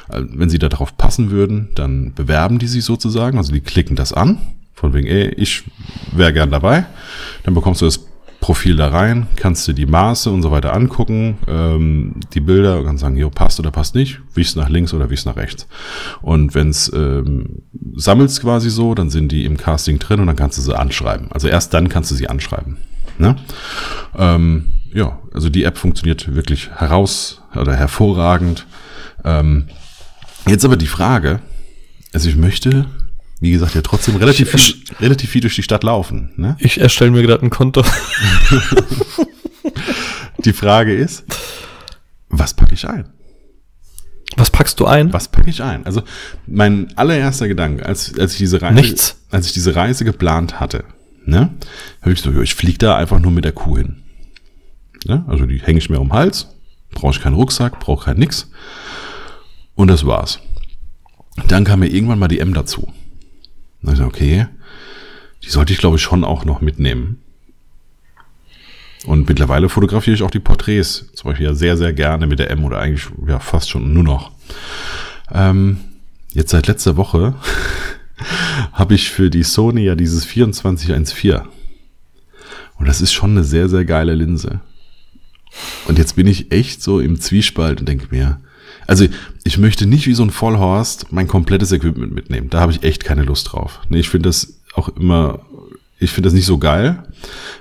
Also wenn sie darauf passen würden, dann bewerben die sich sozusagen, also die klicken das an von wegen, ey, ich wäre gern dabei. Dann bekommst du das Profil da rein, kannst dir die Maße und so weiter angucken, ähm, die Bilder und kannst sagen, jo, passt oder passt nicht, wichst nach links oder wichst nach rechts. Und wenn's ähm, sammelst quasi so, dann sind die im Casting drin und dann kannst du sie anschreiben. Also erst dann kannst du sie anschreiben. Ne? Ähm, ja, also die App funktioniert wirklich heraus oder hervorragend. Ähm, jetzt aber die Frage, also ich möchte wie gesagt, ja trotzdem relativ viel, relativ viel durch die Stadt laufen. Ne? Ich erstelle mir gerade ein Konto. die Frage ist, was packe ich ein? Was packst du ein? Was packe ich ein? Also mein allererster Gedanke, als, als ich diese Reise, Nichts. als ich diese Reise geplant hatte, ne, höre ich so, ich fliege da einfach nur mit der Kuh hin. Ne? Also die hänge ich mir um den Hals, brauche ich keinen Rucksack, brauche kein nix. Und das war's. Dann kam mir irgendwann mal die M dazu. Ich okay, die sollte ich glaube ich schon auch noch mitnehmen. Und mittlerweile fotografiere ich auch die Porträts, zum Beispiel ja sehr, sehr gerne mit der M oder eigentlich ja fast schon nur noch. Ähm, jetzt seit letzter Woche habe ich für die Sony ja dieses 2414. Und das ist schon eine sehr, sehr geile Linse. Und jetzt bin ich echt so im Zwiespalt und denke mir, also ich möchte nicht wie so ein Vollhorst mein komplettes Equipment mitnehmen. Da habe ich echt keine Lust drauf. Nee, ich finde das auch immer, ich finde das nicht so geil,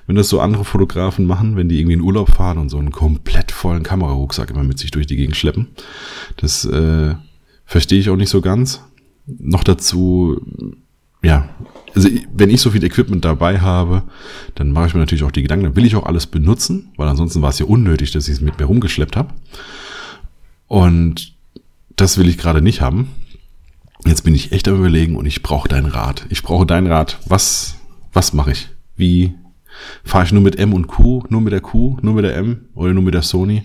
wenn das so andere Fotografen machen, wenn die irgendwie in Urlaub fahren und so einen komplett vollen Kamerarucksack immer mit sich durch die Gegend schleppen. Das äh, verstehe ich auch nicht so ganz. Noch dazu, ja, also wenn ich so viel Equipment dabei habe, dann mache ich mir natürlich auch die Gedanken, dann will ich auch alles benutzen, weil ansonsten war es ja unnötig, dass ich es mit mir rumgeschleppt habe. Und das will ich gerade nicht haben. Jetzt bin ich echt am überlegen und ich brauche deinen Rat. Ich brauche deinen Rat. Was, was mache ich? Wie fahre ich nur mit M und Q, nur mit der Q, nur mit der M oder nur mit der Sony?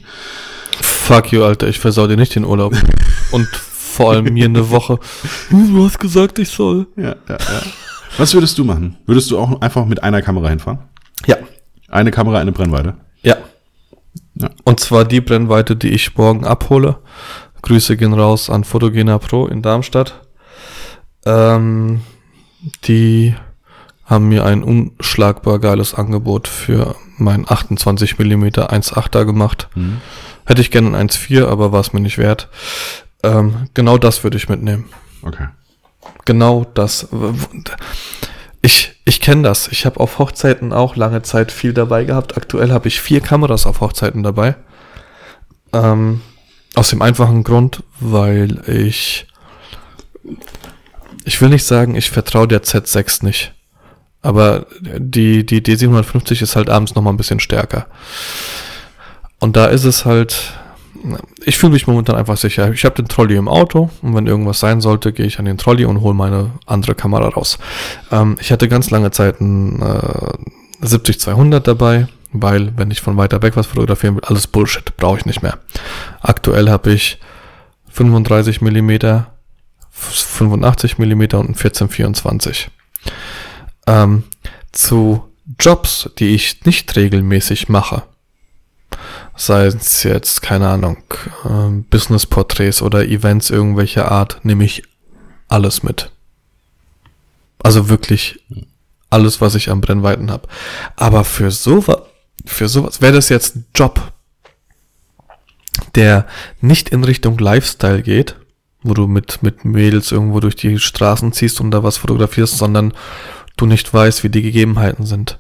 Fuck you, Alter, ich versau dir nicht den Urlaub. und vor allem mir eine Woche. Du hast gesagt, ich soll. Ja, ja, ja. Was würdest du machen? Würdest du auch einfach mit einer Kamera hinfahren? Ja. Eine Kamera, eine Brennweite? Ja. Und zwar die Brennweite, die ich morgen abhole. Grüße gehen raus an Photogena Pro in Darmstadt. Ähm, die haben mir ein unschlagbar geiles Angebot für mein 28 mm 1.8er gemacht. Mhm. Hätte ich gerne ein 1.4, aber war es mir nicht wert. Ähm, genau das würde ich mitnehmen. Okay. Genau das. Ich, ich kenne das. Ich habe auf Hochzeiten auch lange Zeit viel dabei gehabt. Aktuell habe ich vier Kameras auf Hochzeiten dabei. Ähm, aus dem einfachen Grund, weil ich ich will nicht sagen, ich vertraue der Z6 nicht. Aber die, die D750 ist halt abends nochmal ein bisschen stärker. Und da ist es halt, ich fühle mich momentan einfach sicher. Ich habe den Trolley im Auto und wenn irgendwas sein sollte, gehe ich an den Trolley und hole meine andere Kamera raus. Ähm, ich hatte ganz lange Zeit ein äh, 70-200 dabei, weil wenn ich von weiter weg was fotografieren will, alles Bullshit, brauche ich nicht mehr. Aktuell habe ich 35 mm, 85 mm und ein 1424. Ähm, zu Jobs, die ich nicht regelmäßig mache, sei es jetzt, keine Ahnung, äh, Business-Porträts oder Events irgendwelcher Art, nehme ich alles mit. Also wirklich alles, was ich an Brennweiten habe. Aber für sowas, für sowas, wäre das jetzt ein Job, der nicht in Richtung Lifestyle geht, wo du mit, mit Mädels irgendwo durch die Straßen ziehst und da was fotografierst, sondern du nicht weißt, wie die Gegebenheiten sind.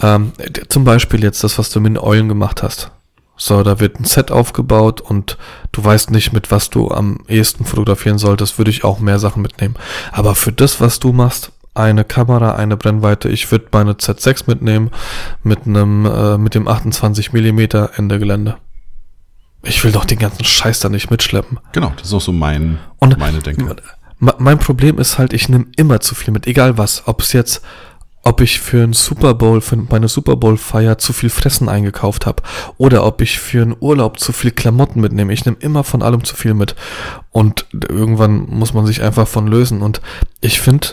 Ähm, zum Beispiel jetzt das, was du mit den Eulen gemacht hast. So, da wird ein Set aufgebaut und du weißt nicht, mit was du am ehesten fotografieren solltest, würde ich auch mehr Sachen mitnehmen. Aber für das, was du machst, eine Kamera, eine Brennweite, ich würde meine Z6 mitnehmen mit einem, äh, mit dem 28 Millimeter Ende Gelände. Ich will doch den ganzen Scheiß da nicht mitschleppen. Genau, das ist auch so mein, und meine Denke. Mein Problem ist halt, ich nehme immer zu viel mit, egal was. Ob es jetzt ob ich für einen Super Bowl, für meine Super Bowl Feier zu viel Fressen eingekauft habe oder ob ich für einen Urlaub zu viel Klamotten mitnehme. Ich nehme immer von allem zu viel mit und irgendwann muss man sich einfach von lösen und ich finde,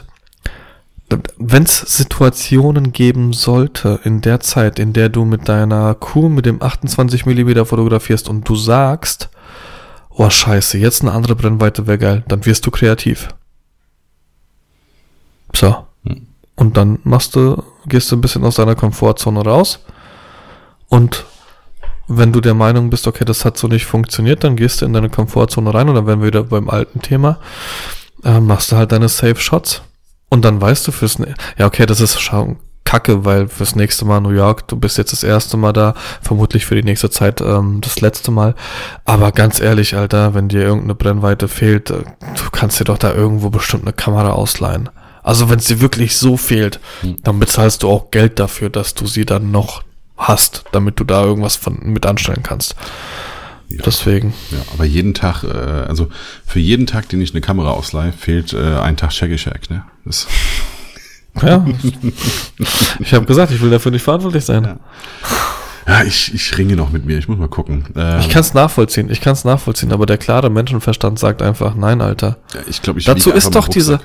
wenn es Situationen geben sollte in der Zeit, in der du mit deiner Kuh mit dem 28 mm fotografierst und du sagst, oh scheiße, jetzt eine andere Brennweite wäre geil, dann wirst du kreativ. So. Und dann machst du, gehst du ein bisschen aus deiner Komfortzone raus. Und wenn du der Meinung bist, okay, das hat so nicht funktioniert, dann gehst du in deine Komfortzone rein und dann werden wir wieder beim alten Thema. Äh, machst du halt deine Safe Shots. Und dann weißt du fürs, ja, okay, das ist schon kacke, weil fürs nächste Mal New York, du bist jetzt das erste Mal da, vermutlich für die nächste Zeit ähm, das letzte Mal. Aber ganz ehrlich, Alter, wenn dir irgendeine Brennweite fehlt, äh, du kannst dir doch da irgendwo bestimmt eine Kamera ausleihen. Also wenn es dir wirklich so fehlt, hm. dann bezahlst du auch Geld dafür, dass du sie dann noch hast, damit du da irgendwas von mit anstellen kannst. Ja. Deswegen. Ja, aber jeden Tag, äh, also für jeden Tag, den ich eine Kamera ausleihe, fehlt äh, ein Tag Shaggy Shack, ne? Das ja. ich habe gesagt, ich will dafür nicht verantwortlich sein. Ja. Ja, ich, ich ringe noch mit mir. Ich muss mal gucken. Ähm, ich kann es nachvollziehen. Ich kann es nachvollziehen. Aber der klare Menschenverstand sagt einfach, nein, Alter. Ja, ich glaube, ich dazu ist doch diese,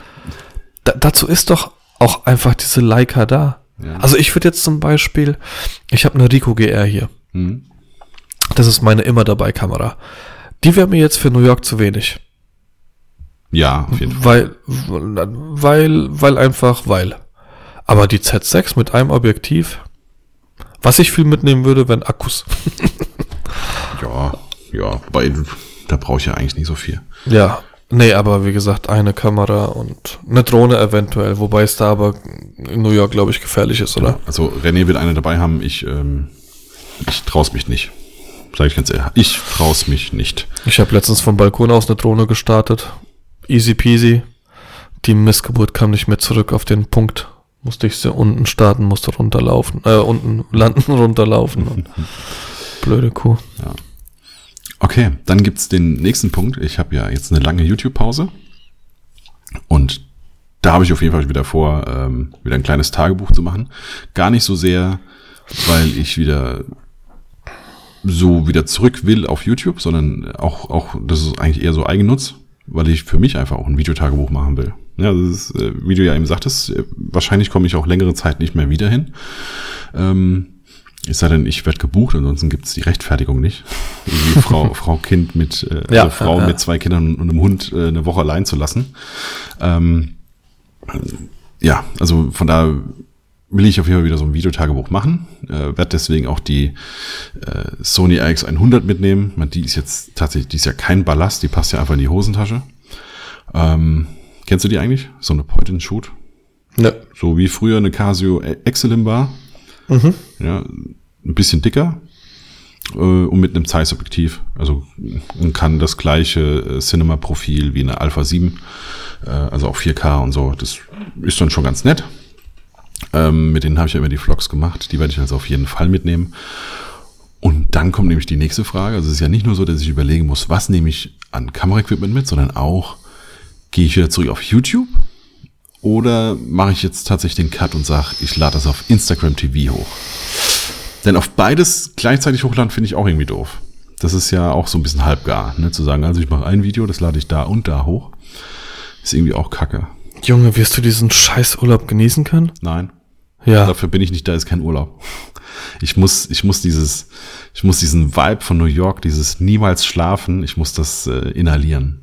da, dazu ist doch auch einfach diese Leica da. Ja. Also ich würde jetzt zum Beispiel, ich habe eine Rico GR hier. Hm. Das ist meine immer dabei Kamera. Die wäre mir jetzt für New York zu wenig. Ja, auf jeden Fall. Weil, weil, weil einfach, weil. Aber die Z6 mit einem Objektiv, was ich viel mitnehmen würde, wenn Akkus. Ja, ja, weil da brauche ich ja eigentlich nicht so viel. Ja, nee, aber wie gesagt, eine Kamera und eine Drohne eventuell, wobei es da aber in New York, glaube ich, gefährlich ist, oder? Also René will eine dabei haben, ich, ähm, ich traue mich nicht. Sag ich ganz ehrlich, ich traue mich nicht. Ich habe letztens vom Balkon aus eine Drohne gestartet. Easy peasy. Die Missgeburt kam nicht mehr zurück auf den Punkt. Musste ich sie unten starten, musste runterlaufen, äh, unten landen, runterlaufen. Blöde Kuh. Okay, dann gibt's den nächsten Punkt. Ich habe ja jetzt eine lange YouTube-Pause. Und da habe ich auf jeden Fall wieder vor, ähm, wieder ein kleines Tagebuch zu machen. Gar nicht so sehr, weil ich wieder so wieder zurück will auf YouTube, sondern auch, auch, das ist eigentlich eher so Eigennutz, weil ich für mich einfach auch ein Videotagebuch machen will. Ja, das ist, äh, wie du ja eben sagtest, äh, wahrscheinlich komme ich auch längere Zeit nicht mehr wieder hin. Ähm, es sei denn, ich werde gebucht, ansonsten gibt es die Rechtfertigung nicht. Irgendwie Frau, Frau Kind mit, äh, Ja, also Frau ja, mit zwei Kindern und einem Hund äh, eine Woche allein zu lassen. Ähm, ja, also von da will ich auf jeden Fall wieder so ein Videotagebuch machen. Äh, werde deswegen auch die äh, Sony RX100 mitnehmen. Man, die ist jetzt tatsächlich, die ist ja kein Ballast, die passt ja einfach in die Hosentasche. Ähm, kennst du die eigentlich? So eine Point-and-Shoot? Ne. So wie früher eine Casio Exelim war. Ja, ein bisschen dicker äh, und mit einem Zeiss-Objektiv. Also und kann das gleiche äh, Cinema-Profil wie eine Alpha 7, äh, also auch 4K und so. Das ist dann schon ganz nett. Ähm, mit denen habe ich ja immer die Vlogs gemacht. Die werde ich also auf jeden Fall mitnehmen. Und dann kommt nämlich die nächste Frage. Also es ist ja nicht nur so, dass ich überlegen muss, was nehme ich an Kameraequipment mit, sondern auch, gehe ich wieder zurück auf YouTube oder mache ich jetzt tatsächlich den Cut und sage, ich lade das auf Instagram TV hoch? Denn auf beides gleichzeitig hochladen finde ich auch irgendwie doof. Das ist ja auch so ein bisschen halbgar, ne? zu sagen, also ich mache ein Video, das lade ich da und da hoch. Ist irgendwie auch kacke. Junge, wirst du diesen scheiß Urlaub genießen können? Nein, Ja. dafür bin ich nicht da, ist kein Urlaub. Ich muss, ich muss dieses, ich muss diesen Vibe von New York, dieses niemals schlafen, ich muss das äh, inhalieren.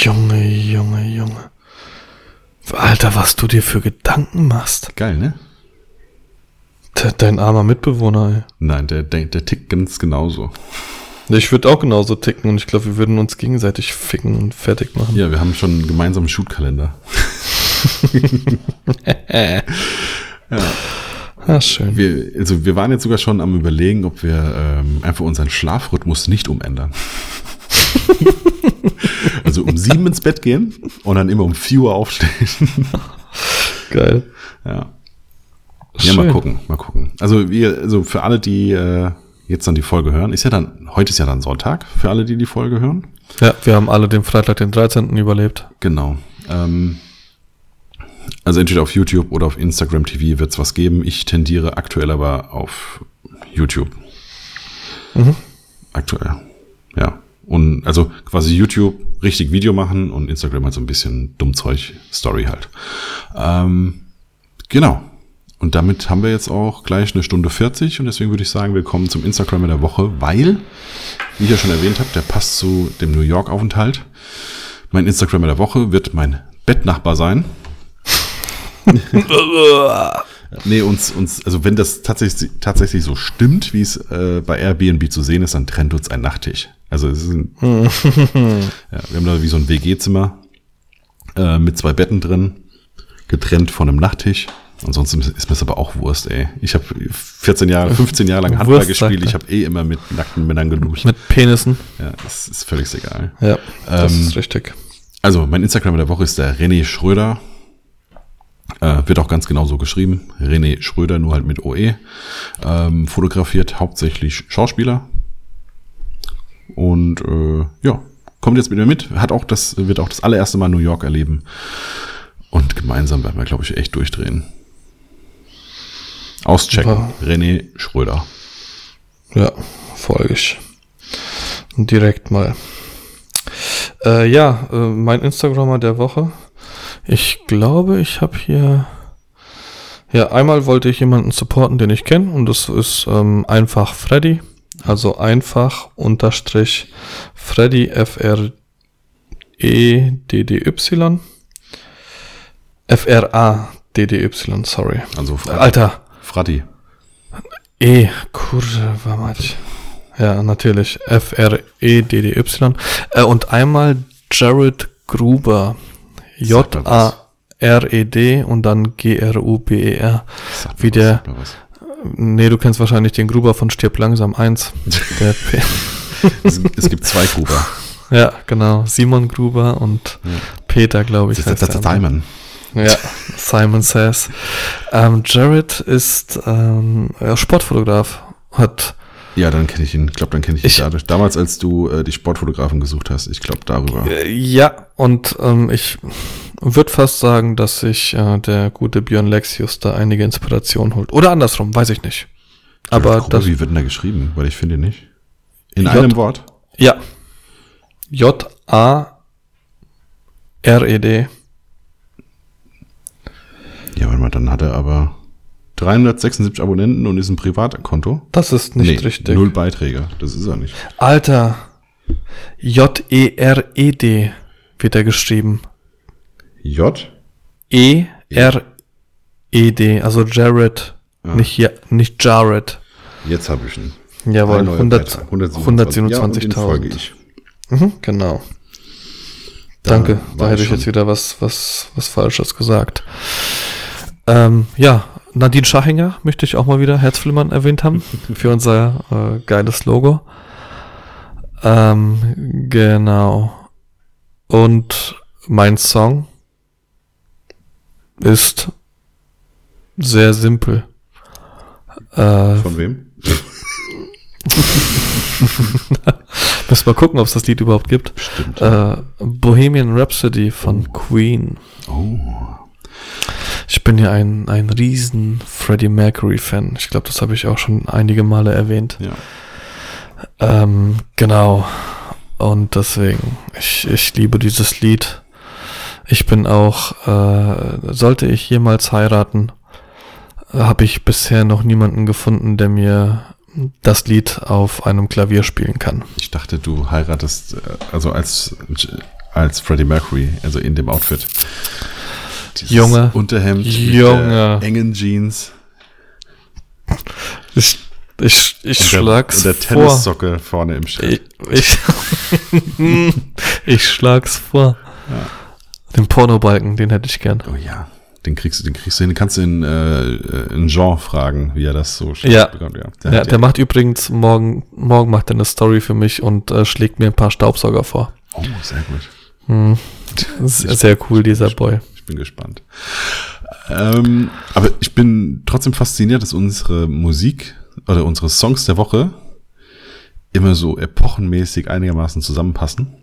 Junge, Junge, Junge. Alter, was du dir für Gedanken machst. Geil, ne? De dein armer Mitbewohner, ey. Nein, der, der, der tickt ganz genauso. Ich würde auch genauso ticken und ich glaube, wir würden uns gegenseitig ficken und fertig machen. Ja, wir haben schon einen gemeinsamen Shootkalender. Ah, schön. Wir, also wir waren jetzt sogar schon am überlegen, ob wir ähm, einfach unseren Schlafrhythmus nicht umändern. also um sieben ins Bett gehen und dann immer um vier Uhr aufstehen. Geil. ja. Ja, mal Schön. gucken, mal gucken. Also wir, also für alle, die äh, jetzt dann die Folge hören, ist ja dann, heute ist ja dann Sonntag, für alle, die die Folge hören. Ja, wir haben alle den Freitag, den 13. überlebt. Genau. Ähm, also entweder auf YouTube oder auf Instagram TV wird es was geben. Ich tendiere aktuell aber auf YouTube. Aktuell. Ja. Und also quasi YouTube richtig Video machen und Instagram halt so ein bisschen Dummzeug, Story halt. Ähm, genau. Und damit haben wir jetzt auch gleich eine Stunde 40 und deswegen würde ich sagen, willkommen zum Instagram der Woche, weil, wie ich ja schon erwähnt habe, der passt zu dem New York Aufenthalt. Mein Instagram der Woche wird mein Bettnachbar sein. nee, uns, uns, also wenn das tatsächlich, tatsächlich so stimmt, wie es äh, bei Airbnb zu sehen ist, dann trennt uns ein Nachttisch. Also es ist ein, ja, wir haben da wie so ein WG-Zimmer äh, mit zwei Betten drin, getrennt von einem Nachttisch. Ansonsten ist mir das aber auch Wurst, ey. Ich habe 14 Jahre, 15 Jahre lang Handball Wurst, gespielt. Ich habe eh immer mit nackten Männern geduscht. Mit Penissen. Ja, das ist völlig egal. Ja, das Ähm, ist richtig. Also, mein Instagram der Woche ist der René Schröder. Äh, wird auch ganz genau so geschrieben. René Schröder, nur halt mit OE. Ähm, fotografiert hauptsächlich Schauspieler. Und äh, ja, kommt jetzt mit mir mit. Hat auch das, wird auch das allererste Mal New York erleben. Und gemeinsam werden wir, glaube ich, echt durchdrehen. Auschecken. Wow. René Schröder. Ja, folge ich. Direkt mal. Äh, ja, äh, mein Instagrammer der Woche Ich glaube, ich habe hier. Ja, einmal wollte ich jemanden supporten, den ich kenne, und das ist ähm, einfach Freddy. Also einfach unterstrich Freddy F R E D D Y. F R A D D Y, sorry. Also Freddy. Alter, Fraddy. E, kurwa mać. Ja, natürlich. F-R-E-D-D-Y. Äh, und einmal Jared Gruber. Sagt mir was. J-A-R-E-D und dann G-R-U-B-E-R. Sagt mir Wie was, der- sagt mir was. Nee, du kennst wahrscheinlich den Gruber von Stirb langsam 1. Der P Es, es gibt zwei Gruber. ja, genau. Simon Gruber und Peter, glaube ich. Das ist heißt das der andere. Simon. Ja, Simon Says. Ähm, Jared ist ähm, ja, Sportfotograf. Hat Ja, dann kenne ich ihn. Ich glaube, dann kenne ich ihn Ich- dadurch. Damals, als du äh, die Sportfotografen gesucht hast. Ich glaube, darüber. Äh, Ja, und ähm, ich würde fast sagen, dass sich äh, der gute Björn Lexius da einige Inspiration holt. Oder andersrum, weiß ich nicht. Aber das, wie wird denn da geschrieben? Weil ich finde ihn nicht. In J- einem Wort? ja. J-A-R-E-D. Ja, warte mal, dann hat er aber 376 Abonnenten und ist ein Privatkonto. Das ist nicht richtig. Null Beiträge. Das ist er nicht. Alter. J-E-R-E-D wird er geschrieben. J? E-R-E-D. Also Jared. Ah. Nicht, ja, nicht Jared. Jetzt habe ich ihn. Jawohl, Ein neuer 100, Beitrag. 127. Ja, 127.000. folge ich. Mhm, genau. Da Danke, da hätte ich schon. jetzt wieder was, was, was Falsches gesagt. Ähm, ja, Nadine Schachinger möchte ich auch mal wieder Herzflimmern erwähnt haben für unser äh, geiles Logo. Ähm, genau. Und mein Song ist sehr simpel. Äh, Von wem? müssen wir gucken, ob es das Lied überhaupt gibt. Stimmt. Äh, Bohemian Rhapsody von Queen. Oh. Ich bin ja ein, ein riesen Freddie Mercury-Fan. Ich glaube, das habe ich auch schon einige Male erwähnt. Ja. Ähm, genau. Und deswegen, ich, ich liebe dieses Lied. Ich bin auch, äh, sollte ich jemals heiraten, habe ich bisher noch niemanden gefunden, der mir das Lied auf einem Klavier spielen kann. Ich dachte, du heiratest, äh, also als, als Freddie Mercury, also in dem Outfit. Dieses Junge, Unterhemd, mit Junge. der engen Jeans Ich, ich, ich und der, schlag's und der vor. Tennissocke vorne im Schild. Ich, ich, ich schlag's vor. Den Pornobalken, den hätte ich gern. Oh ja, den kriegst du, den kriegst du hin. Den kannst du in, äh, in Jean fragen, wie er das so Ja. bekommt. Ja, Der, hat der macht übrigens morgen, morgen macht er eine Story für mich und äh, schlägt mir ein paar Staubsauger vor. Oh, sehr gut. Hm. Sehr cool, dieser Boy. Bin gespannt. Ähm, aber ich bin trotzdem fasziniert, dass unsere Musik oder unsere Songs der Woche immer so epochenmäßig einigermaßen zusammenpassen.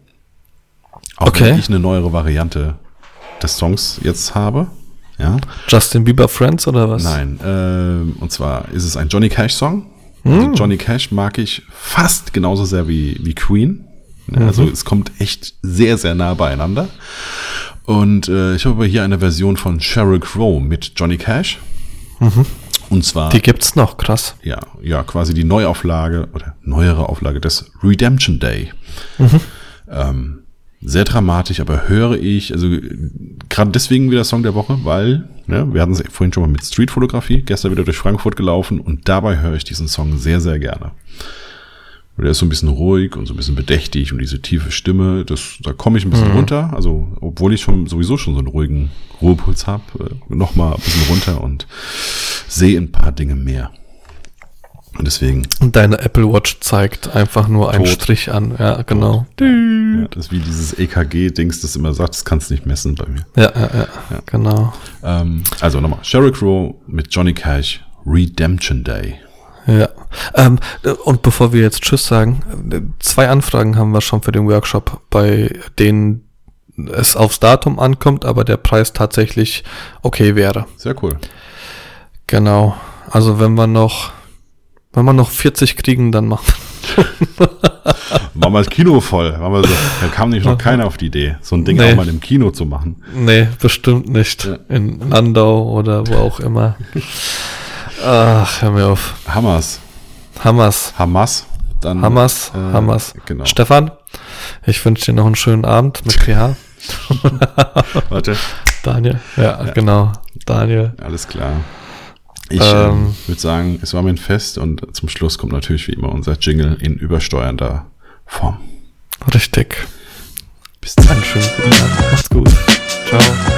Auch Okay. wenn ich eine neuere Variante des Songs jetzt habe. Ja. Justin Bieber Friends oder was? Nein. Ähm, und zwar ist es ein Johnny Cash Song. Also Johnny Cash mag ich fast genauso sehr wie, wie Queen. Ja, Also es kommt echt sehr, sehr nah beieinander. Und äh, ich habe hier eine Version von Sheryl Crow mit Johnny Cash. Und zwar Die gibt's noch, krass. ja, ja, quasi die Neuauflage oder neuere Auflage des Redemption Day. Ähm, sehr dramatisch, aber höre ich, also gerade deswegen wieder Song der Woche, weil, ne, wir hatten es vorhin schon mal mit Streetfotografie, gestern wieder durch Frankfurt gelaufen und dabei höre ich diesen Song sehr, sehr gerne. Und Der ist so ein bisschen ruhig und so ein bisschen bedächtig und diese tiefe Stimme, das, da komme ich ein bisschen runter. Also, obwohl ich schon sowieso schon so einen ruhigen Ruhepuls habe, äh, nochmal ein bisschen runter und sehe ein paar Dinge mehr. Und deswegen, Und deine Apple Watch zeigt einfach nur einen Tot. Strich an. Ja, genau. ja, das ist wie dieses EKG-Dings, das immer sagt, das kannst du nicht messen bei mir. Ja, ja, ja, genau. Ähm, also nochmal, Sheryl Crow mit Johnny Cash, Redemption Day. Ja. Ähm, und bevor wir jetzt Tschüss sagen, zwei Anfragen haben wir schon für den Workshop, bei denen es aufs Datum ankommt, aber der Preis tatsächlich okay wäre. Sehr cool. Genau. Also wenn wir noch, Wenn wir noch 40 kriegen, dann machen Machen wir das Kino voll. So, da kam nicht noch keiner auf die Idee, so ein Ding Nee. auch mal im Kino zu machen. Nee, bestimmt nicht. Ja. In Landau oder wo auch immer. Ach, hör mir auf. Hamas. Hamas. Hamas. Dann, Hamas. äh, Hamas. Genau. Stefan, ich wünsche dir noch einen schönen Abend mit PH. Warte. Daniel. Ja, Ja. genau. Daniel. Alles klar. Ich Ähm. äh, würde sagen, es war mir ein Fest und zum Schluss kommt natürlich wie immer unser Jingle in übersteuernder Form. Richtig. Bis dann. Schönen guten Abend. Macht's gut. Ciao.